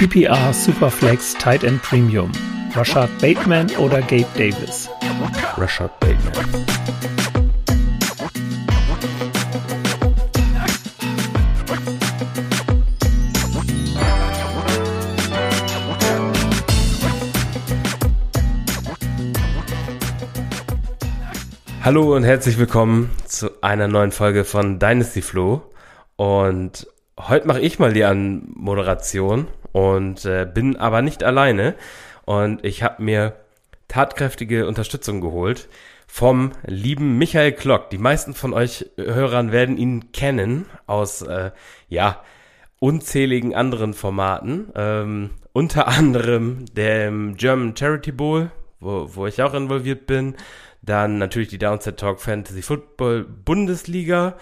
PPR Superflex Tight End Premium. Rashad Bateman oder Gabe Davis? Rashad Bateman. Hallo und herzlich willkommen zu einer neuen Folge von Dynasty Flow. Und heute mache ich mal die Anmoderation und äh, bin aber nicht alleine. Und ich habe mir tatkräftige Unterstützung geholt vom lieben Michael Klock. Die meisten von euch Hörern werden ihn kennen aus, äh, ja, unzähligen anderen Formaten. Ähm, unter anderem dem German Charity Bowl, wo, wo ich auch involviert bin. Dann natürlich die Downset Talk Fantasy Football Bundesliga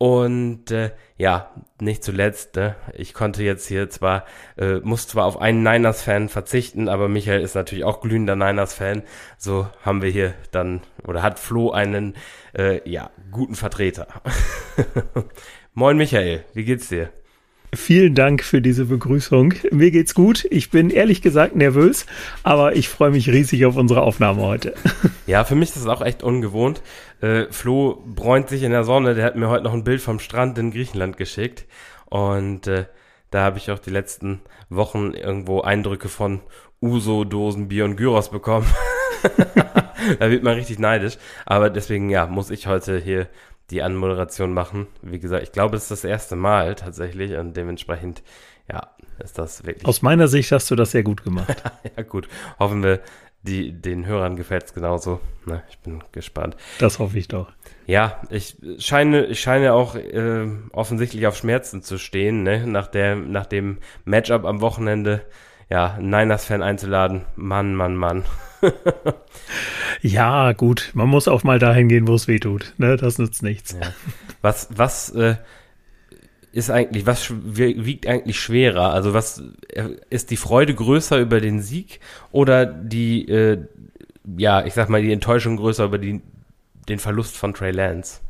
und äh, ja, nicht zuletzt, ne, ich konnte jetzt hier zwar, äh, muss zwar auf einen Niners-Fan verzichten, aber Michael ist natürlich auch glühender Niners-Fan. So haben wir hier dann, oder hat Flo einen, äh, ja, guten Vertreter. Moin Michael, wie geht's dir? Vielen Dank für diese Begrüßung. Mir geht's gut. Ich bin ehrlich gesagt nervös, aber ich freue mich riesig auf unsere Aufnahme heute. Ja, für mich ist das auch echt ungewohnt. Äh, Flo bräunt sich in der Sonne. Der hat mir heute noch ein Bild vom Strand in Griechenland geschickt. Und äh, da habe ich auch die letzten Wochen irgendwo Eindrücke von Uso-Dosen, Bier und Gyros bekommen. da wird man richtig neidisch. Aber deswegen, ja, muss ich heute hier die Anmoderation machen. Wie gesagt, ich glaube, es ist das erste Mal tatsächlich und dementsprechend, ja, ist das wirklich. Aus meiner Sicht hast du das sehr gut gemacht. ja, gut. Hoffen wir, die, den Hörern gefällt es genauso. Na, ich bin gespannt. Das hoffe ich doch. Ja, ich scheine, ich scheine auch äh, offensichtlich auf Schmerzen zu stehen, ne? Nach, der, nach dem Matchup am Wochenende, ja, Niners-Fan einzuladen. Mann, Mann, Mann. ja, gut, man muss auch mal dahin gehen, wo es weh tut. Ne? Das nützt nichts. Ja. Was, was äh, ist eigentlich, was wiegt eigentlich schwerer? Also was äh, ist die Freude größer über den Sieg oder die, äh, ja, ich sag mal, die Enttäuschung größer über die, den Verlust von Trey Lance?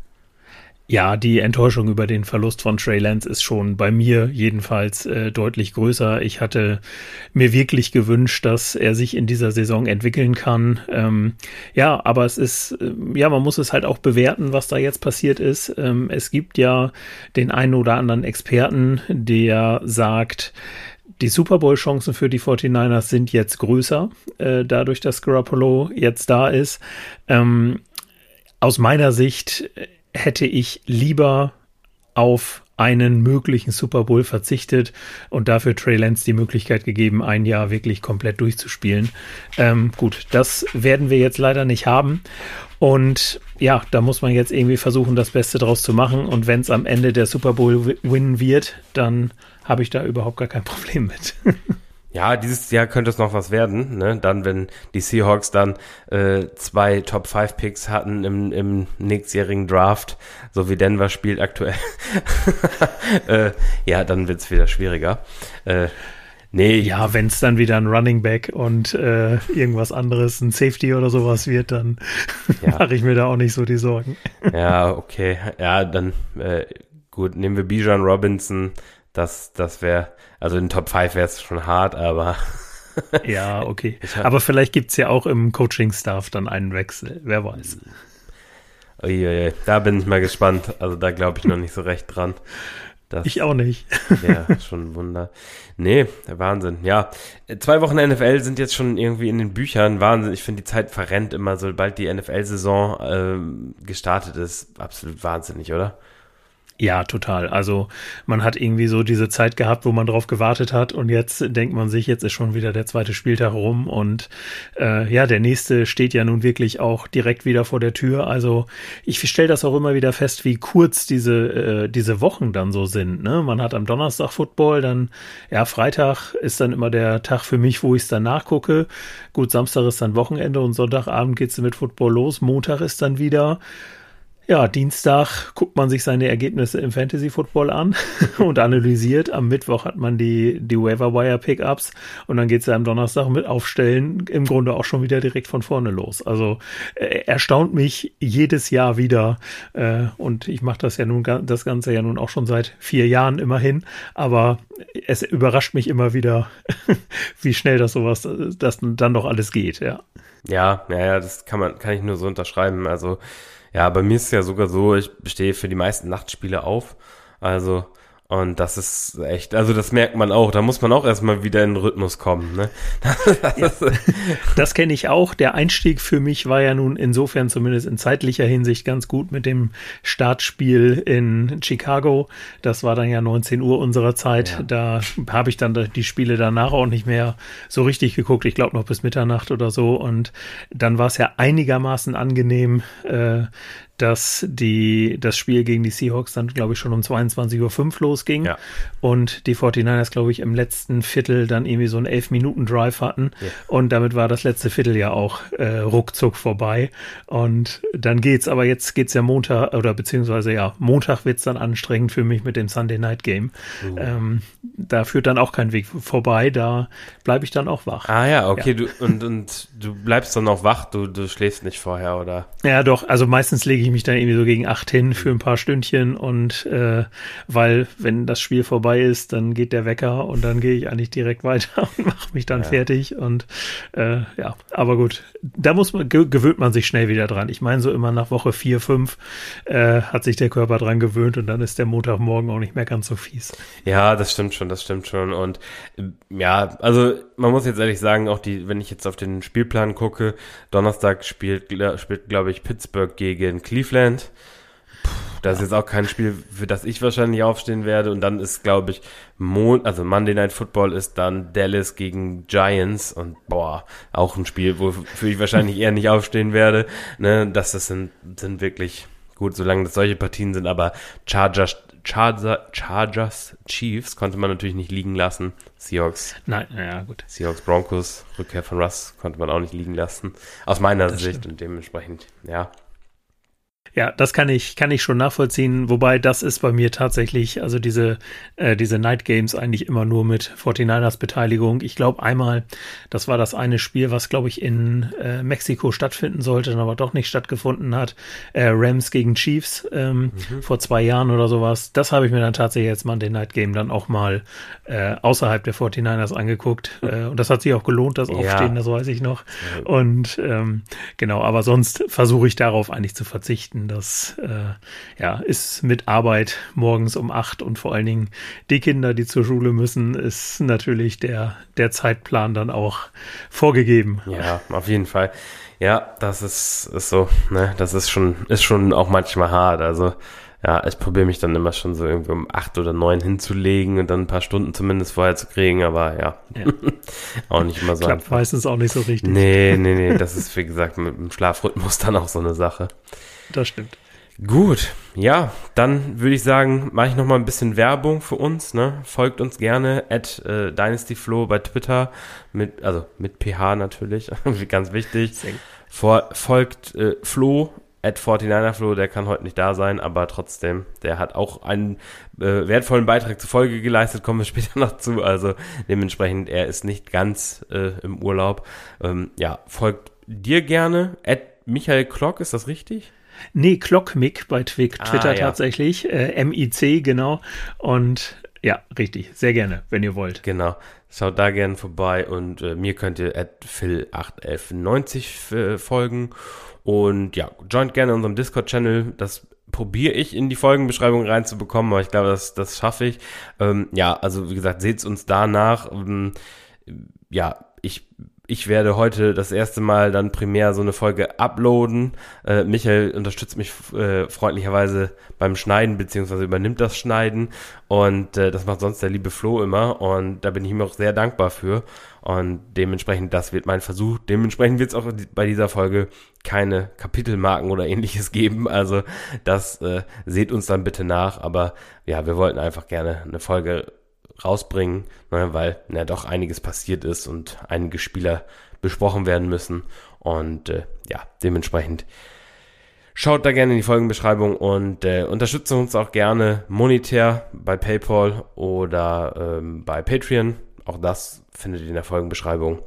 Ja, die Enttäuschung über den Verlust von Trey Lance ist schon bei mir jedenfalls äh, deutlich größer. Ich hatte mir wirklich gewünscht, dass er sich in dieser Saison entwickeln kann. Ähm, ja, aber es ist, äh, ja, man muss es halt auch bewerten, was da jetzt passiert ist. Ähm, es gibt ja den einen oder anderen Experten, der sagt, die Super Bowl-Chancen für die 49ers sind jetzt größer, äh, dadurch, dass Garoppolo jetzt da ist. Ähm, aus meiner Sicht hätte ich lieber auf einen möglichen Super Bowl verzichtet und dafür Trey Lance die Möglichkeit gegeben, ein Jahr wirklich komplett durchzuspielen. Ähm, gut, das werden wir jetzt leider nicht haben. Und ja, da muss man jetzt irgendwie versuchen, das Beste draus zu machen. Und wenn es am Ende der Super Bowl win wird, dann habe ich da überhaupt gar kein Problem mit. Ja, dieses Jahr könnte es noch was werden, ne? Dann, wenn die Seahawks dann äh, zwei Top 5 Picks hatten im, im nächstjährigen Draft, so wie Denver spielt aktuell. äh, ja, dann wird's wieder schwieriger. Äh, nee. Ja, wenn es dann wieder ein Running Back und äh, irgendwas anderes, ein Safety oder sowas wird, dann ja. mache ich mir da auch nicht so die Sorgen. ja, okay. Ja, dann äh, gut, nehmen wir Bijan Robinson. Das, das wäre also in Top 5 wäre es schon hart, aber. ja, okay. Aber vielleicht gibt es ja auch im Coaching-Staff dann einen Wechsel. Wer weiß. Uiuiui, da bin ich mal gespannt. Also da glaube ich noch nicht so recht dran. Das ich auch nicht. ja, schon ein Wunder. Nee, Wahnsinn. Ja, zwei Wochen NFL sind jetzt schon irgendwie in den Büchern. Wahnsinn. Ich finde, die Zeit verrennt immer, sobald die NFL-Saison ähm, gestartet ist. Absolut wahnsinnig, oder? Ja, total. Also man hat irgendwie so diese Zeit gehabt, wo man drauf gewartet hat und jetzt denkt man sich, jetzt ist schon wieder der zweite Spieltag rum und äh, ja, der nächste steht ja nun wirklich auch direkt wieder vor der Tür. Also ich stelle das auch immer wieder fest, wie kurz diese, äh, diese Wochen dann so sind. Ne? Man hat am Donnerstag Football, dann ja, Freitag ist dann immer der Tag für mich, wo ich es dann nachgucke. Gut, Samstag ist dann Wochenende und Sonntagabend geht's mit Football los, Montag ist dann wieder Ja, Dienstag guckt man sich seine Ergebnisse im Fantasy Football an und analysiert. Am Mittwoch hat man die, die Waiver Wire Pickups und dann geht es ja am Donnerstag mit Aufstellen im Grunde auch schon wieder direkt von vorne los. Also äh, erstaunt mich jedes Jahr wieder äh, und ich mache das ja nun das Ganze ja nun auch schon seit vier Jahren immerhin, aber es überrascht mich immer wieder, wie schnell das sowas, das dann doch alles geht, ja. Ja, ja, das kann man, kann ich nur so unterschreiben. Also ja, bei mir ist es ja sogar so, ich stehe für die meisten Nachtspiele auf. Also und das ist echt, also das merkt man auch, da muss man auch erstmal wieder in den Rhythmus kommen. Ne? Das, das kenne ich auch. Der Einstieg für mich war ja nun insofern zumindest in zeitlicher Hinsicht ganz gut mit dem Startspiel in Chicago. Das war dann ja 19 Uhr unserer Zeit. Ja. Da habe ich dann die Spiele danach auch nicht mehr so richtig geguckt. Ich glaube noch bis Mitternacht oder so. Und dann war es ja einigermaßen angenehm, äh, dass die, das Spiel gegen die Seahawks dann, glaube ich, schon um 22.05 Uhr losging. Ja. Und die 49ers, glaube ich, im letzten Viertel dann irgendwie so einen 11-Minuten-Drive hatten. Ja. Und damit war das letzte Viertel ja auch äh, ruckzuck vorbei. Und dann geht's, aber jetzt geht's ja Montag, oder beziehungsweise ja, Montag wird's dann anstrengend für mich mit dem Sunday Night Game. Uh. Ähm, da führt dann auch kein Weg vorbei, da bleibe ich dann auch wach. Ah ja, okay, ja. du und, und du bleibst dann auch wach, du, du schläfst nicht vorher, oder? Ja, doch, also meistens lege ich ich mich dann irgendwie so gegen acht hin für ein paar Stündchen und äh, weil, wenn das Spiel vorbei ist, dann geht der Wecker und dann gehe ich eigentlich direkt weiter und mache mich dann ja. fertig und äh, ja, aber gut, da muss man, gewöhnt man sich schnell wieder dran. Ich meine, so immer nach Woche vier, fünf äh, hat sich der Körper dran gewöhnt und dann ist der Montagmorgen auch nicht mehr ganz so fies. Ja, das stimmt schon, das stimmt schon und ja, also man muss jetzt ehrlich sagen, auch die, wenn ich jetzt auf den Spielplan gucke, Donnerstag spielt, spielt glaube ich, Pittsburgh gegen Cleveland. Puh, das ist jetzt auch kein Spiel, für das ich wahrscheinlich aufstehen werde. Und dann ist, glaube ich, Mon also Monday Night Football ist dann Dallas gegen Giants. Und boah, auch ein Spiel, wofür ich wahrscheinlich eher nicht aufstehen werde. Ne, das, das sind, sind wirklich gut, solange das solche Partien sind. Aber Chargers, Charger, Chargers, Chiefs konnte man natürlich nicht liegen lassen. Seahawks. Nein, ja, gut. Seahawks, Broncos, Rückkehr von Russ konnte man auch nicht liegen lassen. Aus meiner das Sicht stimmt. und dementsprechend, ja. Ja, das kann ich, kann ich schon nachvollziehen. Wobei das ist bei mir tatsächlich, also diese, äh, diese Night Games eigentlich immer nur mit 49ers Beteiligung. Ich glaube einmal, das war das eine Spiel, was glaube ich in äh, Mexiko stattfinden sollte, aber doch nicht stattgefunden hat. Äh, Rams gegen Chiefs ähm, mhm. vor zwei Jahren oder sowas. Das habe ich mir dann tatsächlich jetzt mal den Night Game dann auch mal äh, außerhalb der 49ers angeguckt. Äh, und das hat sich auch gelohnt, das Aufstehen, ja. das weiß ich noch. Und ähm, genau, aber sonst versuche ich darauf eigentlich zu verzichten arbeiten. Das äh, ja, ist mit Arbeit morgens um acht und vor allen Dingen die Kinder, die zur Schule müssen, ist natürlich der, der Zeitplan dann auch vorgegeben. Ja, auf jeden Fall. Ja, das ist, ist so, ne, das ist schon, ist schon auch manchmal hart. Also, ja, ich probiere mich dann immer schon so irgendwie um acht oder neun hinzulegen und dann ein paar Stunden zumindest vorher zu kriegen, aber ja, ja. auch nicht immer so. Klappt einfach. meistens auch nicht so richtig. Nee, nee, nee, das ist wie gesagt mit dem Schlafrhythmus dann auch so eine Sache. Das stimmt. Gut, ja, dann würde ich sagen, mache ich noch mal ein bisschen Werbung für uns. Ne? Folgt uns gerne at äh, DynastyFlow bei Twitter mit, also mit PH natürlich, ganz wichtig. Vor, folgt äh, Flo at 49er Flo, der kann heute nicht da sein, aber trotzdem, der hat auch einen äh, wertvollen Beitrag zur Folge geleistet, kommen wir später noch zu. Also dementsprechend, er ist nicht ganz äh, im Urlaub. Ähm, ja, folgt dir gerne. At Michael Klock, ist das richtig? Nee, Clockmic bei Twitter ah, ja. tatsächlich. Äh, MIC, genau. Und ja, richtig. Sehr gerne, wenn ihr wollt. Genau. Schaut da gerne vorbei und äh, mir könnt ihr at Phil81190 äh, folgen. Und ja, joint gerne unserem Discord-Channel. Das probiere ich in die Folgenbeschreibung reinzubekommen, aber ich glaube, das, das schaffe ich. Ähm, ja, also wie gesagt, seht uns danach. Ähm, ja, ich ich werde heute das erste Mal dann primär so eine Folge uploaden. Äh, Michael unterstützt mich äh, freundlicherweise beim Schneiden, beziehungsweise übernimmt das Schneiden. Und äh, das macht sonst der liebe Flo immer. Und da bin ich ihm auch sehr dankbar für. Und dementsprechend, das wird mein Versuch. Dementsprechend wird es auch bei dieser Folge keine Kapitelmarken oder ähnliches geben. Also das äh, seht uns dann bitte nach. Aber ja, wir wollten einfach gerne eine Folge rausbringen, ne, weil ja doch einiges passiert ist und einige Spieler besprochen werden müssen. Und äh, ja, dementsprechend Schaut da gerne in die Folgenbeschreibung und äh, unterstützt uns auch gerne monetär bei PayPal oder ähm, bei Patreon. Auch das findet ihr in der Folgenbeschreibung.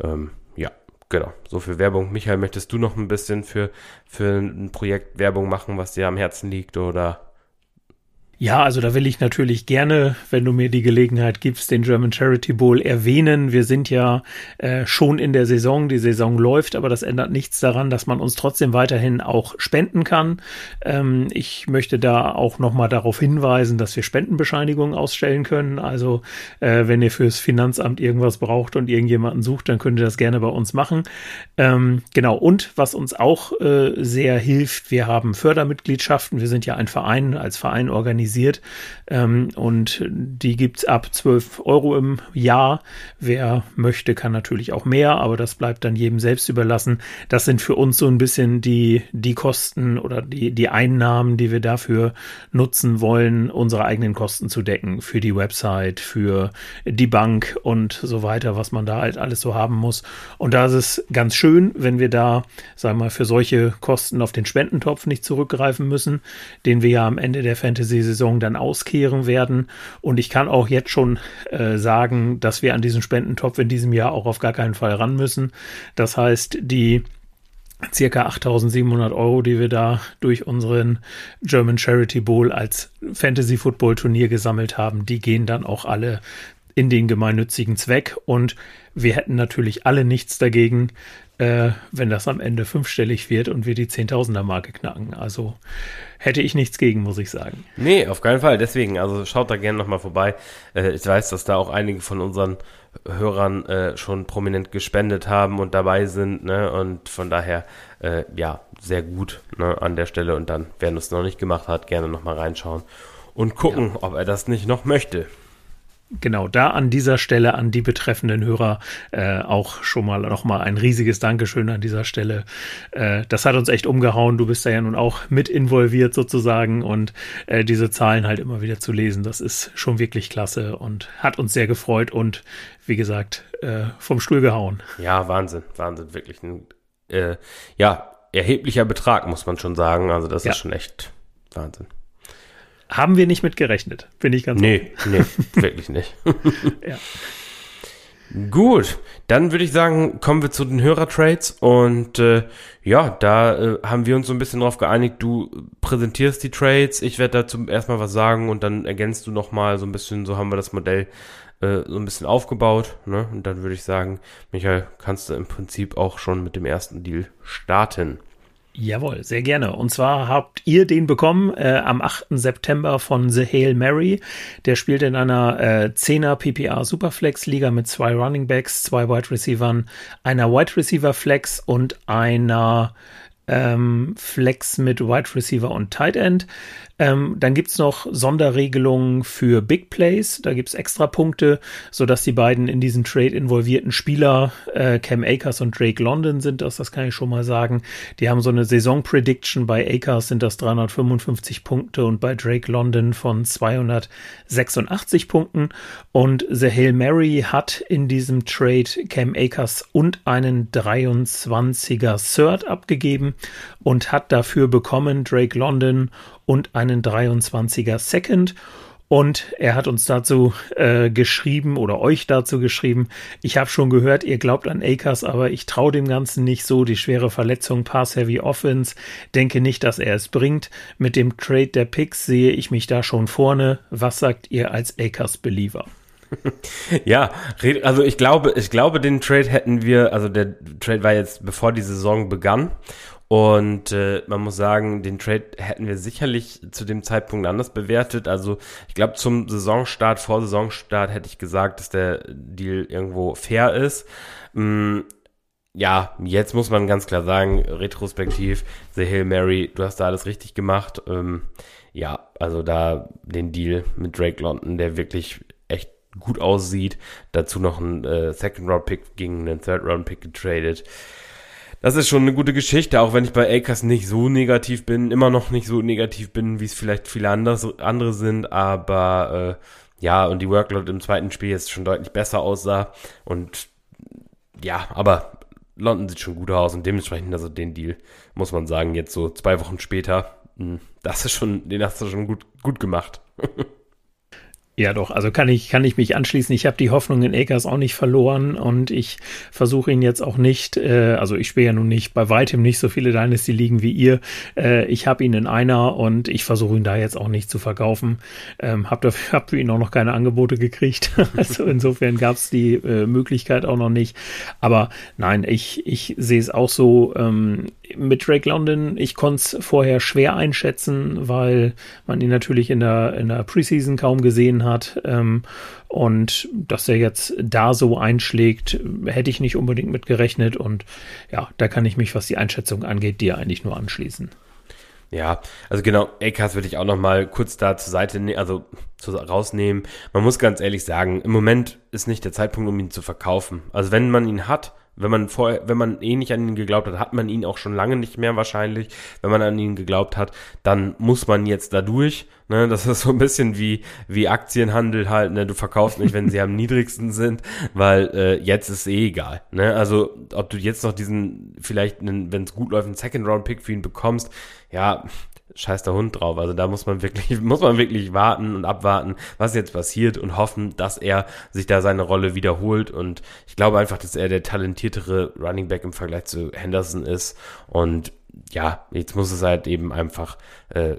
Ähm, ja, genau. So viel Werbung. Michael, möchtest du noch ein bisschen für, für ein Projekt Werbung machen, was dir am Herzen liegt oder ja, also da will ich natürlich gerne, wenn du mir die Gelegenheit gibst, den German Charity Bowl erwähnen. Wir sind ja äh, schon in der Saison, die Saison läuft, aber das ändert nichts daran, dass man uns trotzdem weiterhin auch spenden kann. Ähm, ich möchte da auch nochmal darauf hinweisen, dass wir Spendenbescheinigungen ausstellen können. Also äh, wenn ihr fürs Finanzamt irgendwas braucht und irgendjemanden sucht, dann könnt ihr das gerne bei uns machen. Ähm, genau, und was uns auch äh, sehr hilft, wir haben Fördermitgliedschaften. Wir sind ja ein Verein, als Verein organisiert organisiert. Ähm, und die gibt es ab 12 Euro im Jahr. Wer möchte, kann natürlich auch mehr, aber das bleibt dann jedem selbst überlassen. Das sind für uns so ein bisschen die, die Kosten oder die, die Einnahmen, die wir dafür nutzen wollen, unsere eigenen Kosten zu decken. Für die Website, für die Bank und so weiter, was man da halt alles so haben muss. Und da ist es ganz schön, wenn wir da, sagen wir mal, für solche Kosten auf den Spendentopf nicht zurückgreifen müssen, den wir ja am Ende der Fantasy-Saison Saison dann auskehren werden. Und ich kann auch jetzt schon äh, sagen, dass wir an diesen Spendentopf in diesem Jahr auch auf gar keinen Fall ran müssen. Das heißt, die circa 8700 Euro, die wir da durch unseren German Charity Bowl als Fantasy Football Turnier gesammelt haben, die gehen dann auch alle in den gemeinnützigen Zweck und wir hätten natürlich alle nichts dagegen, äh, wenn das am Ende fünfstellig wird und wir die Zehntausender Marke knacken. Also hätte ich nichts gegen, muss ich sagen. Nee, auf keinen Fall. Deswegen, also schaut da gerne nochmal vorbei. Äh, ich weiß, dass da auch einige von unseren Hörern äh, schon prominent gespendet haben und dabei sind. Ne? Und von daher, äh, ja, sehr gut ne, an der Stelle. Und dann, wer es noch nicht gemacht hat, gerne nochmal reinschauen und gucken, ja. ob er das nicht noch möchte. Genau, da an dieser Stelle an die betreffenden Hörer äh, auch schon mal nochmal ein riesiges Dankeschön an dieser Stelle. Äh, das hat uns echt umgehauen. Du bist da ja nun auch mit involviert sozusagen und äh, diese Zahlen halt immer wieder zu lesen, das ist schon wirklich klasse und hat uns sehr gefreut und wie gesagt, äh, vom Stuhl gehauen. Ja, Wahnsinn, Wahnsinn, wirklich ein äh, ja, erheblicher Betrag, muss man schon sagen. Also das ja. ist schon echt Wahnsinn. Haben wir nicht mit gerechnet, bin ich ganz Nee, offen. nee, wirklich nicht. ja. Gut, dann würde ich sagen, kommen wir zu den Hörertrades und äh, ja, da äh, haben wir uns so ein bisschen drauf geeinigt, du präsentierst die Trades, ich werde dazu erstmal was sagen und dann ergänzt du nochmal so ein bisschen, so haben wir das Modell äh, so ein bisschen aufgebaut, ne? Und dann würde ich sagen, Michael, kannst du im Prinzip auch schon mit dem ersten Deal starten. Jawohl, sehr gerne. Und zwar habt ihr den bekommen äh, am 8. September von The Hail Mary. Der spielt in einer äh, 10er PPR Superflex Liga mit zwei Running Backs, zwei Wide Receivern, einer Wide Receiver Flex und einer ähm, Flex mit Wide Receiver und Tight End. Ähm, dann gibt's noch Sonderregelungen für Big Plays. Da gibt's extra Punkte, sodass die beiden in diesen Trade involvierten Spieler, äh, Cam Akers und Drake London sind das, das kann ich schon mal sagen. Die haben so eine Saison-Prediction. Bei Akers sind das 355 Punkte und bei Drake London von 286 Punkten. Und The Hail Mary hat in diesem Trade Cam Akers und einen 23er Third abgegeben und hat dafür bekommen Drake London und einen 23er Second. Und er hat uns dazu äh, geschrieben oder euch dazu geschrieben, ich habe schon gehört, ihr glaubt an Akers, aber ich traue dem Ganzen nicht so. Die schwere Verletzung Pass Heavy Offense, denke nicht, dass er es bringt. Mit dem Trade der Picks sehe ich mich da schon vorne. Was sagt ihr als Akers-Believer? Ja, also ich glaube, ich glaube, den Trade hätten wir, also der Trade war jetzt bevor die Saison begann und äh, man muss sagen, den Trade hätten wir sicherlich zu dem Zeitpunkt anders bewertet. Also ich glaube, zum Saisonstart, vor Saisonstart hätte ich gesagt, dass der Deal irgendwo fair ist. Mm, ja, jetzt muss man ganz klar sagen, retrospektiv, The Hill Mary, du hast da alles richtig gemacht. Ähm, ja, also da den Deal mit Drake London, der wirklich echt gut aussieht. Dazu noch ein äh, Second-Round-Pick gegen einen Third-Round-Pick getradet das ist schon eine gute Geschichte, auch wenn ich bei Akers nicht so negativ bin, immer noch nicht so negativ bin, wie es vielleicht viele anders, andere sind, aber äh, ja, und die Workload im zweiten Spiel jetzt schon deutlich besser aussah und ja, aber London sieht schon gut aus und dementsprechend, also den Deal, muss man sagen, jetzt so zwei Wochen später, hm, das ist schon, den hast du schon gut, gut gemacht. Ja, doch, also kann ich, kann ich mich anschließen. Ich habe die Hoffnung in Akers auch nicht verloren und ich versuche ihn jetzt auch nicht, äh, also ich spiele ja nun nicht bei weitem nicht so viele Dynasty liegen wie ihr. Äh, ich habe ihn in einer und ich versuche ihn da jetzt auch nicht zu verkaufen. Ähm, hab dafür hab für ihn auch noch keine Angebote gekriegt. also insofern gab es die äh, Möglichkeit auch noch nicht. Aber nein, ich, ich sehe es auch so. Ähm, mit Drake London, ich konnte es vorher schwer einschätzen, weil man ihn natürlich in der, in der Preseason kaum gesehen hat. Ähm, und dass er jetzt da so einschlägt, hätte ich nicht unbedingt mit gerechnet. Und ja, da kann ich mich, was die Einschätzung angeht, dir eigentlich nur anschließen. Ja, also genau, Akers würde ich auch noch mal kurz da zur Seite, ne also zu, rausnehmen. Man muss ganz ehrlich sagen, im Moment ist nicht der Zeitpunkt, um ihn zu verkaufen. Also wenn man ihn hat, wenn man vorher, wenn man eh nicht an ihn geglaubt hat, hat man ihn auch schon lange nicht mehr wahrscheinlich. Wenn man an ihn geglaubt hat, dann muss man jetzt da durch. Ne? Das ist so ein bisschen wie, wie Aktienhandel halt. Ne? Du verkaufst nicht, wenn sie am niedrigsten sind, weil äh, jetzt ist eh egal. Ne? Also ob du jetzt noch diesen, vielleicht, wenn es gut läuft, einen Second-Round-Pick für ihn bekommst, ja, scheiß der Hund drauf. Also da muss man wirklich, muss man wirklich warten und abwarten, was jetzt passiert und hoffen, dass er sich da seine Rolle wiederholt. Und ich glaube einfach, dass er der talentiertere Running Back im Vergleich zu Henderson ist. Und ja, jetzt muss es halt eben einfach äh,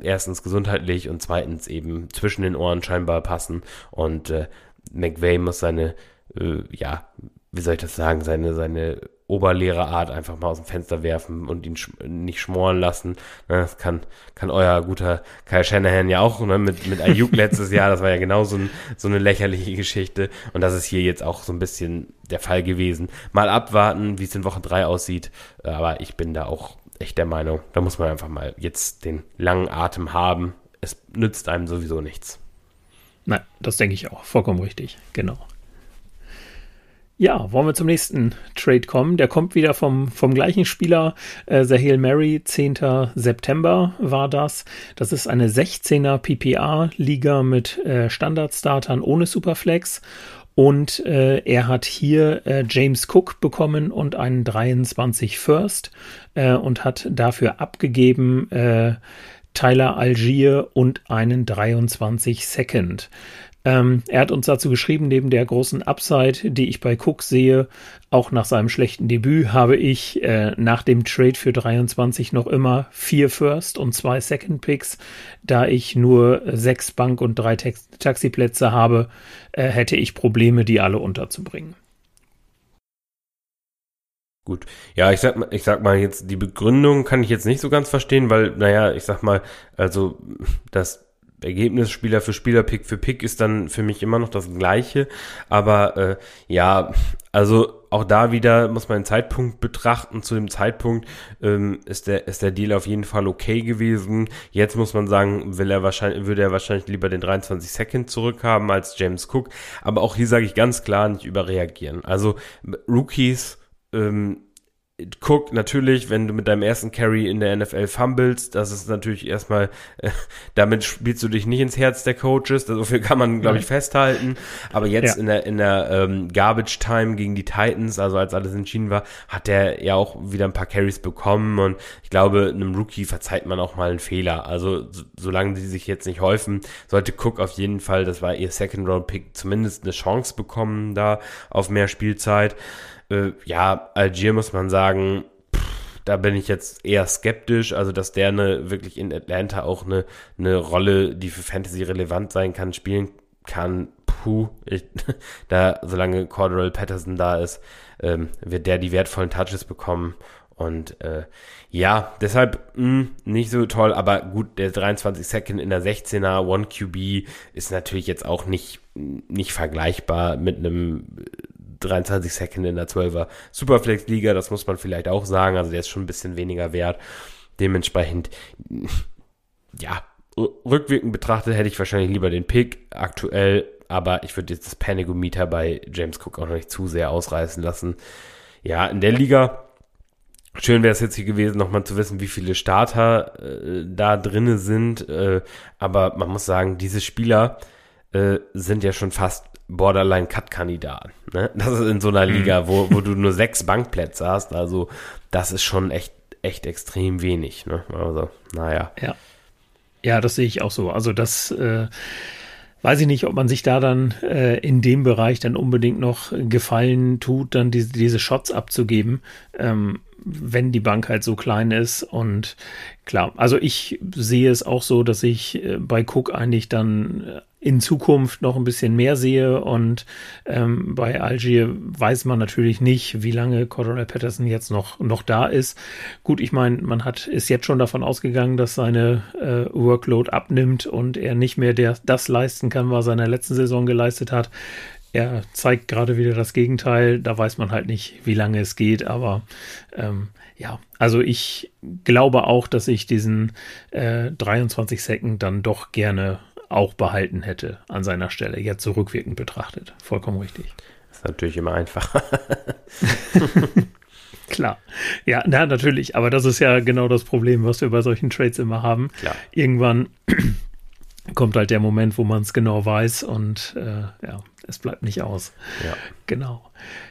erstens gesundheitlich und zweitens eben zwischen den Ohren scheinbar passen. Und äh, McVay muss seine, äh, ja, wie soll ich das sagen, seine, seine Oberlehrerart einfach mal aus dem Fenster werfen und ihn sch nicht schmoren lassen. Ne, das kann, kann euer guter Kyle Shanahan ja auch ne, mit, mit Ayuk letztes Jahr. Das war ja genau so, ein, so eine lächerliche Geschichte. Und das ist hier jetzt auch so ein bisschen der Fall gewesen. Mal abwarten, wie es in Woche drei aussieht. Aber ich bin da auch echt der Meinung, da muss man einfach mal jetzt den langen Atem haben. Es nützt einem sowieso nichts. Nein, das denke ich auch. Vollkommen richtig. Genau. Ja, wollen wir zum nächsten Trade kommen. Der kommt wieder vom, vom gleichen Spieler. Äh, Sahil Mary, 10. September war das. Das ist eine 16er PPA-Liga mit äh, Standardstartern ohne Superflex. Und äh, er hat hier äh, James Cook bekommen und einen 23 First äh, und hat dafür abgegeben äh, Tyler Algier und einen 23 Second. Ähm, er hat uns dazu geschrieben, neben der großen Upside, die ich bei Cook sehe, auch nach seinem schlechten Debüt habe ich äh, nach dem Trade für 23 noch immer vier First und zwei Second Picks. Da ich nur sechs Bank- und drei Tax Taxiplätze habe, äh, hätte ich Probleme, die alle unterzubringen. Gut. Ja, ich sag ich sag mal jetzt, die Begründung kann ich jetzt nicht so ganz verstehen, weil, naja, ich sag mal, also das Ergebnis Spieler für Spieler, Pick für Pick ist dann für mich immer noch das gleiche. Aber äh, ja, also auch da wieder muss man den Zeitpunkt betrachten. Zu dem Zeitpunkt ähm, ist, der, ist der Deal auf jeden Fall okay gewesen. Jetzt muss man sagen, will er wahrscheinlich, würde er wahrscheinlich lieber den 23 Second zurückhaben als James Cook. Aber auch hier sage ich ganz klar, nicht überreagieren. Also Rookies ähm, Guck, natürlich, wenn du mit deinem ersten Carry in der NFL fummelst, das ist natürlich erstmal, äh, damit spielst du dich nicht ins Herz der Coaches, so viel kann man, glaube ich, festhalten. Aber jetzt ja. in der, in der ähm, Garbage Time gegen die Titans, also als alles entschieden war, hat der ja auch wieder ein paar Carries bekommen und ich glaube, einem Rookie verzeiht man auch mal einen Fehler. Also, so, solange die sich jetzt nicht häufen, sollte Cook auf jeden Fall, das war ihr Second Round Pick, zumindest eine Chance bekommen da auf mehr Spielzeit. Äh, ja, Algier muss man sagen, pff, da bin ich jetzt eher skeptisch, also dass der eine, wirklich in Atlanta auch eine, eine Rolle, die für Fantasy relevant sein kann, spielen kann. Puh, ich, da, solange Cordell Patterson da ist, ähm, wird der die wertvollen Touches bekommen. Und äh, ja, deshalb mh, hm, nicht so toll, aber gut, der 23 Second in der 16er One QB ist natürlich jetzt auch nicht, nicht vergleichbar mit einem 23 Second in der 12er Superflex-Liga, das muss man vielleicht auch sagen. Also der ist schon ein bisschen weniger wert. Dementsprechend, ja, rückwirkend betrachtet hätte ich wahrscheinlich lieber den Pick aktuell, aber ich würde jetzt das Panigometer bei James Cook auch noch nicht zu sehr ausreißen lassen. Ja, in der Liga Schön wäre es jetzt hier gewesen, nochmal zu wissen, wie viele Starter äh, da drinne sind. Äh, aber man muss sagen, diese Spieler äh, sind ja schon fast Borderline-Cut-Kandidat. Ne? Das ist in so einer mhm. Liga, wo, wo du nur sechs Bankplätze hast. Also, das ist schon echt, echt extrem wenig. Ne? Also, naja. Ja. Ja, das sehe ich auch so. Also, das. Äh weiß ich nicht, ob man sich da dann äh, in dem Bereich dann unbedingt noch Gefallen tut, dann diese, diese Shots abzugeben. Ähm, wenn die Bank halt so klein ist. Und klar, also ich sehe es auch so, dass ich äh, bei Cook eigentlich dann äh, in Zukunft noch ein bisschen mehr sehe und ähm, bei Algier weiß man natürlich nicht, wie lange Cordell Patterson jetzt noch, noch da ist. Gut, ich meine, man hat ist jetzt schon davon ausgegangen, dass seine äh, Workload abnimmt und er nicht mehr der, das leisten kann, was er in der letzten Saison geleistet hat. Er zeigt gerade wieder das Gegenteil. Da weiß man halt nicht, wie lange es geht. Aber ähm, ja, also ich glaube auch, dass ich diesen äh, 23 Second dann doch gerne auch behalten hätte an seiner Stelle. Jetzt zurückwirkend betrachtet. Vollkommen richtig. Das ist natürlich immer einfacher. Klar. Ja, na, natürlich. Aber das ist ja genau das Problem, was wir bei solchen Trades immer haben. Klar. Irgendwann kommt halt der Moment, wo man es genau weiß und äh, ja, es bleibt nicht aus. Ja. Genau.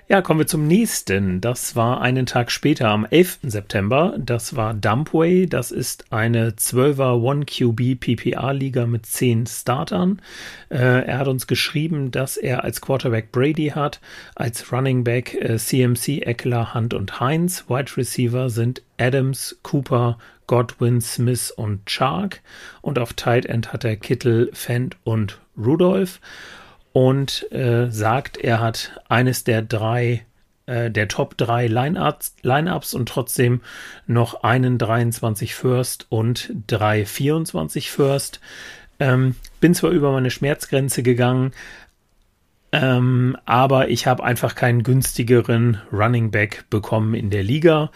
Ja, kommen wir zum nächsten. Das war einen Tag später, am 11. September. Das war Dumpway. Das ist eine 12er 1QB PPR-Liga mit 10 Startern. Äh, er hat uns geschrieben, dass er als Quarterback Brady hat, als Running Back äh, CMC, Eckler, Hunt und Heinz. Wide Receiver sind Adams, Cooper, Godwin, Smith und Chark. Und auf Tight End hat er Kittel, Fendt und Rudolph und äh, sagt, er hat eines der drei, äh, der Top 3 Lineups, Lineups und trotzdem noch einen 23 First und drei 24 First. Ähm, bin zwar über meine Schmerzgrenze gegangen, ähm, aber ich habe einfach keinen günstigeren Running Back bekommen in der Liga.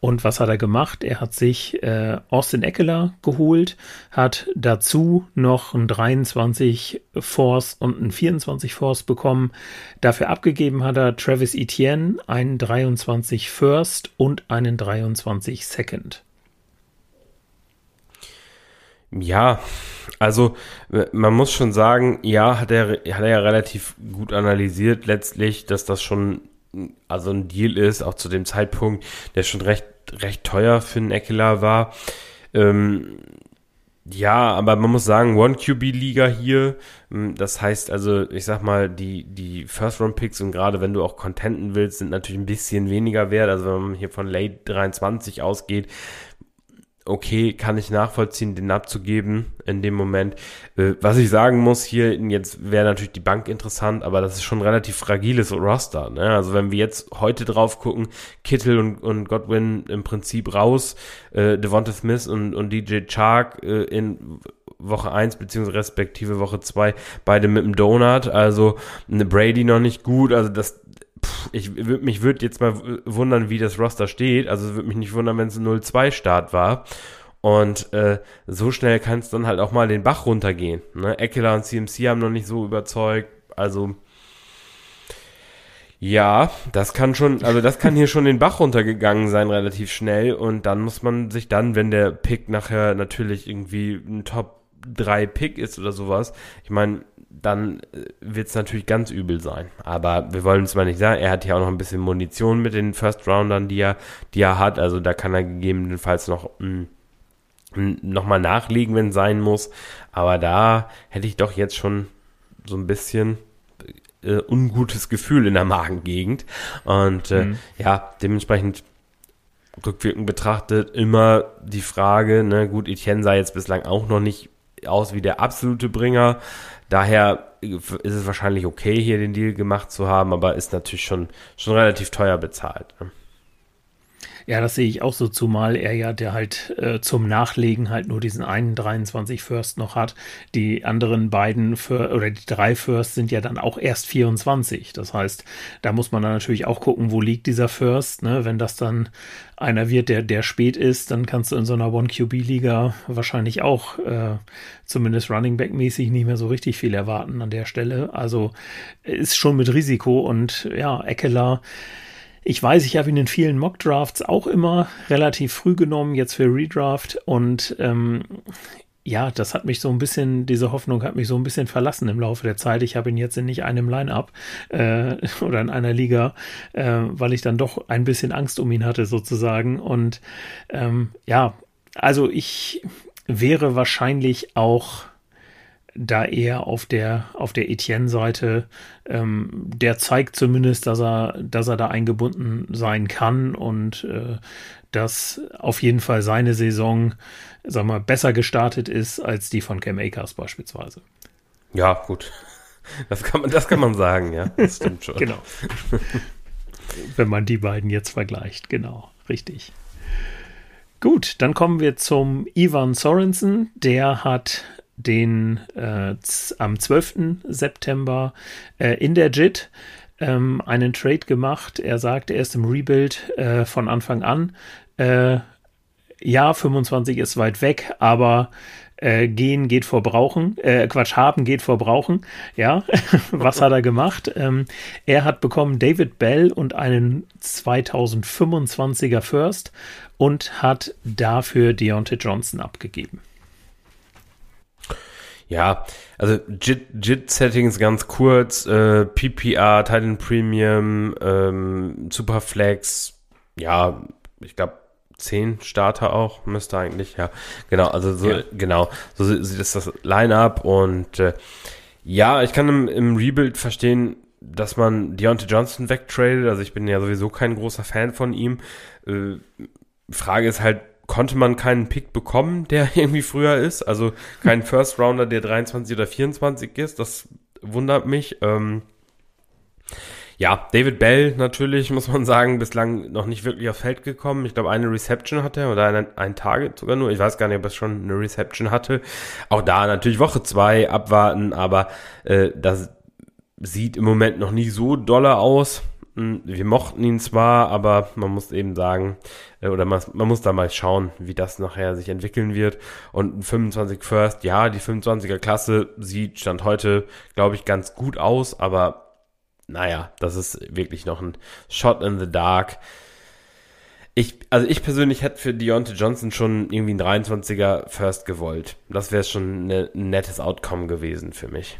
Und was hat er gemacht? Er hat sich äh, Austin Eckler geholt, hat dazu noch einen 23 Force und einen 24 Force bekommen. Dafür abgegeben hat er Travis Etienne, einen 23 First und einen 23 Second. Ja, also man muss schon sagen, ja, hat er, hat er ja relativ gut analysiert letztlich, dass das schon also ein Deal ist, auch zu dem Zeitpunkt, der schon recht, recht teuer für einen Eckler war. Ähm, ja, aber man muss sagen, One-QB-Liga hier, hm, das heißt also, ich sag mal, die, die First-Round-Picks und gerade wenn du auch contenten willst, sind natürlich ein bisschen weniger wert. Also wenn man hier von Late 23 ausgeht, okay, kann ich nachvollziehen, den abzugeben in dem Moment. Äh, was ich sagen muss, hier jetzt wäre natürlich die Bank interessant, aber das ist schon relativ fragiles Roster. Ne? Also wenn wir jetzt heute drauf gucken, Kittel und, und Godwin im Prinzip raus, äh, Devonta Smith und, und DJ Chark äh, in Woche 1 beziehungsweise respektive Woche 2 beide mit dem Donut, also eine Brady noch nicht gut, also das ich würde mich würde jetzt mal wundern, wie das Roster steht. Also würde mich nicht wundern, wenn es ein 0-2 Start war. Und äh, so schnell kann es dann halt auch mal den Bach runtergehen. Ne? Eckler und CMC haben noch nicht so überzeugt. Also ja, das kann schon, also das kann hier schon den Bach runtergegangen sein, relativ schnell. Und dann muss man sich dann, wenn der Pick nachher natürlich irgendwie ein Top 3 Pick ist oder sowas, ich meine, dann äh, wird es natürlich ganz übel sein. Aber wir wollen es mal nicht sagen, er hat ja auch noch ein bisschen Munition mit den First Roundern, die er, die er hat. Also da kann er gegebenenfalls noch mh, hm, nochmal nachlegen, wenn es sein muss. Aber da hätte ich doch jetzt schon so ein bisschen äh, ungutes Gefühl in der Magengegend. Und äh, mhm. ja, dementsprechend rückwirkend betrachtet immer die Frage, ne, gut, Etienne sah jetzt bislang auch noch nicht aus wie der absolute Bringer. Daher ist es wahrscheinlich okay, hier den Deal gemacht zu haben, aber ist natürlich schon, schon relativ teuer bezahlt. Ne? Ja, das sehe ich auch so, zumal er ja der halt äh, zum Nachlegen halt nur diesen einen 23 First noch hat. Die anderen beiden für, oder die drei First sind ja dann auch erst 24. Das heißt, da muss man dann natürlich auch gucken, wo liegt dieser First. Ne? Wenn das dann einer wird, der, der spät ist, dann kannst du in so einer One-QB-Liga wahrscheinlich auch äh, zumindest Running Back-mäßig nicht mehr so richtig viel erwarten an der Stelle. Also ist schon mit Risiko und ja, Eckler ich weiß, ich habe ihn in vielen Mock-Drafts auch immer relativ früh genommen, jetzt für Redraft. Und ähm, ja, das hat mich so ein bisschen, diese Hoffnung hat mich so ein bisschen verlassen im Laufe der Zeit. Ich habe ihn jetzt in nicht einem Line-up äh, oder in einer Liga, äh, weil ich dann doch ein bisschen Angst um ihn hatte sozusagen. Und ähm, ja, also ich wäre wahrscheinlich auch da eher auf der auf der Etienne-Seite. Ähm, der zeigt zumindest, dass er dass er da eingebunden sein kann und äh, dass auf jeden Fall seine Saison, sag mal, besser gestartet ist als die von Cam Akers beispielsweise. Ja, gut. Das kann man, das kann man sagen, ja. Das stimmt schon. genau. Wenn man die beiden jetzt vergleicht, genau, richtig. Gut, dann kommen wir zum Ivan Sorensen. Der hat den äh, am 12. September äh, in der JIT ähm, einen Trade gemacht. Er sagt, er ist im Rebuild äh, von Anfang an. Äh, ja, 25 ist weit weg, aber äh, gehen geht vor brauchen, äh, Quatsch, haben geht vor brauchen. Ja, was hat er gemacht? Ähm, er hat bekommen David Bell und einen 2025er First und hat dafür Deontay Johnson abgegeben. Ja, also JIT-Settings ganz kurz, äh, PPR, Titan Premium, ähm, Superflex, ja, ich glaube zehn Starter auch, müsste eigentlich, ja, genau, also so, ja. genau, so sieht es das Line-Up und äh, ja, ich kann im, im Rebuild verstehen, dass man Deontay Johnson wegtradet, also ich bin ja sowieso kein großer Fan von ihm. Äh, Frage ist halt, konnte man keinen Pick bekommen, der irgendwie früher ist. Also kein First Rounder, der 23 oder 24 ist. Das wundert mich. Ähm, ja, David Bell natürlich, muss man sagen, bislang noch nicht wirklich aufs Feld gekommen. Ich glaube, eine Reception hatte er oder ein, ein Target sogar nur. Ich weiß gar nicht, ob er schon eine Reception hatte. Auch da natürlich Woche zwei abwarten, aber äh, das sieht im Moment noch nie so dolle aus. Hm, wir mochten ihn zwar, aber man muss eben sagen, äh, oder man, man, muss da mal schauen, wie das nachher sich entwickeln wird. Und ein 25 First, ja, die 25er Klasse sieht Stand heute, glaube ich, ganz gut aus, aber naja, das ist wirklich noch ein Shot in the Dark. Ich, also ich persönlich hätte für Deontay Johnson schon irgendwie ein 23er First gewollt. Das wäre schon ne, ein nettes Outcome gewesen für mich.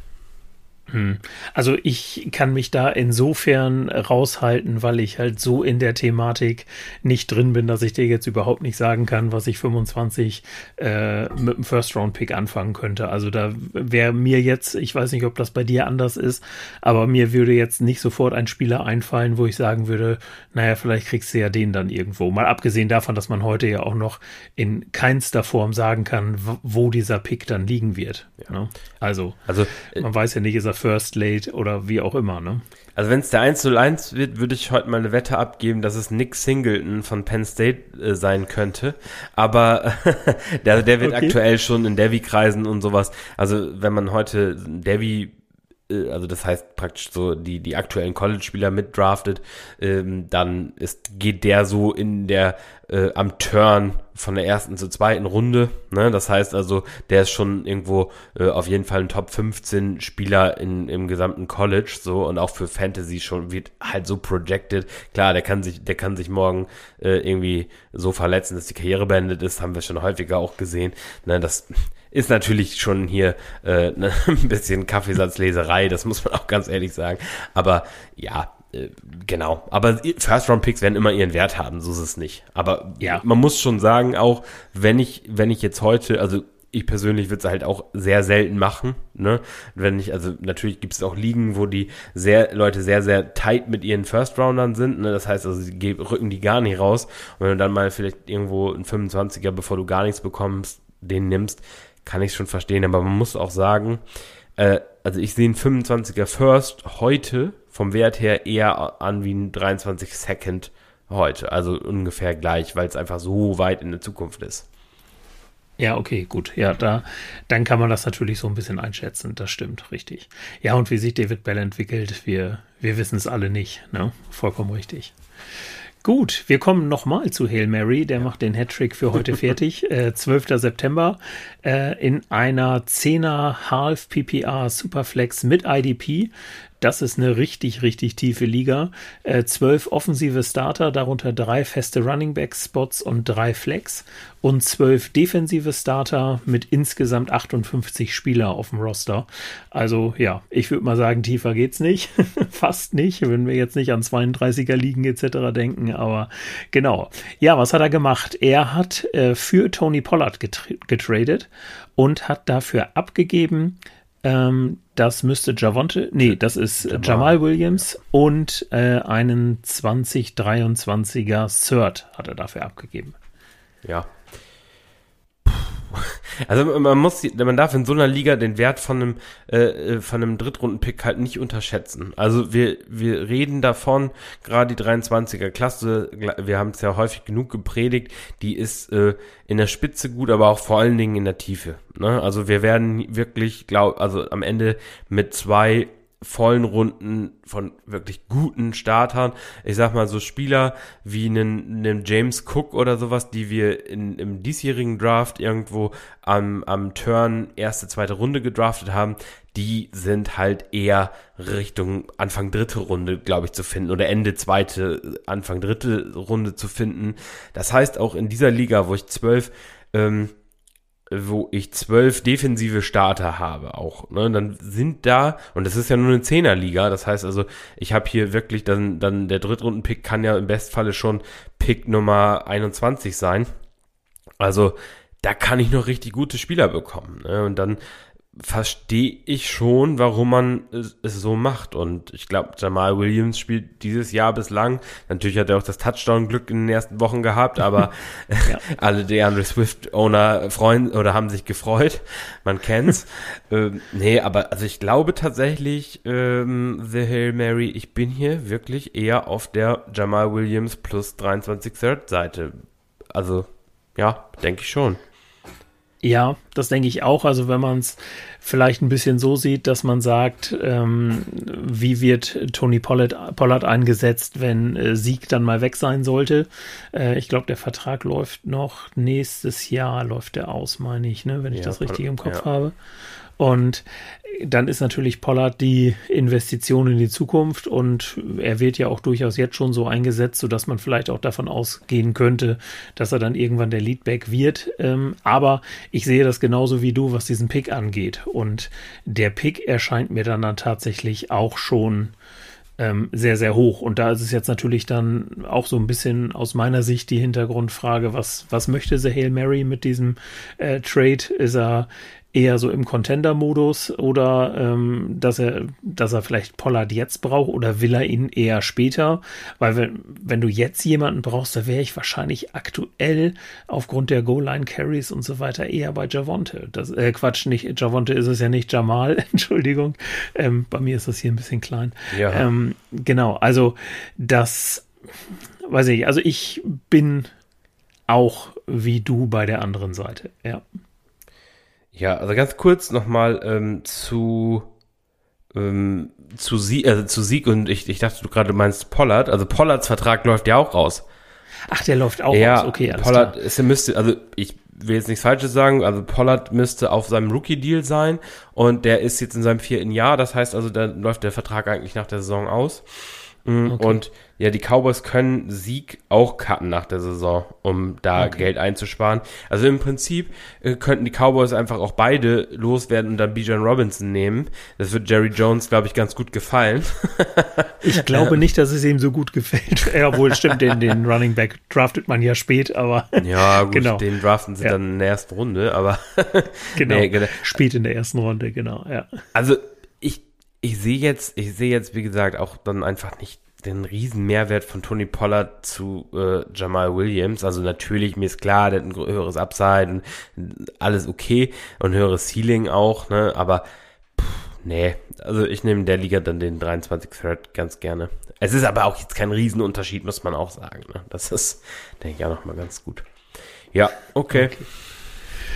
Hm. Also ich kann mich da insofern raushalten, weil ich halt so in der Thematik nicht drin bin, dass ich dir jetzt überhaupt nicht sagen kann, was ich 25 äh, mit dem First-Round-Pick anfangen könnte. Also da wäre mir jetzt, ich weiß nicht, ob das bei dir anders ist, aber mir würde jetzt nicht sofort ein Spieler einfallen, wo ich sagen würde, naja, vielleicht kriegst du ja den dann irgendwo. Mal abgesehen davon, dass man heute ja auch noch in keinster Form sagen kann, wo dieser Pick dann liegen wird. Ja. Ne? Also, also äh, man weiß ja nicht, ist er First Late oder wie auch immer, ne? Also wenn es der 101 wird, würde ich heute mal eine Wette abgeben, dass es Nick Singleton von Penn State äh, sein könnte. Aber der, der wird okay. aktuell schon in Devi-Kreisen und sowas. Also wenn man heute Devi äh, also das heißt praktisch so die, die aktuellen College-Spieler mitdraftet, ähm, dann ist, geht der so in der äh, am Turn von der ersten zur zweiten Runde. Ne? Das heißt also, der ist schon irgendwo äh, auf jeden Fall ein Top 15 Spieler in, im gesamten College so und auch für Fantasy schon wird halt so projected. Klar, der kann sich, der kann sich morgen äh, irgendwie so verletzen, dass die Karriere beendet ist, haben wir schon häufiger auch gesehen. Ne? Das ist natürlich schon hier äh, ein bisschen Kaffeesatzleserei, das muss man auch ganz ehrlich sagen. Aber ja, genau. Aber First-Round-Picks werden immer ihren Wert haben, so ist es nicht. Aber ja. man muss schon sagen, auch wenn ich, wenn ich jetzt heute, also ich persönlich würde es halt auch sehr selten machen, ne? Wenn ich, also natürlich gibt es auch Ligen, wo die sehr, Leute sehr, sehr tight mit ihren First-Roundern sind, ne? Das heißt also, sie rücken die gar nicht raus. Und wenn du dann mal vielleicht irgendwo einen 25er, bevor du gar nichts bekommst, den nimmst, kann ich schon verstehen, aber man muss auch sagen, äh, also ich sehe einen 25er First heute vom Wert her eher an wie ein 23 Second heute, also ungefähr gleich, weil es einfach so weit in der Zukunft ist. Ja, okay, gut. Ja, da, dann kann man das natürlich so ein bisschen einschätzen. Das stimmt, richtig. Ja, und wie sich David Bell entwickelt, wir, wir wissen es alle nicht. Ne? Vollkommen richtig. Gut, wir kommen nochmal zu Hail Mary. Der macht den Hattrick für heute fertig. Äh, 12. September äh, in einer 10er Half PPR Superflex mit IDP. Das ist eine richtig, richtig tiefe Liga. Äh, zwölf offensive Starter, darunter drei feste Running Back Spots und drei Flex und zwölf defensive Starter mit insgesamt 58 Spieler auf dem Roster. Also ja, ich würde mal sagen, tiefer geht's nicht. Fast nicht, wenn wir jetzt nicht an 32er Ligen etc. denken, aber genau. Ja, was hat er gemacht? Er hat äh, für Tony Pollard getradet und hat dafür abgegeben ähm, das müsste Javonte, nee, das ist Jamal, Jamal Williams ja. und äh, einen 2023er Cert hat er dafür abgegeben. Ja, also man muss, man darf in so einer Liga den Wert von einem, äh, äh von einem Drittrunden-Pick halt nicht unterschätzen. Also wir, wir reden davon, gerade die 23er Klasse, wir haben es ja häufig genug gepredigt, die ist äh, in der Spitze gut, aber auch vor allen Dingen in der Tiefe. Ne? Also wir werden wirklich, glaub, also am Ende mit zwei vollen Runden von wirklich guten Startern. Ich sag mal so Spieler wie einen, einen James Cook oder sowas, die wir in, im diesjährigen Draft irgendwo am, am Turn erste, zweite Runde gedraftet haben, die sind halt eher Richtung Anfang dritte Runde, glaube ich, zu finden oder Ende zweite, Anfang dritte Runde zu finden. Das heißt auch in dieser Liga, wo ich zwölf ähm, wo ich zwölf defensive Starter habe auch, ne, dann sind da, und das ist ja nur eine Zehnerliga, das heißt also, ich habe hier wirklich dann, dann der Drittrunden-Pick kann ja im Bestfalle schon Pick Nummer 21 sein. Also, da kann ich noch richtig gute Spieler bekommen. Ne? Und dann verstehe ich schon, warum man es, es so macht. Und ich glaube, Jamal Williams spielt dieses Jahr bislang. Natürlich hat er auch das Touchdown-Glück in den ersten Wochen gehabt, aber ja. alle DeAndre Swift-Owner freuen oder haben sich gefreut. Man kennt's. ähm, nee, aber also ich glaube tatsächlich, ähm, The Hail Mary, ich bin hier wirklich eher auf der Jamal Williams plus 23 Third Seite. Also, ja, denke ich schon. Ja, das denke ich auch. Also wenn man es vielleicht ein bisschen so sieht, dass man sagt, ähm, wie wird Tony Pollard, Pollard eingesetzt, wenn äh, Sieg dann mal weg sein sollte. Äh, ich glaube, der Vertrag läuft noch nächstes Jahr, läuft der aus, meine ich, ne, wenn ich ja, das richtig im Kopf ja. habe. Und dann ist natürlich Pollard die Investition in die Zukunft und er wird ja auch durchaus jetzt schon so eingesetzt, sodass man vielleicht auch davon ausgehen könnte, dass er dann irgendwann der Leadback wird. Ähm, aber ich sehe das genauso wie du, was diesen Pick angeht. Und der Pick erscheint mir dann, dann tatsächlich auch schon ähm, sehr, sehr hoch. Und da ist es jetzt natürlich dann auch so ein bisschen aus meiner Sicht die Hintergrundfrage, was, was möchte The Hail Mary mit diesem äh, Trade? Ist er eher so im Contender-Modus oder ähm, dass er, dass er vielleicht Pollard jetzt braucht oder will er ihn eher später? Weil wenn, wenn du jetzt jemanden brauchst, da wäre ich wahrscheinlich aktuell aufgrund der Goal-Line-Carries und so weiter eher bei Javonte. Das, äh, Quatsch, nicht Javonte ist es ja nicht Jamal, Entschuldigung. Ähm, bei mir ist das hier ein bisschen klein. Ja. Ähm, genau, also das weiß ich, also ich bin auch wie du bei der anderen Seite, ja. Ja, also ganz kurz nochmal ähm, zu, ähm, zu, Sie also zu Sieg und ich, ich dachte, du gerade meinst Pollard. Also Pollards Vertrag läuft ja auch raus. Ach, der läuft auch ja, raus. Okay, alles Pollard klar. Ist, müsste, also ich will jetzt nichts Falsches sagen, also Pollard müsste auf seinem Rookie-Deal sein und der ist jetzt in seinem vierten Jahr. Das heißt also, da läuft der Vertrag eigentlich nach der Saison aus. Mm, okay. Und ja, die Cowboys können Sieg auch cutten nach der Saison, um da okay. Geld einzusparen. Also im Prinzip äh, könnten die Cowboys einfach auch beide loswerden und dann Bijan Robinson nehmen. Das wird Jerry Jones, glaube ich, ganz gut gefallen. ich glaube nicht, dass es ihm so gut gefällt. Ja, obwohl, stimmt, den, den Running Back draftet man ja spät, aber. Ja, gut, genau. den draften sie ja. dann in der ersten Runde, aber. genau. Nee, genau. Spät in der ersten Runde, genau, ja. Also, ich, sehe jetzt, ich sehe jetzt, wie gesagt, auch dann einfach nicht den riesen Mehrwert von Tony Pollard zu äh, Jamal Williams. Also natürlich, mir ist klar, der hat ein höheres Upside und alles okay und höheres Ceiling auch, ne? Aber pff, nee, also ich nehme der Liga dann den 23 Thread ganz gerne. Es ist aber auch jetzt kein Riesenunterschied, muss man auch sagen. Ne? Das ist, denke ich, auch nochmal ganz gut. Ja, okay. okay.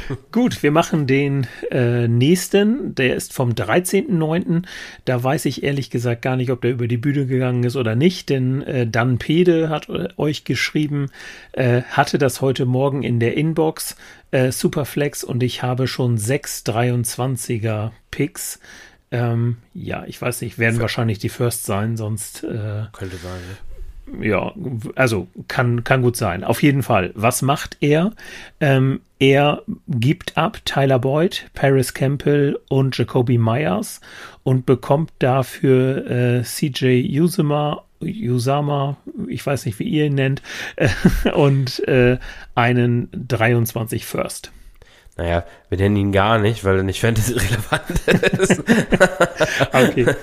Gut, wir machen den äh, nächsten. Der ist vom 13.09. Da weiß ich ehrlich gesagt gar nicht, ob der über die Bühne gegangen ist oder nicht, denn äh, Dan Pede hat äh, euch geschrieben, äh, hatte das heute Morgen in der Inbox. Äh, Superflex und ich habe schon sechs 23er Picks Ähm, ja, ich weiß nicht, werden wahrscheinlich die First sein, sonst. Äh, Könnte sein, ne? ja, also kann, kann gut sein. Auf jeden Fall. Was macht er? Ähm, er gibt ab Tyler Boyd, Paris Campbell und Jacoby Myers und bekommt dafür äh, CJ Usama, Usama, ich weiß nicht, wie ihr ihn nennt, äh, und äh, einen 23 First. Naja, wir nennen ihn gar nicht, weil er nicht Fantasy-relevant ist. okay.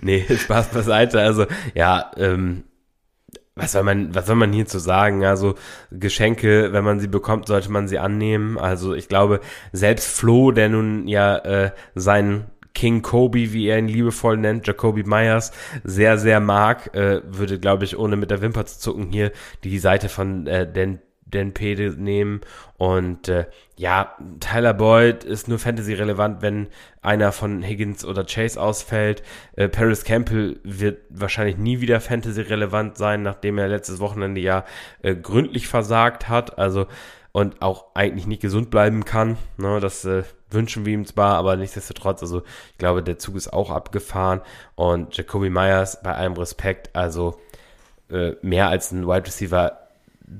nee, Spaß beiseite. Also, ja, ähm, was soll man, was soll man hierzu sagen? Also Geschenke, wenn man sie bekommt, sollte man sie annehmen. Also ich glaube, selbst Flo, der nun ja äh, seinen King Kobe, wie er ihn liebevoll nennt, Jacoby Myers, sehr, sehr mag, äh, würde, glaube ich, ohne mit der Wimper zu zucken, hier die Seite von äh, den Dan Pede nehmen. Und äh, ja, Tyler Boyd ist nur Fantasy-relevant, wenn einer von Higgins oder Chase ausfällt. Äh, Paris Campbell wird wahrscheinlich nie wieder Fantasy-relevant sein, nachdem er letztes Wochenende ja äh, gründlich versagt hat. Also und auch eigentlich nicht gesund bleiben kann. Ne, das äh, wünschen wir ihm zwar, aber nichtsdestotrotz, also ich glaube, der Zug ist auch abgefahren. Und Jacoby Myers, bei allem Respekt, also äh, mehr als ein Wide Receiver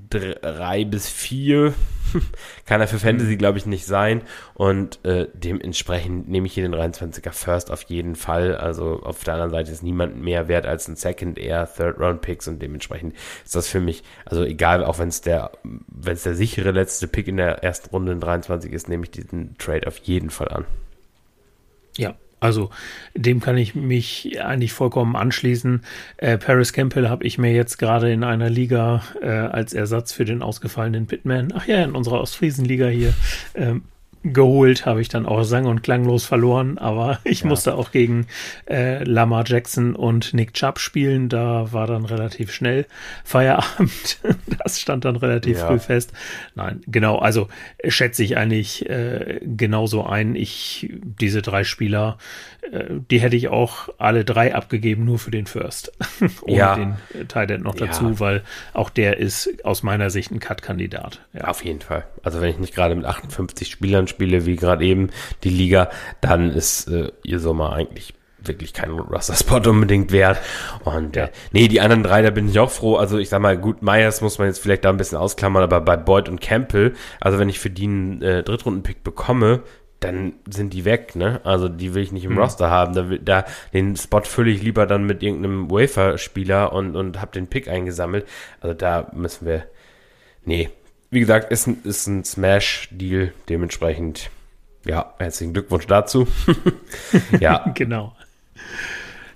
drei bis vier kann er für Fantasy, glaube ich, nicht sein. Und äh, dementsprechend nehme ich hier den 23er First auf jeden Fall. Also auf der anderen Seite ist niemand mehr wert als ein Second Air, Third Round Picks und dementsprechend ist das für mich, also egal, auch wenn es der, wenn es der sichere letzte Pick in der ersten Runde in 23 ist, nehme ich diesen Trade auf jeden Fall an. Ja, also dem kann ich mich eigentlich vollkommen anschließen. Äh, Paris Campbell habe ich mir jetzt gerade in einer Liga äh, als Ersatz für den ausgefallenen Pitman, ach ja, in unserer Ostfriesen-Liga hier, ähm, geholt, habe ich dann auch sang- und klanglos verloren, aber ich ja. musste auch gegen äh, Lamar Jackson und Nick Chubb spielen, da war dann relativ schnell Feierabend, das stand dann relativ ja. früh fest. Nein, genau, also schätze ich eigentlich äh, genauso ein, ich, diese drei Spieler, äh, die hätte ich auch alle drei abgegeben, nur für den First, ohne ja. den Tight noch dazu, weil auch der ist aus meiner Sicht ein Cut-Kandidat. Auf jeden Fall, also wenn ich nicht gerade mit 58 Spielern spiele, wie gerade eben die Liga, dann ist äh, ihr Sommer eigentlich wirklich kein Roster-Spot unbedingt wert. Und äh, nee, die anderen drei, da bin ich auch froh. Also ich sag mal, gut, Myers muss man jetzt vielleicht da ein bisschen ausklammern, aber bei Boyd und Campbell, also wenn ich für die einen äh, Drittrunden-Pick bekomme, dann sind die weg, ne? Also die will ich nicht im mhm. Roster haben. Da, da den Spot fülle ich lieber dann mit irgendeinem Wafer-Spieler und, und hab den Pick eingesammelt. Also da müssen wir. Nee, wie gesagt, ist ein, ist ein Smash-Deal, dementsprechend, ja, herzlichen Glückwunsch dazu. ja. genau.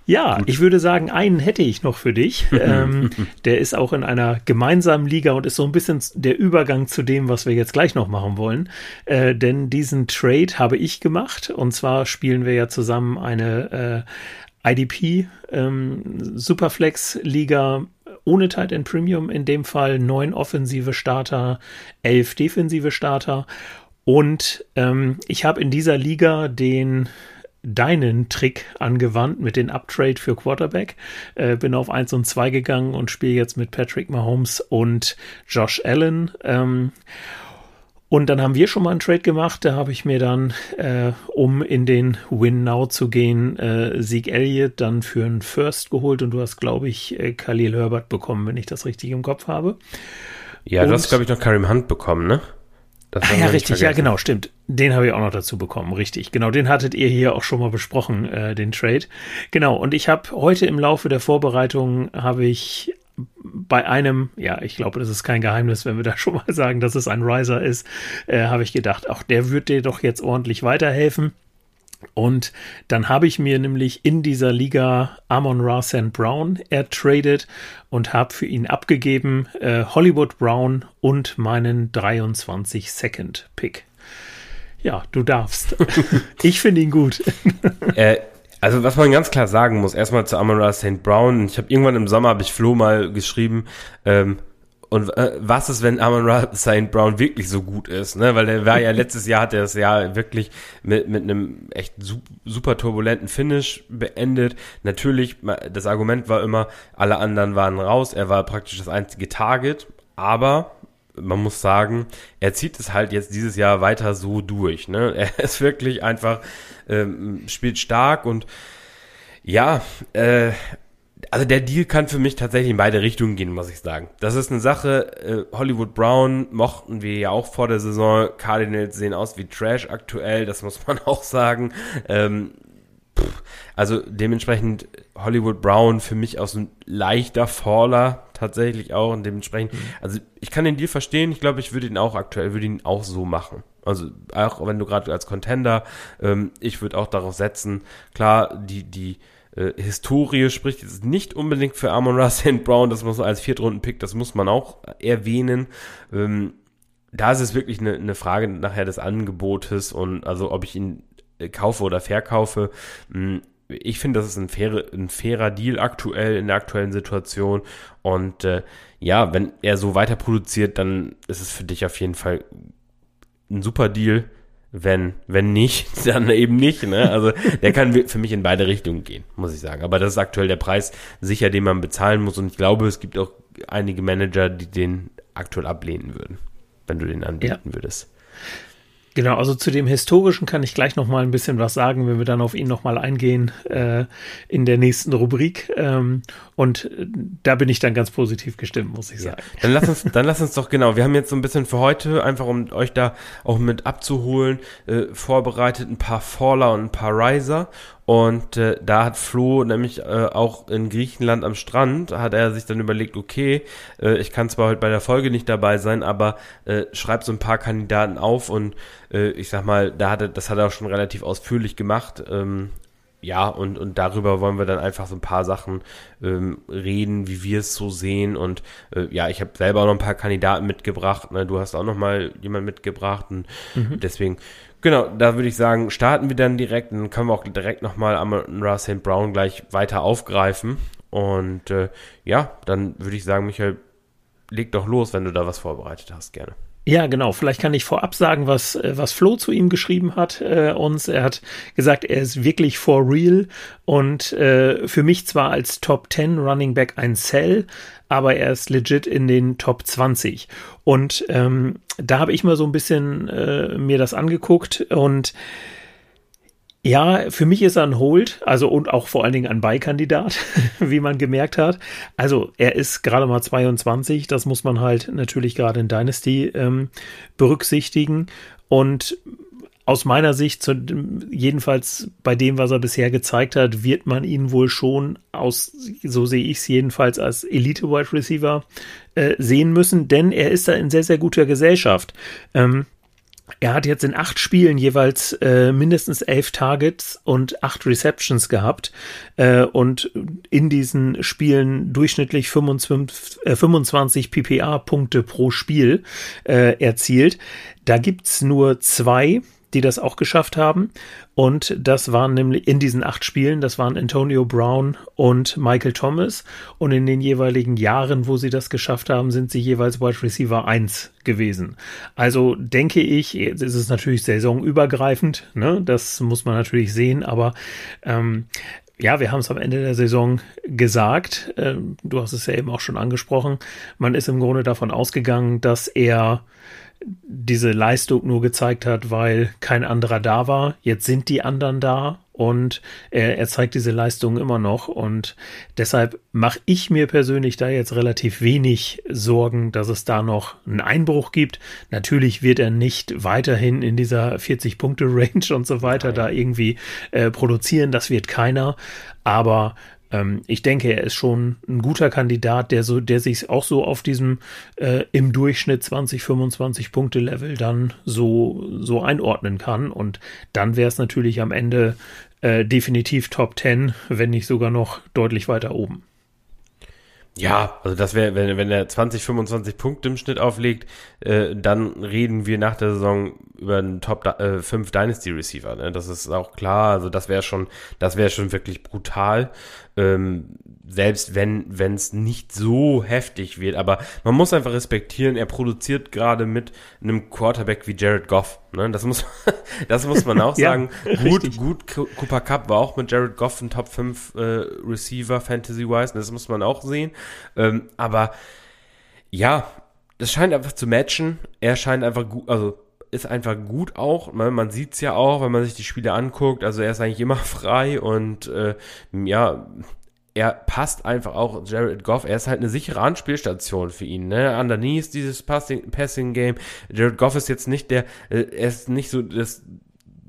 Ja, Gut. ich würde sagen, einen hätte ich noch für dich. ähm, der ist auch in einer gemeinsamen Liga und ist so ein bisschen der Übergang zu dem, was wir jetzt gleich noch machen wollen. Äh, denn diesen Trade habe ich gemacht. Und zwar spielen wir ja zusammen eine äh, IDP ähm, Superflex Liga ohne Tight End Premium in dem Fall neun offensive Starter, elf defensive Starter. Und ähm, ich habe in dieser Liga den deinen Trick angewandt mit den Uptrade für Quarterback. Äh, bin auf 1 und 2 gegangen und spiele jetzt mit Patrick Mahomes und Josh Allen. Ähm, und dann haben wir schon mal einen Trade gemacht. Da habe ich mir dann, äh, um in den Win Now zu gehen, äh, Sieg Elliott dann für einen First geholt. Und du hast, glaube ich, äh, Khalil Herbert bekommen, wenn ich das richtig im Kopf habe. Ja, und, du hast, glaube ich, noch Karim Hunt bekommen, ne? Ah, ja, richtig, ja, genau, stimmt. Den habe ich auch noch dazu bekommen, richtig. Genau, den hattet ihr hier auch schon mal besprochen, äh, den Trade. Genau, und ich habe heute im Laufe der Vorbereitung habe ich bei einem, ja, ich glaube, das ist kein Geheimnis, wenn wir da schon mal sagen, dass es ein Riser ist, äh, habe ich gedacht, auch der wird dir doch jetzt ordentlich weiterhelfen. Und dann habe ich mir nämlich in dieser Liga Amon Ra St. Brown ertradet und habe für ihn abgegeben äh, Hollywood Brown und meinen 23 Second Pick. Ja, du darfst. ich finde ihn gut. äh, also was man ganz klar sagen muss, erstmal zu Amon Ra St. Brown. Ich habe irgendwann im Sommer, habe ich Flo mal geschrieben, ähm, und äh, was ist, wenn Amon Ra St. Brown wirklich so gut ist? Ne? Weil der war ja letztes Jahr, hat er das Jahr wirklich mit, mit einem echt super turbulenten Finish beendet. Natürlich, das Argument war immer, alle anderen waren raus. Er war praktisch das einzige Target. Aber man muss sagen, er zieht es halt jetzt dieses Jahr weiter so durch. Ne? Er ist wirklich einfach, ähm, spielt stark und ja, äh, also der Deal kann für mich tatsächlich in beide Richtungen gehen, muss ich sagen. Das ist eine Sache, äh, Hollywood Brown mochten wir ja auch vor der Saison. Cardinals sehen aus wie Trash aktuell, das muss man auch sagen. Ähm, also dementsprechend Hollywood Brown für mich auch so ein leichter Faller tatsächlich auch und dementsprechend, mhm. also ich kann den Deal verstehen, ich glaube, ich würde ihn auch aktuell, würde ihn auch so machen. Also auch wenn du gerade als Contender, ähm, ich würde auch darauf setzen, klar, die, die äh, Historie spricht jetzt nicht unbedingt für Amon Ra St. Brown, das muss man als Viertrunden-Pick, das muss man auch erwähnen. Ähm, da ist es wirklich eine, eine Frage nachher des Angebotes und also ob ich ihn kaufe oder verkaufe. Hm, ich finde, das ist ein, faire, ein fairer Deal aktuell in der aktuellen Situation. Und äh, ja, wenn er so weiter produziert, dann ist es für dich auf jeden Fall ein super Deal. Wenn, wenn nicht, dann eben nicht. Ne? Also der kann für mich in beide Richtungen gehen, muss ich sagen. Aber das ist aktuell der Preis sicher, den man bezahlen muss. Und ich glaube, es gibt auch einige Manager, die den aktuell ablehnen würden, wenn du den anbieten ja. würdest. Genau, also zu dem historischen kann ich gleich noch mal ein bisschen was sagen, wenn wir dann auf ihn noch mal eingehen äh, in der nächsten Rubrik. Ähm, und äh, da bin ich dann ganz positiv gestimmt, muss ich sagen. Ja, dann lass uns, dann lass uns doch genau. Wir haben jetzt so ein bisschen für heute einfach, um euch da auch mit abzuholen, äh, vorbereitet ein paar Faller und ein paar Riser. Und äh, da hat Flo nämlich äh, auch in Griechenland am Strand, hat er sich dann überlegt, okay, äh, ich kann zwar heute bei der Folge nicht dabei sein, aber äh, schreibt so ein paar Kandidaten auf und äh, ich sag mal, da hat er, das hat er auch schon relativ ausführlich gemacht. Ähm, ja, und, und darüber wollen wir dann einfach so ein paar Sachen ähm, reden, wie wir es so sehen. Und äh, ja, ich habe selber auch noch ein paar Kandidaten mitgebracht. Ne? Du hast auch noch mal jemanden mitgebracht. Und mhm. deswegen, genau, da würde ich sagen, starten wir dann direkt. Dann können wir auch direkt nochmal Amon St. Brown gleich weiter aufgreifen. Und äh, ja, dann würde ich sagen, Michael, leg doch los, wenn du da was vorbereitet hast, gerne. Ja, genau. Vielleicht kann ich vorab sagen, was, äh, was Flo zu ihm geschrieben hat äh, uns. Er hat gesagt, er ist wirklich for real und äh, für mich zwar als Top 10 Running Back ein Cell, aber er ist legit in den Top 20. Und ähm, da habe ich mal so ein bisschen äh, mir das angeguckt und ja, für mich ist er ein Hold, also und auch vor allen Dingen ein Beikandidat, wie man gemerkt hat. Also er ist gerade mal 22, das muss man halt natürlich gerade in Dynasty ähm, berücksichtigen. Und aus meiner Sicht, zu, jedenfalls bei dem, was er bisher gezeigt hat, wird man ihn wohl schon aus, so sehe ich es jedenfalls, als Elite-Wide Receiver äh, sehen müssen, denn er ist da in sehr, sehr guter Gesellschaft. Ähm, er hat jetzt in acht Spielen jeweils äh, mindestens elf Targets und acht Receptions gehabt äh, und in diesen Spielen durchschnittlich 25, äh, 25 PPA-Punkte pro Spiel äh, erzielt. Da gibt's nur zwei, die das auch geschafft haben. Und das waren nämlich in diesen acht Spielen, das waren Antonio Brown und Michael Thomas. Und in den jeweiligen Jahren, wo sie das geschafft haben, sind sie jeweils Wide Receiver 1 gewesen. Also denke ich, jetzt ist es natürlich saisonübergreifend, ne? das muss man natürlich sehen, aber ähm, ja, wir haben es am Ende der Saison gesagt. Ähm, du hast es ja eben auch schon angesprochen. Man ist im Grunde davon ausgegangen, dass er diese Leistung nur gezeigt hat, weil kein anderer da war. Jetzt sind die anderen da und er, er zeigt diese Leistung immer noch. Und deshalb mache ich mir persönlich da jetzt relativ wenig Sorgen, dass es da noch einen Einbruch gibt. Natürlich wird er nicht weiterhin in dieser 40-Punkte-Range und so weiter Nein. da irgendwie äh, produzieren. Das wird keiner. Aber ähm, ich denke, er ist schon ein guter Kandidat, der so, der sich auch so auf diesem äh, im Durchschnitt 20, 25 Punkte Level dann so, so einordnen kann. Und dann wäre es natürlich am Ende äh, definitiv Top 10, wenn nicht sogar noch deutlich weiter oben. Ja, also das wäre, wenn, wenn er 20, 25 Punkte im Schnitt auflegt, äh, dann reden wir nach der Saison über einen Top äh, 5 Dynasty Receiver. Ne? Das ist auch klar. Also das wäre schon, das wäre schon wirklich brutal ähm, selbst wenn wenn es nicht so heftig wird. Aber man muss einfach respektieren, er produziert gerade mit einem Quarterback wie Jared Goff. Ne? Das muss das muss man auch sagen. ja, gut, richtig. gut. Cooper Cup war auch mit Jared Goff ein Top 5 äh, Receiver Fantasy-wise. Das muss man auch sehen. Ähm, aber ja, das scheint einfach zu matchen. Er scheint einfach gut, also ist einfach gut auch. Man, man sieht es ja auch, wenn man sich die Spiele anguckt. Also er ist eigentlich immer frei und äh, ja, er passt einfach auch, Jared Goff, er ist halt eine sichere Anspielstation für ihn, ne? Underneath dieses Passing, Passing Game. Jared Goff ist jetzt nicht der, äh, er ist nicht so das,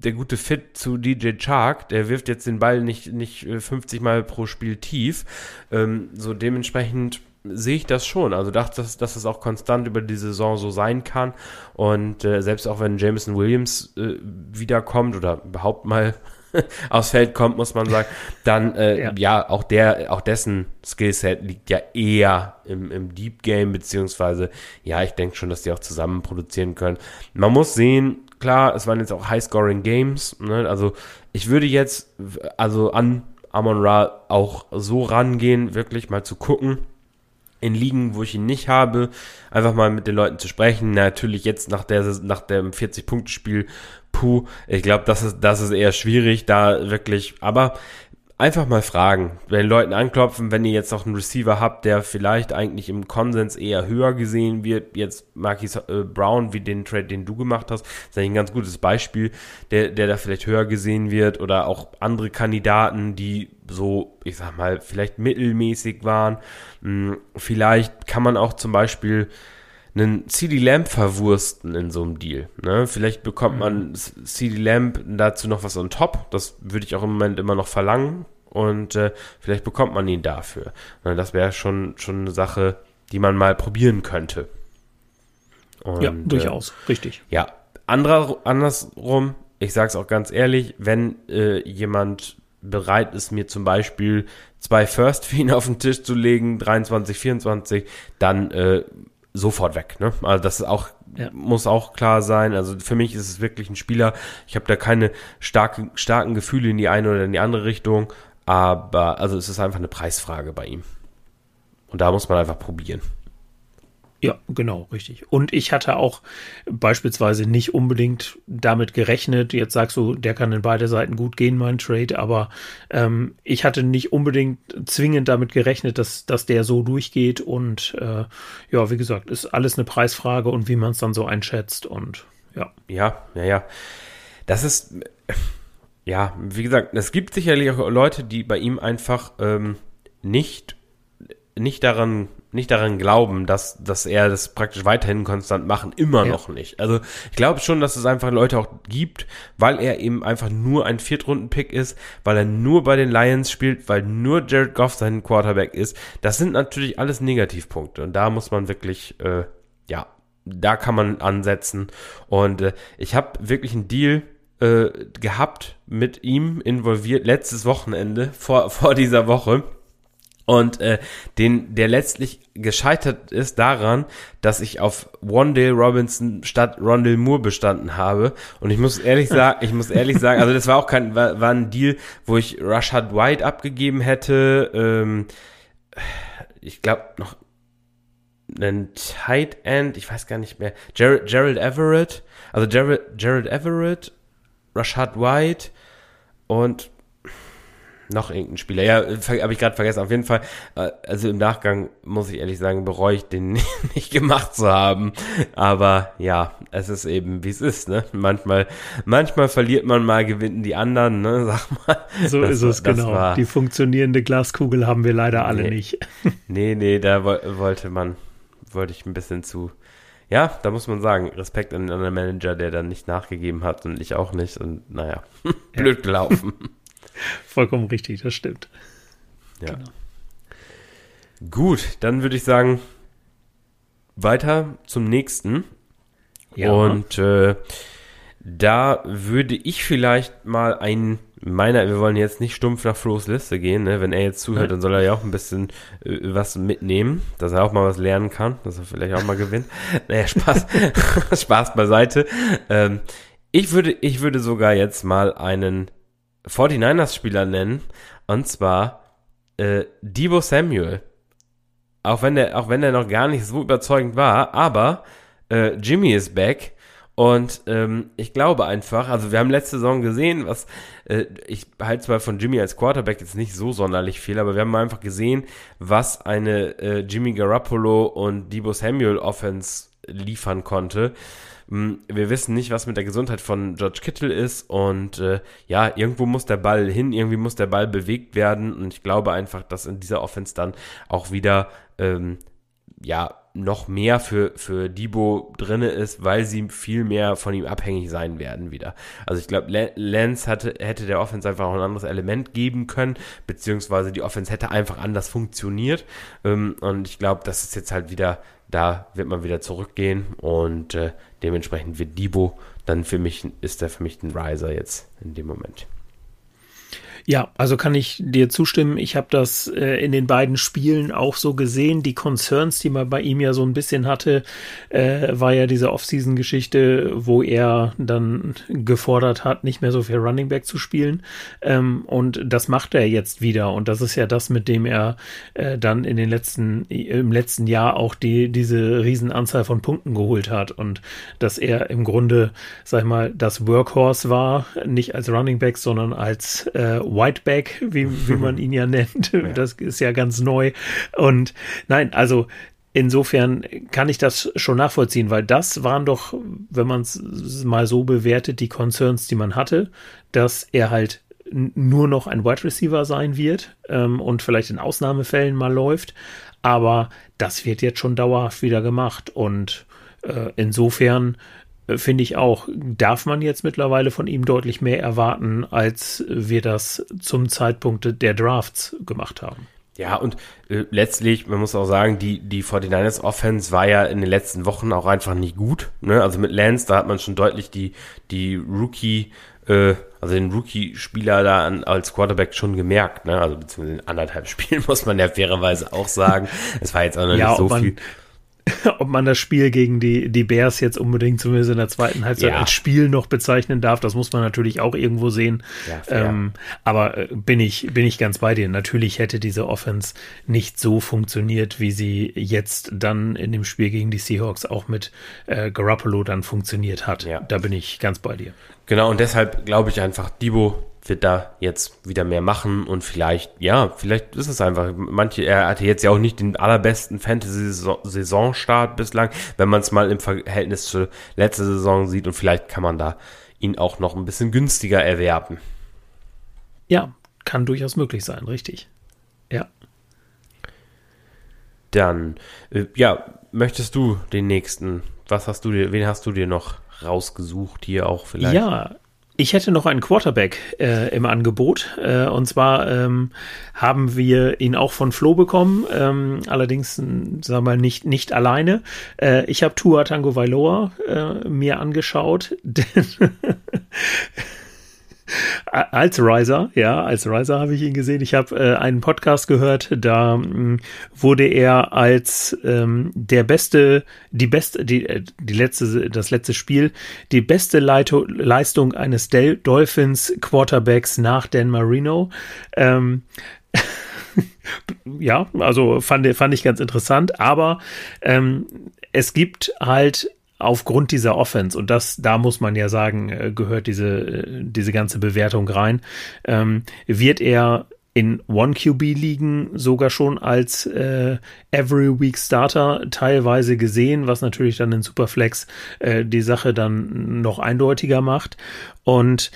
der gute Fit zu DJ Chark, der wirft jetzt den Ball nicht, nicht 50 äh, Mal pro Spiel tief. Ähm, so dementsprechend sehe ich das schon. Also dachte, dass, dass es auch konstant über die Saison so sein kann. Und äh, selbst auch wenn Jameson Williams äh, wiederkommt oder überhaupt mal aufs Feld kommt, muss man sagen, dann äh, ja. ja. auch der, auch dessen Skillset liegt ja eher im, im Deep Game, beziehungsweise ja, ich denke schon, dass die auch zusammen produzieren können. Man muss sehen, klar, es waren jetzt auch High-Scoring Games, ne? also ich würde jetzt also an Amon Ra auch so rangehen, wirklich mal zu gucken, in Ligen, wo ich ihn nicht habe, einfach mal mit den Leuten zu sprechen. Natürlich jetzt nach der nach dem 40 Punkte Spiel, puh, ich glaube, das ist das ist eher schwierig, da wirklich, aber einfach mal fragen, wenn Leuten anklopfen, wenn ihr jetzt noch einen Receiver habt, der vielleicht eigentlich im Konsens eher höher gesehen wird, jetzt Marquis äh, Brown, wie den Trade, den du gemacht hast, ist eigentlich ein ganz gutes Beispiel, der, der da vielleicht höher gesehen wird oder auch andere Kandidaten, die so, ich sag mal, vielleicht mittelmäßig waren. Hm, vielleicht kann man auch zum Beispiel einen CD Lamp verwursten in so einem Deal. Ne? Vielleicht bekommt man mhm. CD Lamp dazu noch was on top. Das würde ich auch im Moment immer noch verlangen. Und äh, vielleicht bekommt man ihn dafür. Ne? Das wäre schon, schon eine Sache, die man mal probieren könnte. Und, ja, durchaus, äh, richtig. Ja, anderer, andersrum, ich sage es auch ganz ehrlich, wenn äh, jemand bereit ist, mir zum Beispiel zwei First für ihn auf den Tisch zu legen, 23, 24, dann äh, sofort weg. Ne? Also das ist auch ja. muss auch klar sein. Also für mich ist es wirklich ein Spieler. Ich habe da keine starke, starken Gefühle in die eine oder in die andere Richtung. Aber also es ist einfach eine Preisfrage bei ihm. Und da muss man einfach probieren. Ja, genau, richtig. Und ich hatte auch beispielsweise nicht unbedingt damit gerechnet, jetzt sagst du, der kann in beide Seiten gut gehen, mein Trade, aber ähm, ich hatte nicht unbedingt zwingend damit gerechnet, dass, dass der so durchgeht und äh, ja, wie gesagt, ist alles eine Preisfrage und wie man es dann so einschätzt und ja. Ja, ja, ja. Das ist, ja, wie gesagt, es gibt sicherlich auch Leute, die bei ihm einfach ähm, nicht, nicht daran nicht daran glauben, dass, dass er das praktisch weiterhin konstant machen, immer ja. noch nicht. Also ich glaube schon, dass es einfach Leute auch gibt, weil er eben einfach nur ein Viertrunden-Pick ist, weil er nur bei den Lions spielt, weil nur Jared Goff sein Quarterback ist. Das sind natürlich alles Negativpunkte und da muss man wirklich, äh, ja, da kann man ansetzen. Und äh, ich habe wirklich einen Deal äh, gehabt mit ihm involviert letztes Wochenende vor, vor dieser Woche und äh, den, der letztlich gescheitert ist daran, dass ich auf Wandale Robinson statt Rondell Moore bestanden habe. Und ich muss ehrlich sagen, ich muss ehrlich sagen, also das war auch kein, war, war ein Deal, wo ich Rashad White abgegeben hätte. Ähm, ich glaube noch einen Tight End, ich weiß gar nicht mehr. Gerald, Gerald Everett, also Gerald, Gerald Everett, Rashad White und noch irgendein Spieler. Ja, habe ich gerade vergessen. Auf jeden Fall, äh, also im Nachgang muss ich ehrlich sagen, bereue ich den nicht gemacht zu haben. Aber ja, es ist eben, wie es ist, ne? Manchmal, manchmal verliert man mal, gewinnen die anderen, ne? Sag mal. So das, ist es, genau. War, die funktionierende Glaskugel haben wir leider alle nee, nicht. nee, nee, da wollte man, wollte ich ein bisschen zu. Ja, da muss man sagen, Respekt an den anderen Manager, der dann nicht nachgegeben hat und ich auch nicht. Und naja, blöd gelaufen. Vollkommen richtig, das stimmt. Ja. Genau. Gut, dann würde ich sagen, weiter zum nächsten. Ja. Und äh, da würde ich vielleicht mal ein meiner, wir wollen jetzt nicht stumpf nach Flo's Liste gehen, ne? wenn er jetzt zuhört, dann soll er ja auch ein bisschen äh, was mitnehmen, dass er auch mal was lernen kann, dass er vielleicht auch mal gewinnt. Naja, Spaß, Spaß beiseite. Ähm, ich würde, ich würde sogar jetzt mal einen 49ers-Spieler nennen, und zwar äh, Debo Samuel. Auch wenn der, auch wenn der noch gar nicht so überzeugend war, aber äh, Jimmy ist back Und ähm, ich glaube einfach, also wir haben letzte Saison gesehen, was äh, ich halte zwar von Jimmy als Quarterback jetzt nicht so sonderlich viel, aber wir haben einfach gesehen, was eine äh, Jimmy Garoppolo und Debo Samuel Offense liefern konnte. Hm, wir wissen nicht, was mit der Gesundheit von George Kittle ist und äh, ja, irgendwo muss der Ball hin, irgendwie muss der Ball bewegt werden und ich glaube einfach, dass in dieser Offense dann auch wieder ähm, ja noch mehr für, für Debo drinne ist, weil sie viel mehr von ihm abhängig sein werden wieder. Also ich glaube, Lance hatte, hätte der Offense einfach auch ein anderes Element geben können, beziehungsweise die Offense hätte einfach anders funktioniert. Ähm, und ich glaube, das ist jetzt halt wieder, da wird man wieder zurückgehen und äh, dementsprechend wird Debo dann für mich, ist er für mich ein Riser jetzt in dem Moment. Ja, also kann ich dir zustimmen. Ich habe das äh, in den beiden Spielen auch so gesehen. Die Concerns, die man bei ihm ja so ein bisschen hatte, äh, war ja diese Off-Season-Geschichte, wo er dann gefordert hat, nicht mehr so viel Running Back zu spielen. Ähm, und das macht er jetzt wieder. Und das ist ja das, mit dem er äh, dann in den letzten, im letzten Jahr auch die, diese Riesenanzahl von Punkten geholt hat. Und dass er im Grunde, sag ich mal, das Workhorse war, nicht als Running Back, sondern als äh, Whiteback, wie, wie man ihn ja nennt. Ja. Das ist ja ganz neu. Und nein, also insofern kann ich das schon nachvollziehen, weil das waren doch, wenn man es mal so bewertet, die Concerns, die man hatte, dass er halt nur noch ein Wide Receiver sein wird ähm, und vielleicht in Ausnahmefällen mal läuft. Aber das wird jetzt schon dauerhaft wieder gemacht. Und äh, insofern finde ich auch, darf man jetzt mittlerweile von ihm deutlich mehr erwarten, als wir das zum Zeitpunkt der Drafts gemacht haben. Ja, und äh, letztlich, man muss auch sagen, die, die 49ers Offense war ja in den letzten Wochen auch einfach nicht gut. Ne? Also mit Lance, da hat man schon deutlich die, die Rookie, äh, also den Rookie-Spieler da an, als Quarterback schon gemerkt. Ne? Also beziehungsweise in anderthalb Spielen muss man ja fairerweise auch sagen. Es war jetzt auch noch ja, nicht so viel ob man das Spiel gegen die, die Bears jetzt unbedingt zumindest in der zweiten Halbzeit ja. als Spiel noch bezeichnen darf, das muss man natürlich auch irgendwo sehen. Ja, ähm, aber äh, bin ich, bin ich ganz bei dir. Natürlich hätte diese Offense nicht so funktioniert, wie sie jetzt dann in dem Spiel gegen die Seahawks auch mit äh, Garoppolo dann funktioniert hat. Ja. Da bin ich ganz bei dir. Genau, und deshalb glaube ich einfach, Debo wird da jetzt wieder mehr machen und vielleicht, ja, vielleicht ist es einfach, manche, er hatte jetzt ja auch nicht den allerbesten Fantasy-Saisonstart bislang, wenn man es mal im Verhältnis zur letzten Saison sieht und vielleicht kann man da ihn auch noch ein bisschen günstiger erwerben. Ja, kann durchaus möglich sein, richtig. Ja. Dann, äh, ja, möchtest du den nächsten, was hast du dir, wen hast du dir noch rausgesucht hier auch vielleicht? Ja, ich hätte noch einen Quarterback äh, im Angebot. Äh, und zwar ähm, haben wir ihn auch von Flo bekommen, ähm, allerdings, sagen wir mal, nicht, nicht alleine. Äh, ich habe Tua Tango Vailoa äh, mir angeschaut, denn als Riser, ja, als Riser habe ich ihn gesehen. Ich habe äh, einen Podcast gehört, da mh, hm, wurde er als ähm, der beste, die beste, die, äh, die letzte, das letzte Spiel, die beste Leito Leistung eines Del Dolphins Quarterbacks nach Dan Marino. Ähm, ja, also fand, fand ich ganz interessant, aber ähm, es gibt halt aufgrund dieser Offense, und das, da muss man ja sagen, äh, gehört diese, äh, diese ganze Bewertung rein, ähm, wird er in One-QB-Ligen sogar schon als äh, Every Week Starter teilweise gesehen, was natürlich dann in Superflex äh, die Sache dann noch eindeutiger macht. Und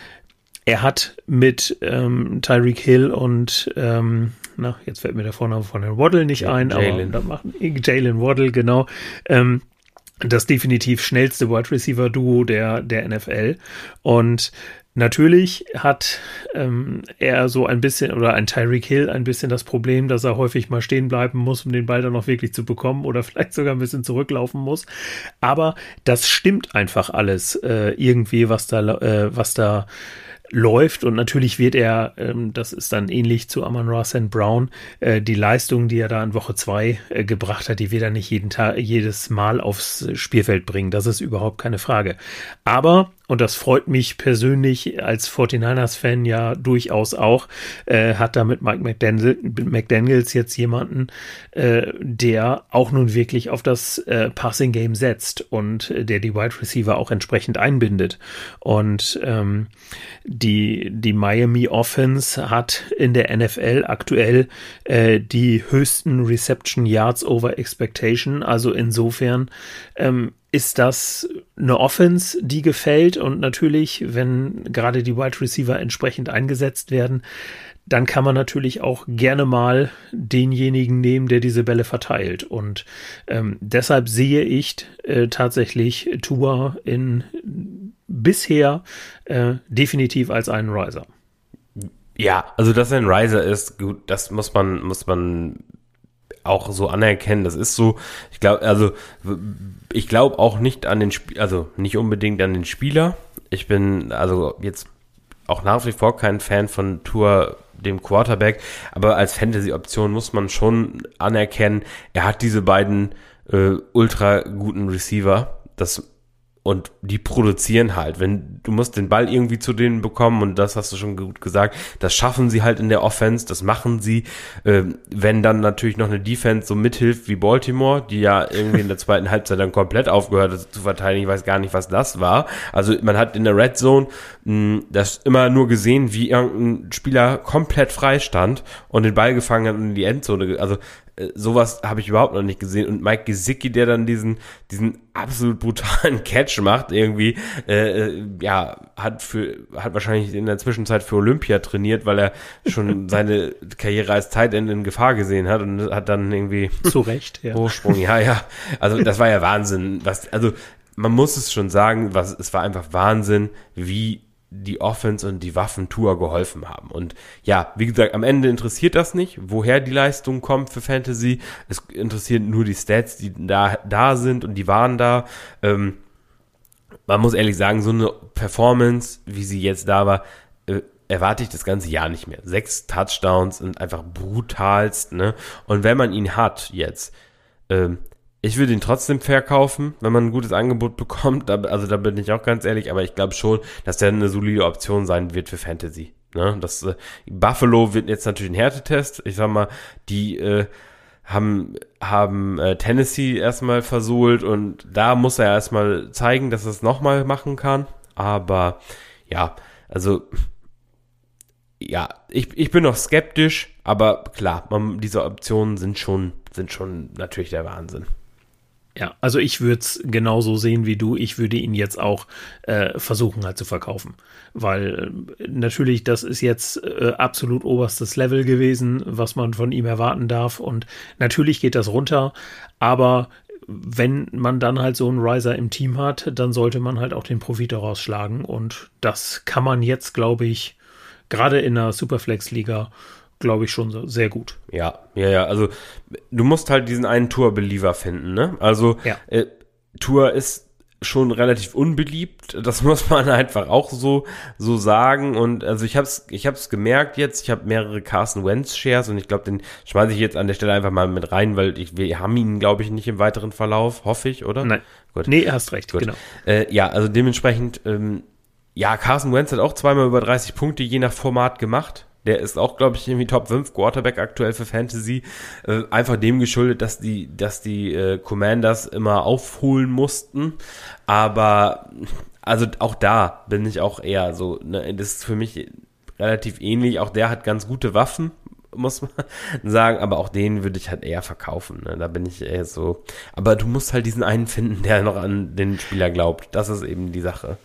er hat mit ähm, Tyreek Hill und ähm, na, jetzt fällt mir der Vorname von Herrn Waddle nicht ein, Jaylen. aber Jalen Waddle, genau, ähm, das definitiv schnellste Wide Receiver Duo der, der NFL. Und natürlich hat ähm, er so ein bisschen oder ein Tyreek Hill ein bisschen das Problem, dass er häufig mal stehen bleiben muss, um den Ball dann noch wirklich zu bekommen oder vielleicht sogar ein bisschen zurücklaufen muss. Aber das stimmt einfach alles äh, irgendwie, was da, äh, was da läuft und natürlich wird er, ähm, das ist dann ähnlich zu Amon Ross and Brown, äh, die Leistung, die er da in Woche zwei äh, gebracht hat, die wird er nicht jeden Tag, jedes Mal aufs Spielfeld bringen. Das ist überhaupt keine Frage. Aber und das freut mich persönlich als 49ers-Fan ja durchaus auch, äh, hat da mit Mike McDaniel, McDaniels jetzt jemanden, äh, der auch nun wirklich auf das äh, Passing-Game setzt und äh, der die Wide Receiver auch entsprechend einbindet. Und ähm, die, die Miami Offense hat in der NFL aktuell äh, die höchsten Reception Yards over Expectation. Also insofern ähm, ist das eine Offense, die gefällt und natürlich, wenn gerade die Wide Receiver entsprechend eingesetzt werden, dann kann man natürlich auch gerne mal denjenigen nehmen, der diese Bälle verteilt. Und ähm, deshalb sehe ich äh, tatsächlich Tua in bisher äh, definitiv als einen Riser. Ja, also dass er ein Riser ist, gut, das muss man, muss man auch so anerkennen. Das ist so, ich glaube, also ich glaube auch nicht an den Spiel, also nicht unbedingt an den Spieler. Ich bin also jetzt auch nach wie vor kein Fan von Tour dem Quarterback, aber als Fantasy-Option muss man schon anerkennen, er hat diese beiden äh, ultra guten Receiver. Das und die produzieren halt. Wenn du musst den Ball irgendwie zu denen bekommen und das hast du schon gut gesagt, das schaffen sie halt in der Offense, das machen sie. Ähm, wenn dann natürlich noch eine Defense so mithilft wie Baltimore, die ja irgendwie in der zweiten Halbzeit dann komplett aufgehört hat zu verteidigen, ich weiß gar nicht, was das war. Also man hat in der Red Zone das immer nur gesehen, wie irgendein Spieler komplett frei stand und den Ball gefangen hat und in die Endzone. Also äh, sowas habe ich überhaupt noch nicht gesehen. Und Mike Gesicki, der dann diesen, diesen absolut brutalen Catch macht, irgendwie, äh, äh, ja, hat für, hat wahrscheinlich in der Zwischenzeit für Olympia trainiert, weil er schon seine Karriere als Zeitende in Gefahr gesehen hat und hat dann irgendwie zu Recht, ja. Hochsprung, ja, ja. Also das war ja Wahnsinn. Was, also man muss es schon sagen, was, es war einfach Wahnsinn, wie die Offense und die Waffentour geholfen haben. Und ja, wie gesagt, am Ende interessiert das nicht, woher die Leistung kommt für Fantasy. Es interessiert nur die Stats, die da, da sind und die waren da. Ähm, man muss ehrlich sagen, so eine Performance, wie sie jetzt da war, äh, erwarte ich das ganze Jahr nicht mehr. Sechs Touchdowns sind einfach brutalst, ne? Und wenn man ihn hat jetzt, ähm, ich würde ihn trotzdem verkaufen, wenn man ein gutes Angebot bekommt. Also da bin ich auch ganz ehrlich, aber ich glaube schon, dass der eine solide Option sein wird für Fantasy. Ne? Das äh, Buffalo wird jetzt natürlich ein Härtetest. Ich sag mal, die äh, haben haben äh, Tennessee erstmal versohlt und da muss er erstmal zeigen, dass er es nochmal machen kann. Aber ja, also ja, ich, ich bin noch skeptisch, aber klar, man, diese Optionen sind schon sind schon natürlich der Wahnsinn. Ja, also ich würde es genauso sehen wie du. Ich würde ihn jetzt auch äh, versuchen halt zu verkaufen. Weil äh, natürlich, das ist jetzt äh, absolut oberstes Level gewesen, was man von ihm erwarten darf. Und natürlich geht das runter, aber wenn man dann halt so einen Riser im Team hat, dann sollte man halt auch den Profit daraus schlagen. Und das kann man jetzt, glaube ich, gerade in der Superflex-Liga glaube ich, schon sehr gut. Ja, ja, ja. Also du musst halt diesen einen Tour-Believer finden, ne? Also ja. äh, Tour ist schon relativ unbeliebt. Das muss man einfach auch so so sagen. Und also ich habe es ich hab's gemerkt jetzt. Ich habe mehrere Carson Wentz Shares und ich glaube, den schmeiße ich jetzt an der Stelle einfach mal mit rein, weil ich, wir haben ihn, glaube ich, nicht im weiteren Verlauf, hoffe ich, oder? Nein. Gut. Nee, hast recht, Gut. genau. Äh, ja, also dementsprechend, ähm, ja, Carson Wentz hat auch zweimal über 30 Punkte je nach Format gemacht. Der ist auch, glaube ich, irgendwie Top 5 Quarterback aktuell für Fantasy. Äh, einfach dem geschuldet, dass die, dass die äh, Commanders immer aufholen mussten. Aber also auch da bin ich auch eher so, ne, das ist für mich relativ ähnlich. Auch der hat ganz gute Waffen, muss man sagen, aber auch den würde ich halt eher verkaufen. Ne? Da bin ich eher so. Aber du musst halt diesen einen finden, der noch an den Spieler glaubt. Das ist eben die Sache.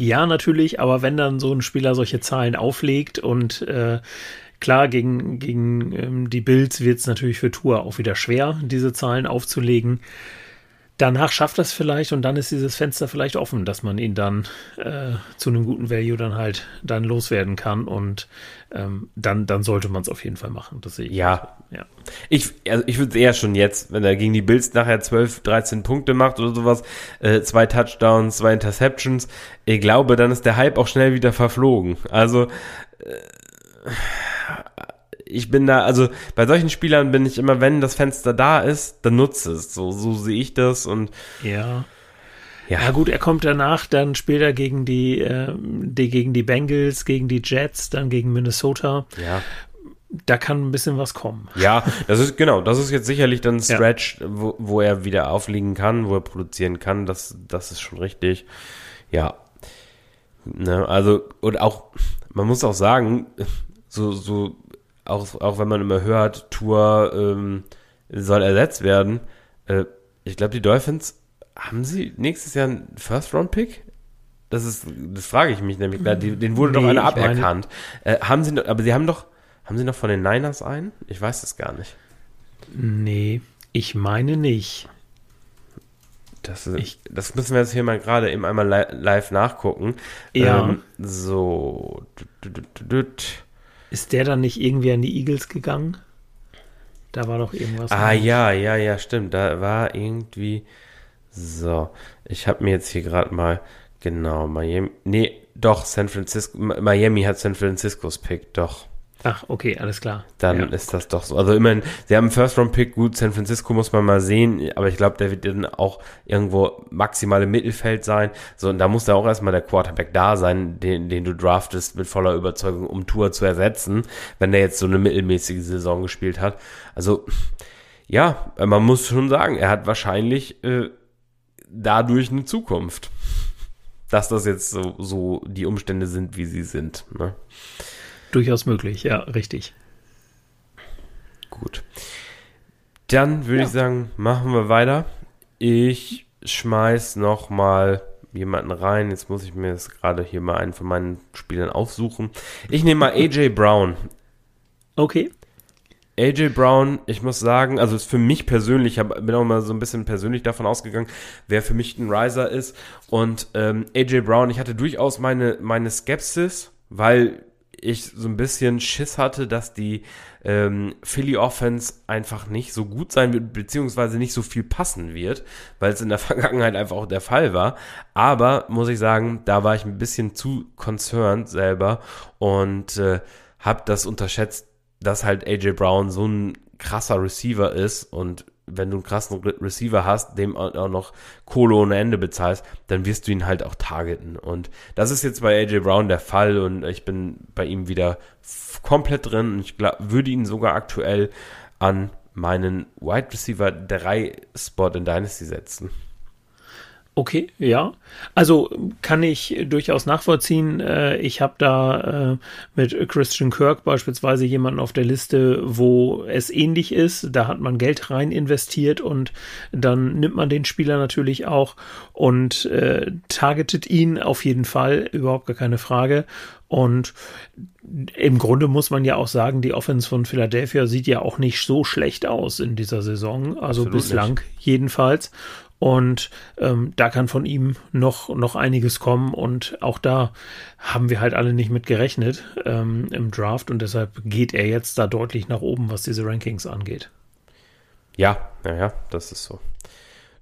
Ja, natürlich, aber wenn dann so ein Spieler solche Zahlen auflegt und äh, klar, gegen, gegen ähm, die Bills wird es natürlich für Tour auch wieder schwer, diese Zahlen aufzulegen. Danach schafft das vielleicht und dann ist dieses Fenster vielleicht offen, dass man ihn dann äh, zu einem guten Value dann halt dann loswerden kann und ähm, dann, dann sollte man es auf jeden Fall machen. Das sehe ich. Ja. ja. Ich, also ich würde eher schon jetzt, wenn er gegen die Bills nachher 12, 13 Punkte macht oder sowas, äh, zwei Touchdowns, zwei Interceptions, ich glaube, dann ist der Hype auch schnell wieder verflogen. Also äh, ich bin da, also bei solchen Spielern bin ich immer, wenn das Fenster da ist, dann nutze es. So, so sehe ich das und ja. Ja. ja. gut, er kommt danach, dann spielt er gegen die, äh, die, gegen die Bengals, gegen die Jets, dann gegen Minnesota. Ja. Da kann ein bisschen was kommen. Ja, das ist genau, das ist jetzt sicherlich dann ein Stretch, ja. wo, wo er wieder aufliegen kann, wo er produzieren kann. Das, das ist schon richtig. Ja. Ne, also, und auch, man muss auch sagen, so, so, auch, auch wenn man immer hört, Tour ähm, soll ersetzt werden. Äh, ich glaube, die Dolphins haben sie nächstes Jahr einen First-Round-Pick? Das ist, das frage ich mich nämlich. Die, den wurde nee, doch einer aberkannt. Äh, haben sie, aber sie haben doch, haben sie noch von den Niners einen? Ich weiß es gar nicht. Nee, ich meine nicht. Das, ich, das müssen wir jetzt hier mal gerade eben einmal li live nachgucken. Ja. Ähm, so. Ist der dann nicht irgendwie an die Eagles gegangen? Da war doch irgendwas. Ah, ja, ja, ja, stimmt. Da war irgendwie. So, ich habe mir jetzt hier gerade mal. Genau, Miami. Nee, doch, San Francisco. Miami hat San Franciscos Pick, doch. Ach, okay, alles klar. Dann ja. ist das doch so. Also immerhin, sie haben einen First-Round-Pick, gut, San Francisco muss man mal sehen, aber ich glaube, der wird dann auch irgendwo maximal im Mittelfeld sein. So, und da muss da auch erstmal der Quarterback da sein, den, den du draftest mit voller Überzeugung, um Tour zu ersetzen, wenn der jetzt so eine mittelmäßige Saison gespielt hat. Also, ja, man muss schon sagen, er hat wahrscheinlich äh, dadurch eine Zukunft. Dass das jetzt so, so die Umstände sind, wie sie sind. Ne? Durchaus möglich, ja, richtig. Gut. Dann würde ja. ich sagen, machen wir weiter. Ich schmeiß noch mal jemanden rein. Jetzt muss ich mir jetzt gerade hier mal einen von meinen Spielern aufsuchen. Ich nehme mal AJ Brown. Okay. AJ Brown, ich muss sagen, also ist für mich persönlich, ich bin auch mal so ein bisschen persönlich davon ausgegangen, wer für mich ein Riser ist. Und ähm, AJ Brown, ich hatte durchaus meine, meine Skepsis, weil ich so ein bisschen Schiss hatte, dass die ähm, Philly Offense einfach nicht so gut sein wird, beziehungsweise nicht so viel passen wird, weil es in der Vergangenheit einfach auch der Fall war. Aber muss ich sagen, da war ich ein bisschen zu concerned selber und äh, habe das unterschätzt, dass halt AJ Brown so ein krasser Receiver ist und wenn du einen krassen Receiver hast, dem auch noch Kohle ohne Ende bezahlst, dann wirst du ihn halt auch targeten. Und das ist jetzt bei AJ Brown der Fall und ich bin bei ihm wieder komplett drin und ich glaub, würde ihn sogar aktuell an meinen Wide Receiver 3 Spot in Dynasty setzen. Okay, ja. Also kann ich durchaus nachvollziehen. Äh, ich habe da äh, mit Christian Kirk beispielsweise jemanden auf der Liste, wo es ähnlich ist. Da hat man Geld rein investiert und dann nimmt man den Spieler natürlich auch und äh, targetet ihn auf jeden Fall, überhaupt gar keine Frage. Und im Grunde muss man ja auch sagen, die Offense von Philadelphia sieht ja auch nicht so schlecht aus in dieser Saison, also Absolut bislang nicht. jedenfalls. Und ähm, da kann von ihm noch, noch einiges kommen. Und auch da haben wir halt alle nicht mit gerechnet ähm, im Draft. Und deshalb geht er jetzt da deutlich nach oben, was diese Rankings angeht. Ja, naja, das ist so.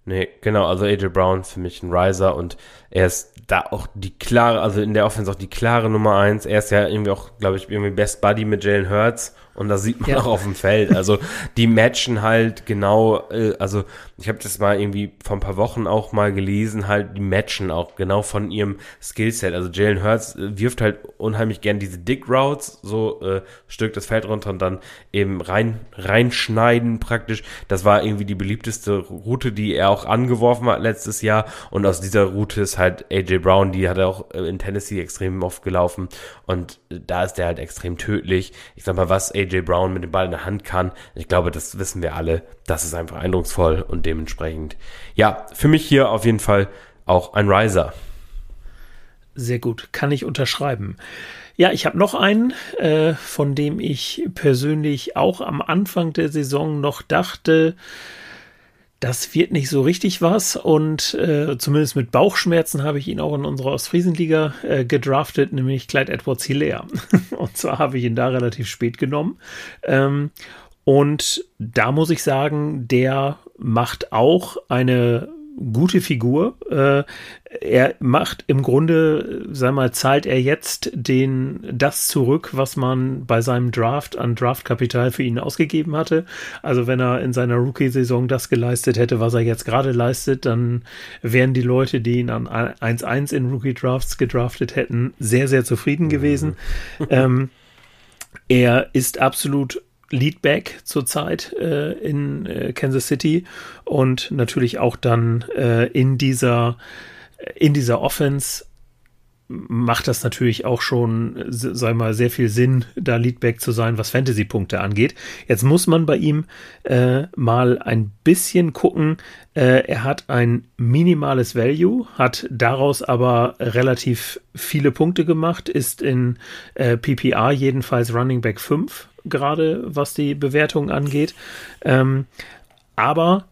Nee, genau, also AJ Brown für mich ein Riser und er ist da auch die klare, also in der Offense auch die klare Nummer eins. Er ist ja irgendwie auch, glaube ich, irgendwie Best Buddy mit Jalen Hurts und das sieht man ja. auch auf dem Feld. Also die matchen halt genau, äh, also ich habe das mal irgendwie vor ein paar Wochen auch mal gelesen, halt die matchen auch genau von ihrem Skillset. Also Jalen Hurts äh, wirft halt unheimlich gern diese Dick Routes, so äh, Stück das Feld runter und dann eben rein reinschneiden praktisch. Das war irgendwie die beliebteste Route, die er auch angeworfen hat letztes Jahr und aus dieser Route ist halt AJ Brown, die hat er auch äh, in Tennessee extrem oft gelaufen und äh, da ist der halt extrem tödlich. Ich sag mal, was AJ Brown mit dem Ball in der Hand kann, ich glaube, das wissen wir alle. Das ist einfach eindrucksvoll und dementsprechend, ja, für mich hier auf jeden Fall auch ein Riser. Sehr gut, kann ich unterschreiben. Ja, ich habe noch einen, äh, von dem ich persönlich auch am Anfang der Saison noch dachte, das wird nicht so richtig was und äh, zumindest mit Bauchschmerzen habe ich ihn auch in unserer Ostfriesenliga äh, gedraftet, nämlich Clyde Edwards Hilaire. und zwar habe ich ihn da relativ spät genommen. Ähm, und da muss ich sagen, der macht auch eine gute Figur. Äh, er macht im Grunde, sag mal, zahlt er jetzt den, das zurück, was man bei seinem Draft an Draftkapital für ihn ausgegeben hatte. Also wenn er in seiner Rookie-Saison das geleistet hätte, was er jetzt gerade leistet, dann wären die Leute, die ihn an 1-1 in Rookie-Drafts gedraftet hätten, sehr, sehr zufrieden mhm. gewesen. ähm, er ist absolut Leadback zurzeit äh, in äh, Kansas City und natürlich auch dann äh, in dieser in dieser Offense macht das natürlich auch schon, sei mal, sehr viel Sinn, da Leadback zu sein, was Fantasy-Punkte angeht. Jetzt muss man bei ihm äh, mal ein bisschen gucken. Äh, er hat ein minimales Value, hat daraus aber relativ viele Punkte gemacht, ist in äh, PPR jedenfalls Running Back 5 gerade, was die Bewertung angeht. Ähm, aber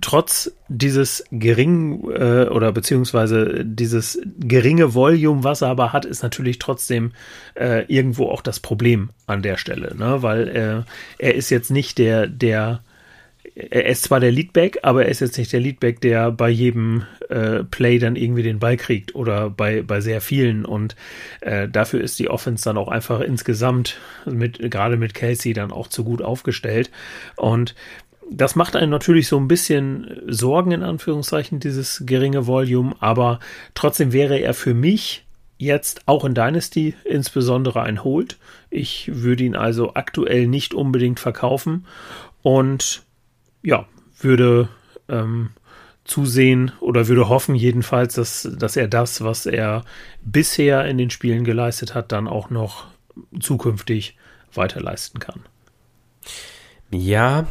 trotz dieses geringen äh, oder beziehungsweise dieses geringe Volume, was er aber hat, ist natürlich trotzdem äh, irgendwo auch das Problem an der Stelle, ne? weil äh, er ist jetzt nicht der, der er ist zwar der Leadback, aber er ist jetzt nicht der Leadback, der bei jedem äh, Play dann irgendwie den Ball kriegt oder bei, bei sehr vielen. Und äh, dafür ist die Offense dann auch einfach insgesamt mit, gerade mit Casey dann auch zu gut aufgestellt. Und das macht einen natürlich so ein bisschen Sorgen in Anführungszeichen, dieses geringe Volume, aber trotzdem wäre er für mich jetzt auch in Dynasty insbesondere ein Hold. Ich würde ihn also aktuell nicht unbedingt verkaufen und ja, würde ähm, zusehen oder würde hoffen jedenfalls, dass, dass er das, was er bisher in den Spielen geleistet hat, dann auch noch zukünftig weiter leisten kann. Ja,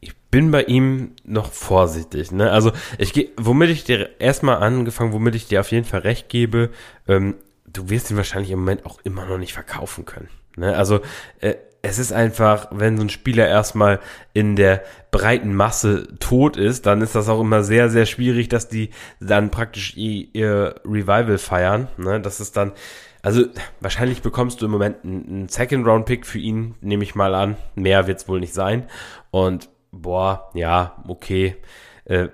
ich bin bei ihm noch vorsichtig. Ne? Also ich gehe, womit ich dir erstmal angefangen, womit ich dir auf jeden Fall recht gebe, ähm, du wirst ihn wahrscheinlich im Moment auch immer noch nicht verkaufen können. Ne? Also äh, es ist einfach, wenn so ein Spieler erstmal in der breiten Masse tot ist, dann ist das auch immer sehr, sehr schwierig, dass die dann praktisch ihr Revival feiern. Ne? Das ist dann, also wahrscheinlich bekommst du im Moment einen Second-Round-Pick für ihn, nehme ich mal an. Mehr wird es wohl nicht sein. Und boah, ja, okay. Äh,